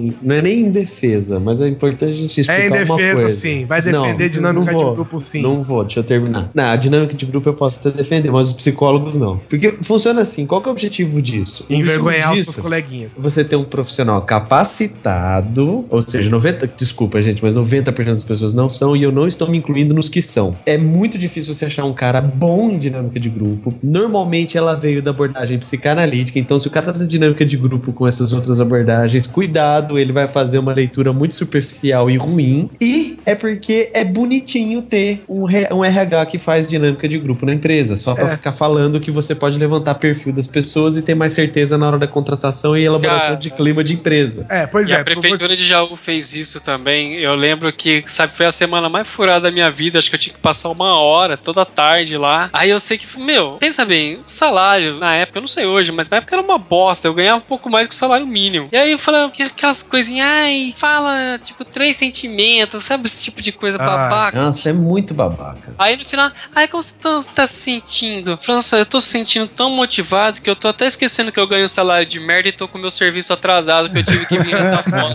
em- não é nem em defesa, mas é importante a gente explicar É em uma defesa, coisa. sim. Vai defender Não, dinâmica não de vou. grupo, sim. Não vou, deixa eu terminar. Não, a dinâmica de grupo eu posso até defender, mas os psicólogos não. Porque funciona assim, qual que é o objetivo disso? O Envergonhar os objetivo seus disso coleguinhas. você ter um profissional capacitado, ou seja, 90, desculpa gente, mas 90% das pessoas não são e eu não estou me incluindo nos que são. É muito difícil você achar um cara bom em dinâmica de grupo. Normalmente ela veio da abordagem psicanalítica, então se o cara tá fazendo dinâmica de grupo com essas outras abordagens, cuidado, ele vai fazer uma leitura muito superficial e ruim. E é porque é bonitinho ter um, um RH que faz dinâmica de grupo na empresa, só pra É. ficar falando que você pode levantar perfil das pessoas e ter mais certeza na hora da contratação e elaboração Cara. de clima de empresa. É, pois e é. a prefeitura de Jaú fez isso também. Eu lembro que, sabe, foi a semana mais furada da minha vida. Acho que eu tinha que passar uma hora toda tarde lá. Aí eu sei que, meu, pensa bem, o salário na época, eu não sei hoje, mas na época era uma bosta. Eu ganhava um pouco mais que o salário mínimo. E aí eu falava que aquelas coisinhas, ai, fala, tipo, três sentimentos, sabe? Esse tipo de coisa Ah, babaca. Nossa, é muito babaca. Aí no final, ai, como você tá, tá se sentindo? França, eu tô se sentindo tão motivado que eu tô até esquecendo que eu ganho um salário de merda e tô com o meu serviço atrasado que eu tive que vir nessa foto.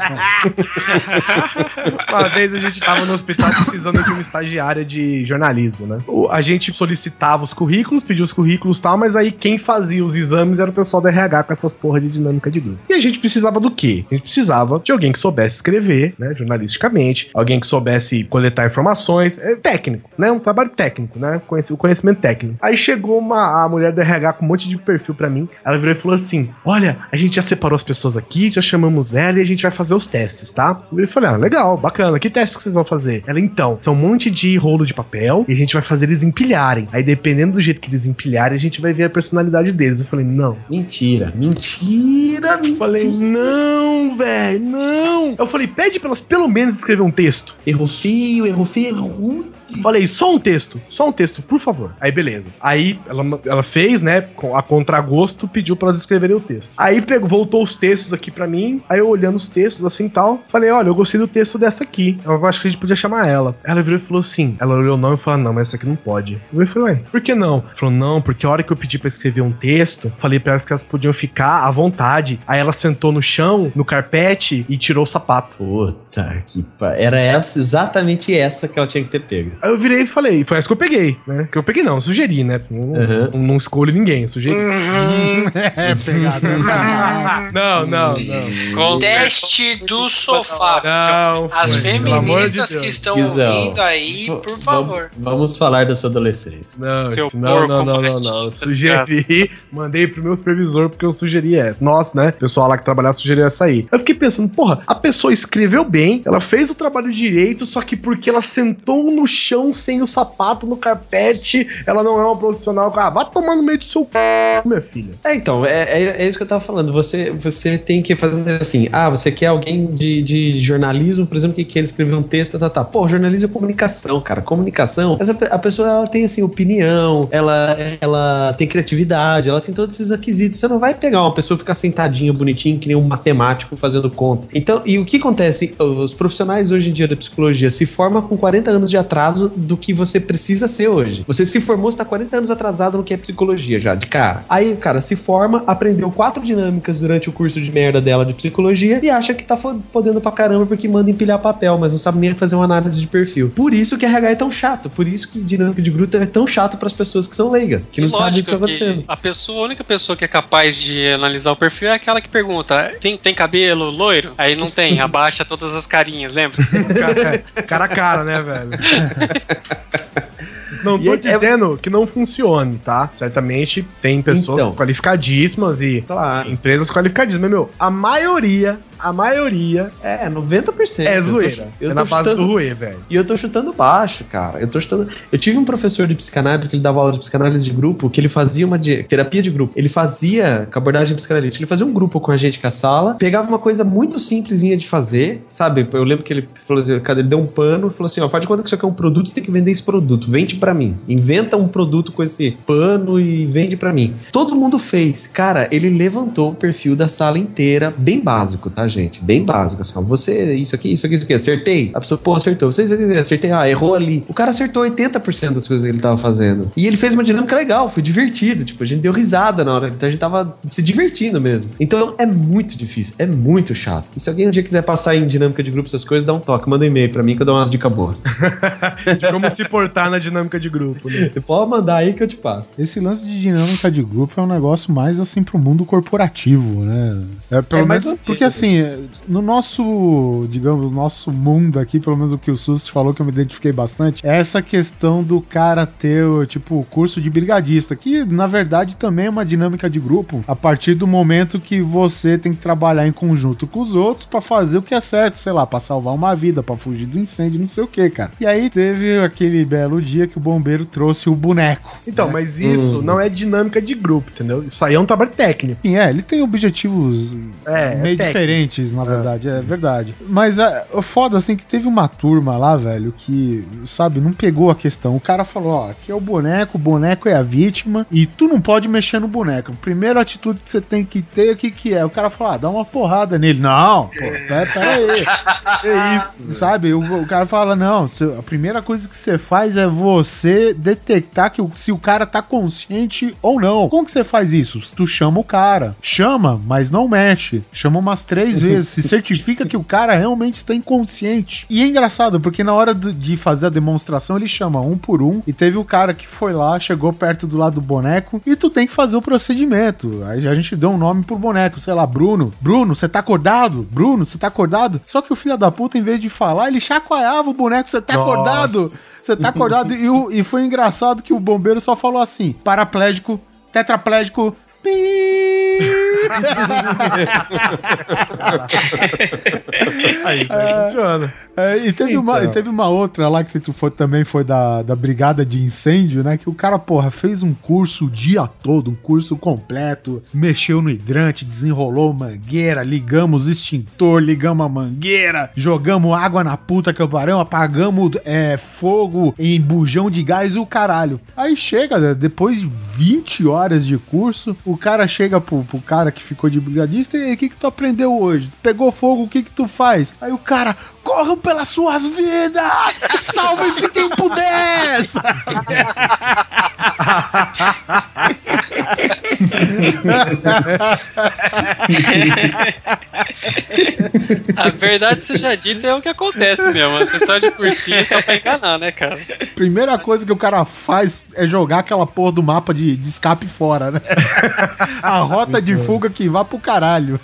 Uma vez a gente tava no hospital precisando de uma estagiária de jornalismo, né? O- A gente solicitava os currículos, pedia os currículos e tal, mas aí quem fazia os exames era o pessoal do RH com essas porra de dinâmica de grupo. E a gente precisava do quê? A gente precisava de alguém que soubesse escrever, né, jornalisticamente, alguém que soubesse coletar informações, é técnico, né, um trabalho técnico, né, o conhecimento técnico. Aí chegou uma a mulher do RH com um monte de perfil pra mim, ela virou e falou assim: "Olha, a gente já separou as pessoas aqui, já chamamos ela e a gente vai fazer os testes, tá?" Eu falei: "Ah, legal, bacana. Que teste que vocês vão fazer?" Ela: "Então, são um monte de rolo de papel e a gente vai fazer eles empilharem. Aí dependendo do jeito que eles empilharem, a gente vai ver a personalidade deles." Eu falei: "Não, Mentira, mentira, eu falei, não, velho, não. Eu falei, pede pra elas pelo menos escrever um texto. Erro feio, erro feio, erro. Falei, só um texto, só um texto, por favor. Aí, beleza. Aí ela, ela fez, né, a contragosto, pediu pra elas escreverem o texto. Aí pegou, voltou os textos aqui pra mim, aí eu olhando os textos assim tal, falei, olha, eu gostei do texto dessa aqui. Eu acho que a gente podia chamar ela. Ela virou e falou assim, ela olhou o nome e falou, não, mas essa aqui não pode. Eu falei, ué, por que não? Falou, não, porque a hora que eu pedi pra escrever um texto, falei pra elas que elas podiam ficar à vontade. Aí ela sentou no chão, no carpete, e tirou o sapato. Puta que pa... Era essa, exatamente essa que ela tinha que ter pego. Aí eu virei e falei, foi essa que eu peguei, né? Que eu peguei não, eu sugeri, né? Não, Uhum. não, não escolho ninguém, sugeri. É, pegada. Não, não, não. Com Teste do sofá. Não, As foi, de feministas Deus. que estão Guizão, ouvindo aí, por favor. Vamos falar da sua adolescência. Não, Seu não, porco não, não, não, não. Sugeri, mandei pro meu supervisor porque eu sugeri essa. Nossa, né? O pessoal lá que trabalhava sugeriu essa aí. Eu fiquei pensando, porra, a pessoa escreveu bem, ela fez o trabalho direito, só que porque ela sentou no chão sem o sapato no carpete, ela não é uma profissional. Ah, vá tomar no meio do seu c... minha filha. É, então, é, é, é isso que eu tava falando. Você, você tem que fazer assim. Ah, você quer alguém de, de jornalismo, por exemplo, que quer escrever um texto, tá, tá. Pô, jornalismo é comunicação, cara. Comunicação. Essa, a pessoa ela tem assim opinião, ela, ela tem criatividade, ela tem todos esses requisitos. Você não vai pegar uma pessoa ficar sentadinha, bonitinho, que nem um matemático fazendo conta. Então, e o que acontece? Os profissionais hoje em dia da psicologia se formam com 40 anos de atraso do que você precisa ser hoje. Você se formou, você tá 40 anos atrasado no que é psicologia já, de cara. Aí, cara, se forma, aprendeu quatro dinâmicas durante o curso de merda dela de psicologia e acha que tá podendo pra caramba porque manda empilhar papel, mas não sabe nem fazer uma análise de perfil. Por isso que RH é tão chato, por isso que dinâmica de grupo é tão chato pras pessoas que são leigas, que não sabem o que tá acontecendo. a pessoa, a única pessoa que é capaz de analisar o perfil é aquela que pergunta: tem, tem cabelo loiro? Aí não tem, abaixa todas as carinhas, lembra? Cara, cara a cara, né, velho? Não E tô é- dizendo que não funcione, tá? Certamente tem pessoas Então. qualificadíssimas e empresas qualificadíssimas. Mas, meu, a maioria, a maioria É, 90%. é Eu tô- zoeira. Eu é na base chutando- do ruê, velho. E eu tô chutando baixo, cara. Eu tô chutando. Eu tive um professor de psicanálise que ele dava aula de psicanálise de grupo, que ele fazia uma de- terapia de grupo. Ele fazia com abordagem psicanalítica. Ele fazia um grupo com a gente com a sala, pegava uma coisa muito simplesinha de fazer, sabe? Eu lembro que ele falou assim, cara, ele deu um pano e falou assim: ó, faz de conta que isso aqui é um produto, você tem que vender esse produto. Vende pra mim. Inventa um produto com esse pano e vende pra mim. Todo mundo fez. Cara, ele levantou o perfil da sala inteira, bem básico, tá, gente? Bem básico. Assim, ó, você, isso aqui, isso aqui, isso aqui, acertei? A pessoa, pô, acertou. Vocês acertei, ah, errou ali. O cara acertou 80% das coisas que ele tava fazendo. E ele fez uma dinâmica legal, foi divertido. Tipo, a gente deu risada na hora. Então a gente tava se divertindo mesmo. Então é muito difícil, é muito chato. E se alguém um dia quiser passar em dinâmica de grupo essas coisas, dá um toque, manda um e-mail pra mim que eu dou umas dicas boas. De como se portar na dinâmica de grupo, né? Você pode mandar aí que eu te passo. Esse lance de dinâmica de grupo é um negócio mais assim pro mundo corporativo, né? É, pelo É menos porque assim, assim, no nosso, digamos, no nosso mundo aqui, pelo menos o que o Sus falou que eu me identifiquei bastante, é essa questão do cara ter, tipo, o curso de brigadista, que na verdade também é uma dinâmica de grupo, a partir do momento que você tem que trabalhar em conjunto com os outros pra fazer o que é certo, sei lá, pra salvar uma vida, pra fugir do incêndio, não sei o que, cara. E aí teve aquele belo dia que o bombeiro trouxe o boneco. Então, né? mas isso não é dinâmica de grupo, entendeu? Isso aí é um trabalho técnico. Sim, é, ele tem objetivos É, é meio técnico. diferentes, na verdade, é verdade. Mas é, o foda, assim, que teve uma turma lá, velho, que, sabe, não pegou a questão. O cara falou, ó, aqui é o boneco, o boneco é a vítima, e tu não pode mexer no boneco. A primeira atitude que você tem que ter, o que que é? O cara falou, ah, dá uma porrada nele. Não, pô, pera, pera aí. É isso. Sabe, o, o cara fala, não, a primeira coisa que você faz é você detectar que o- se o cara tá consciente ou não. Como que você faz isso? Tu chama o cara. Chama, mas não mexe. Chama umas três vezes. Se certifica que o cara realmente está inconsciente. E é engraçado, porque na hora de fazer a demonstração, ele chama um por um. E teve o cara que foi lá, chegou perto do lado do boneco. E tu tem que fazer o procedimento. Aí a gente deu um nome pro boneco, sei lá, Bruno. Bruno, você tá acordado? Bruno, você tá acordado? Só que o filho da puta, em vez de falar, ele chacoalhava o boneco. Você tá Nossa. acordado? Você tá acordado? E, o- e foi engraçado que o bombeiro só falou assim: paraplégico, tetraplégico. Aí isso aí funciona. É, e, teve uma, Então. e teve uma outra lá que foi, também foi da, da brigada de incêndio, né? Que o cara, porra, fez um curso o dia todo, um curso completo, mexeu no hidrante, desenrolou mangueira, ligamos o extintor, ligamos a mangueira, jogamos água na puta que eu parei, apagamos é, fogo em bujão de gás e o caralho. Aí chega, né, depois de 20 horas de curso, o cara chega pro, pro cara que ficou de brigadista e aí, o que que tu aprendeu hoje? Pegou fogo, o que que tu faz? Aí o cara, corram pelas suas vidas! Salve-se quem puder! A verdade seja dita é o que acontece mesmo. Essa história de cursinho é só pra enganar, né, cara? Primeira coisa que o cara faz é jogar aquela porra do mapa de, de escape fora, né? A rota de fuga que vá pro caralho.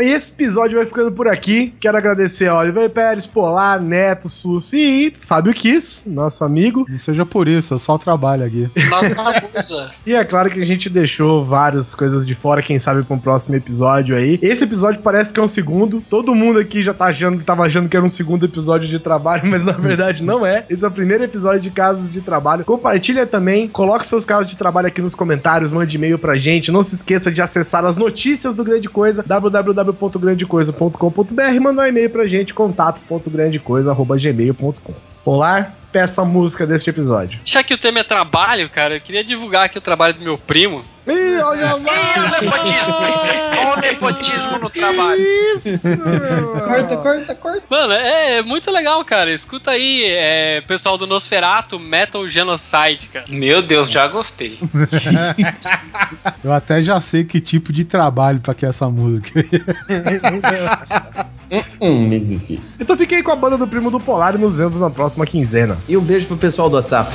E esse episódio vai ficando por aqui. Quero agradecer a Oliver Pérez, Polar, Neto, Sussi e Fábio Kiss, nosso amigo. Não seja por isso, eu só trabalho aqui. Nossa. E é claro que a gente deixou várias coisas de fora, quem sabe pra um próximo episódio aí. Esse episódio parece que é um segundo. Todo mundo aqui já tá achando, tava achando que era um segundo episódio de trabalho, mas na verdade não é. Esse é o primeiro episódio de casos de trabalho. Compartilha também, coloque seus casos de trabalho aqui nos comentários, mande e-mail pra gente. Não se esqueça de acessar as notícias do Grande Coisa, www.grandecoisa.com.br e mandar um e-mail pra gente, contato.grandecoisa.gmail.com. Polar, peça a música deste episódio. Já que o tema é trabalho, cara, eu queria divulgar aqui o trabalho do meu primo. Ih, olha lá! Ih, o nepotismo! Olha o nepotismo no trabalho. Isso, meu Corta, corta, corta. Mano, é, é muito legal, cara. Escuta aí, é, pessoal do Nosferato Metal Genocide, cara. Meu Deus, já gostei. Eu até já sei que tipo de trabalho pra que é essa música. Então fiquei com a banda do Primo do Polar e nos vemos na próxima quinzena. E um beijo pro pessoal do WhatsApp.